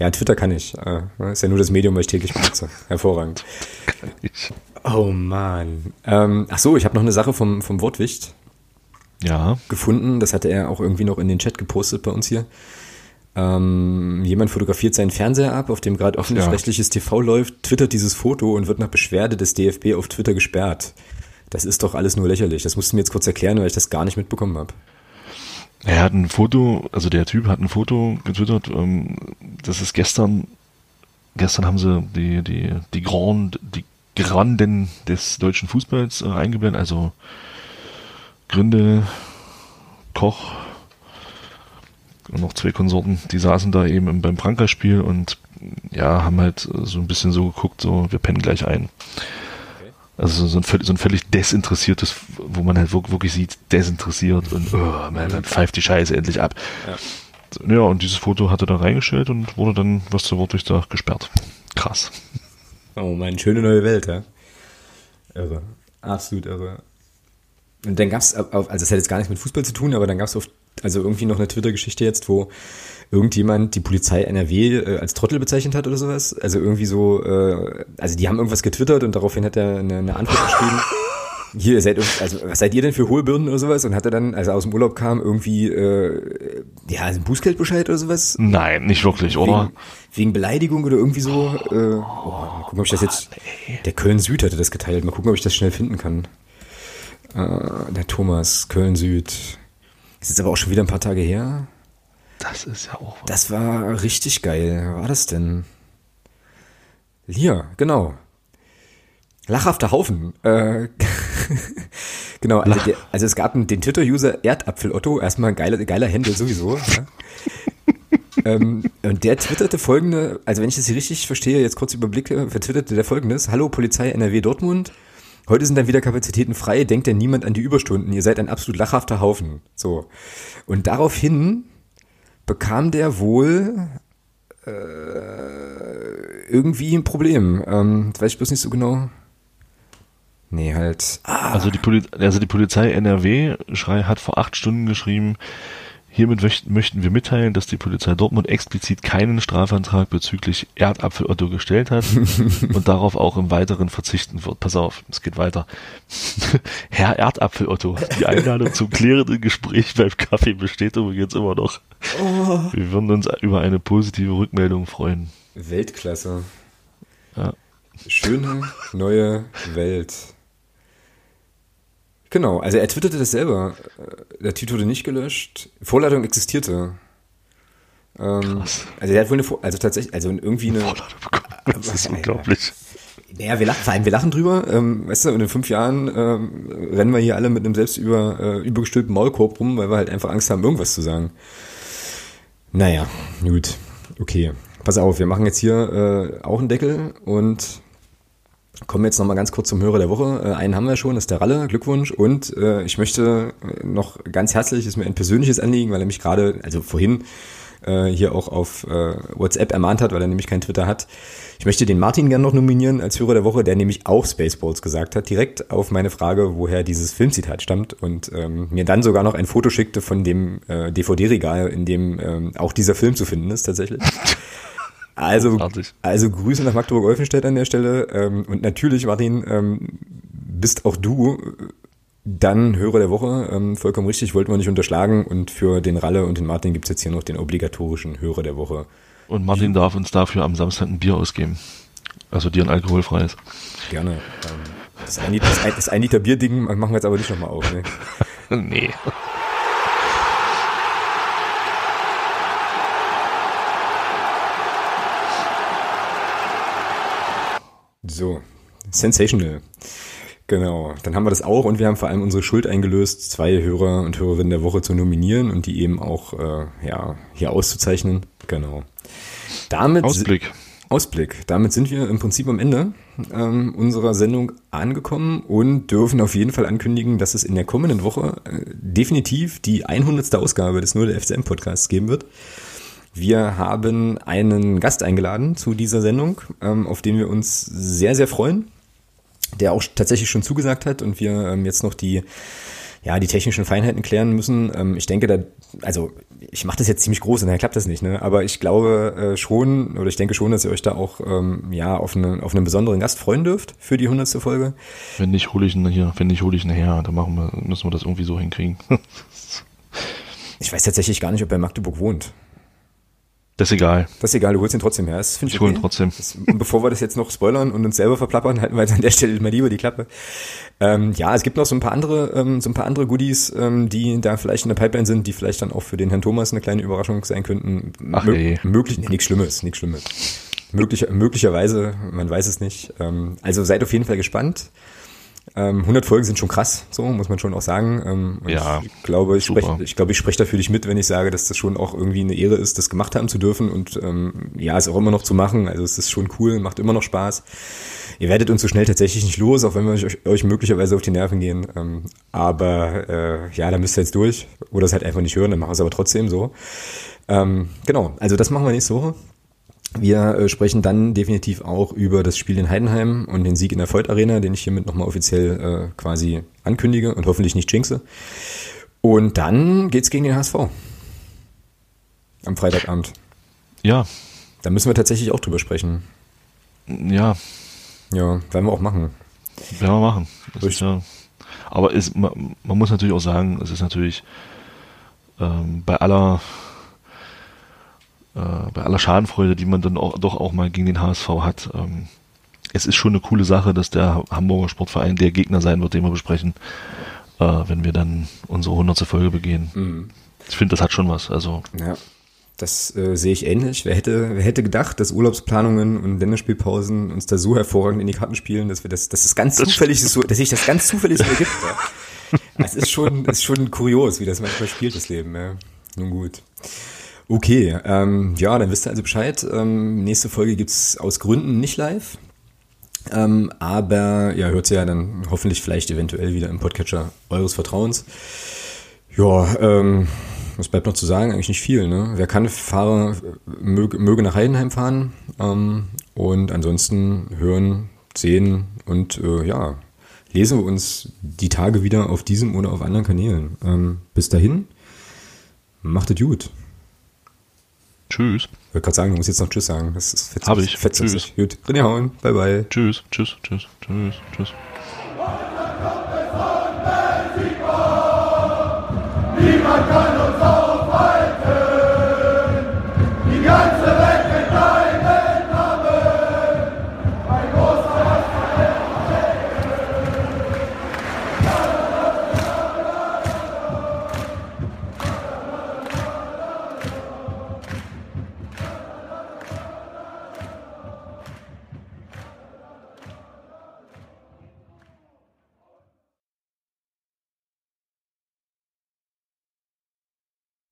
Ja, Twitter kann ich. Äh, ist ja nur das Medium, was ich täglich benutze. Hervorragend. Oh Mann. Ähm, ach so, ich habe noch eine Sache vom, vom Wortwicht ja. gefunden. Das hatte er auch irgendwie noch in den Chat gepostet bei uns hier. Ähm, jemand fotografiert seinen Fernseher ab, auf dem gerade öffentlich-rechtliches ja. TV läuft, twittert dieses Foto und wird nach Beschwerde des DFB auf Twitter gesperrt. Das ist doch alles nur lächerlich. Das musst du mir jetzt kurz erklären, weil ich das gar nicht mitbekommen habe. Er hat ein Foto, also der Typ hat ein Foto getwittert, ähm, das ist gestern, gestern haben sie die, die, die Grand, die Granden des deutschen Fußballs äh, eingeblendet, also Gründe, Koch, und noch zwei Konsorten, die saßen da eben beim Prankerspiel und ja, haben halt so ein bisschen so geguckt, so, wir pennen gleich ein. Also so ein, so ein völlig desinteressiertes, wo man halt wirklich sieht, desinteressiert und oh, man, man pfeift die Scheiße endlich ab. Ja. ja, und dieses Foto hatte da reingestellt und wurde dann, was zur Wort da gesperrt. Krass. Oh meine schöne neue Welt, ja. Irre. Absolut irre. Und dann gab es, also das hat jetzt gar nichts mit Fußball zu tun, aber dann gab es also irgendwie noch eine Twitter-Geschichte jetzt, wo irgendjemand die Polizei NRW äh, als Trottel bezeichnet hat oder sowas. Also irgendwie so, äh, also die haben irgendwas getwittert und daraufhin hat er eine, eine Antwort geschrieben. Hier, seid, also was seid ihr denn für Hohlbirnen oder sowas? Und hat er dann, als er aus dem Urlaub kam, irgendwie, äh, ja, ein Bußgeldbescheid oder sowas? Nein, nicht wirklich, oder? Wegen, wegen Beleidigung oder irgendwie so. Äh, oh, mal gucken, ob ich das jetzt. Der Köln Süd hatte das geteilt. Mal gucken, ob ich das schnell finden kann. Äh, der Thomas, Köln Süd. Ist jetzt aber auch schon wieder ein paar Tage her. Das ist ja auch. Was. Das war richtig geil. Wer war das denn? Hier, genau. Lachhafter Haufen. Äh, genau, also, der, also, es gab einen, den Twitter-User Erdapfel-Otto, erstmal geiler, geiler Händel sowieso. ja. ähm, und der twitterte folgende, also wenn ich das hier richtig verstehe, jetzt kurz überblicke, vertwitterte der folgendes, Hallo Polizei NRW Dortmund, Heute sind dann wieder Kapazitäten frei, denkt denn niemand an die Überstunden. Ihr seid ein absolut lachhafter Haufen. So. Und daraufhin bekam der wohl äh, irgendwie ein Problem. Ähm, weiß ich bloß nicht so genau. Nee, halt. Ah. Also, die Poli also die Polizei NRW hat vor acht Stunden geschrieben, Hiermit möchten wir mitteilen, dass die Polizei Dortmund explizit keinen Strafantrag bezüglich Erdapfelotto gestellt hat und darauf auch im Weiteren verzichten wird. Pass auf, es geht weiter. Herr Erdapfelotto, die Einladung zum klärenden Gespräch beim Kaffee besteht übrigens immer noch. Oh. Wir würden uns über eine positive Rückmeldung freuen. Weltklasse. Ja. Schöne neue Welt. Genau, also er twitterte das selber. Äh, der Tweet wurde nicht gelöscht. Vorladung existierte. Ähm, Krass. Also er hat wohl eine, also tatsächlich, also irgendwie eine. Vorladung bekommen. Das ist unglaublich. Naja, wir lachen, vor allem wir lachen drüber, ähm, weißt du, und in fünf Jahren ähm, rennen wir hier alle mit einem selbst über, äh, übergestülpten Maulkorb rum, weil wir halt einfach Angst haben, irgendwas zu sagen. Naja, gut, okay. Pass auf, wir machen jetzt hier äh, auch einen Deckel und Kommen wir jetzt nochmal ganz kurz zum Hörer der Woche. Äh, einen haben wir schon, das ist der Ralle. Glückwunsch. Und äh, ich möchte noch ganz herzlich, ist mir ein persönliches Anliegen, weil er mich gerade, also vorhin, äh, hier auch auf äh, WhatsApp ermahnt hat, weil er nämlich kein Twitter hat. Ich möchte den Martin gern noch nominieren als Hörer der Woche, der nämlich auch Spaceballs gesagt hat, direkt auf meine Frage, woher dieses Filmzitat stammt und ähm, mir dann sogar noch ein Foto schickte von dem äh, DVD-Regal, in dem ähm, auch dieser Film zu finden ist tatsächlich. Also, also Grüße nach Magdeburg-Olfenstedt an der Stelle. Ähm, und natürlich, Martin, ähm, bist auch du dann Hörer der Woche. Ähm, vollkommen richtig, wollten wir nicht unterschlagen. Und für den Ralle und den Martin gibt's jetzt hier noch den obligatorischen Hörer der Woche. Und Martin darf uns dafür am Samstag ein Bier ausgeben. Also dir ein alkoholfreies. Gerne. Das ein, das ein, das ein Liter Bier-Ding machen wir jetzt aber nicht nochmal auf. Ne? nee. So, sensational. Genau, dann haben wir das auch und wir haben vor allem unsere Schuld eingelöst, zwei Hörer und Hörerinnen der Woche zu nominieren und die eben auch äh, ja, hier auszuzeichnen. Genau. Damit Ausblick. Ausblick. Damit sind wir im Prinzip am Ende ähm, unserer Sendung angekommen und dürfen auf jeden Fall ankündigen, dass es in der kommenden Woche äh, definitiv die 100. Ausgabe des Nur der FCM Podcasts geben wird. Wir haben einen Gast eingeladen zu dieser Sendung, ähm, auf den wir uns sehr, sehr freuen, der auch tatsächlich schon zugesagt hat und wir ähm, jetzt noch die ja, die technischen Feinheiten klären müssen. Ähm, ich denke, da, also ich mache das jetzt ziemlich groß und dann klappt das nicht, ne? Aber ich glaube äh, schon, oder ich denke schon, dass ihr euch da auch ja auf, eine, auf einen besonderen Gast freuen dürft für die hundertste Folge. Wenn nicht, hole ich ihn hier, wenn nicht, hole ich ihn her, dann machen wir, müssen wir das irgendwie so hinkriegen. ich weiß tatsächlich gar nicht, ob er in Magdeburg wohnt. Das ist egal. Das ist egal, du holst ihn trotzdem her. Das ich, ich hole ihn trotzdem. Das, bevor wir das jetzt noch spoilern und uns selber verplappern, halten wir jetzt an der Stelle mal lieber die Klappe. Ähm, ja, es gibt noch so ein paar andere, ähm, so ein paar andere Goodies, ähm, die da vielleicht in der Pipeline sind, die vielleicht dann auch für den Herrn Thomas eine kleine Überraschung sein könnten. Ach Mö Möglich, nee, nichts Schlimmes, nichts Schlimmes. Möglich, möglicherweise, man weiß es nicht. Ähm, also seid auf jeden Fall gespannt. Ähm, 100 Folgen sind schon krass, so muss man schon auch sagen. Ähm, ja, ich glaube, ich spreche, ich glaube, ich spreche da für dich mit, wenn ich sage, dass das schon auch irgendwie eine Ehre ist, das gemacht haben zu dürfen und ähm, ja, es auch immer noch zu machen. Also es ist schon cool, macht immer noch Spaß. Ihr werdet uns so schnell tatsächlich nicht los, auch wenn wir euch, euch möglicherweise auf die Nerven gehen. Ähm, aber äh, ja, da müsst ihr jetzt durch oder es halt einfach nicht hören, dann machen wir es aber trotzdem so. Ähm, genau, also das machen wir nächste Woche. Wir äh, sprechen dann definitiv auch über das Spiel in Heidenheim und den Sieg in der Voigt Arena, den ich hiermit nochmal offiziell äh, quasi ankündige und hoffentlich nicht jinxe. Und dann geht's gegen den HSV. Am Freitagabend. Ja. Da müssen wir tatsächlich auch drüber sprechen. Ja. Ja, werden wir auch machen. Werden wir machen. Ja, aber es, man, man, muss natürlich auch sagen, es ist natürlich ähm, bei aller äh, bei aller Schadenfreude, die man dann auch, doch auch mal gegen den HSV hat, ähm, es ist schon eine coole Sache, dass der Hamburger Sportverein der Gegner sein wird, den wir besprechen, äh, wenn wir dann unsere 100. Folge begehen. Mhm. Ich finde, das hat schon was. Also ja, das äh, sehe ich ähnlich. Wer hätte, wer hätte gedacht, dass Urlaubsplanungen und Länderspielpausen uns da so hervorragend in die Karten spielen, dass wir das, dass das ganz das zufällig so, dass sich das ganz zufällig so ergibt. Ja. Das ist schon, ist schon kurios, wie das manchmal spielt, das Leben. Ja. Nun gut. Okay, ähm, ja, dann wisst ihr also Bescheid. Ähm, nächste Folge gibt's aus Gründen nicht live. Ähm, aber ja, hört sie ja dann hoffentlich vielleicht eventuell wieder im Podcatcher eures Vertrauens. Ja, ähm, was bleibt noch zu sagen? Eigentlich nicht viel. Ne? Wer kann, fahre, möge, möge nach Heidenheim fahren. Ähm, und ansonsten hören, sehen und äh, ja, lesen wir uns die Tage wieder auf diesem oder auf anderen Kanälen. Ähm, bis dahin, macht es gut. Tschüss. Ich wollte gerade sagen, du musst jetzt noch Tschüss sagen. Das ist fetzig. Habe ich. Fetzig. Tschüss. Gut. René Hauen. Bye, bye. Tschüss, tschüss, tschüss, tschüss, tschüss. Niemand kann uns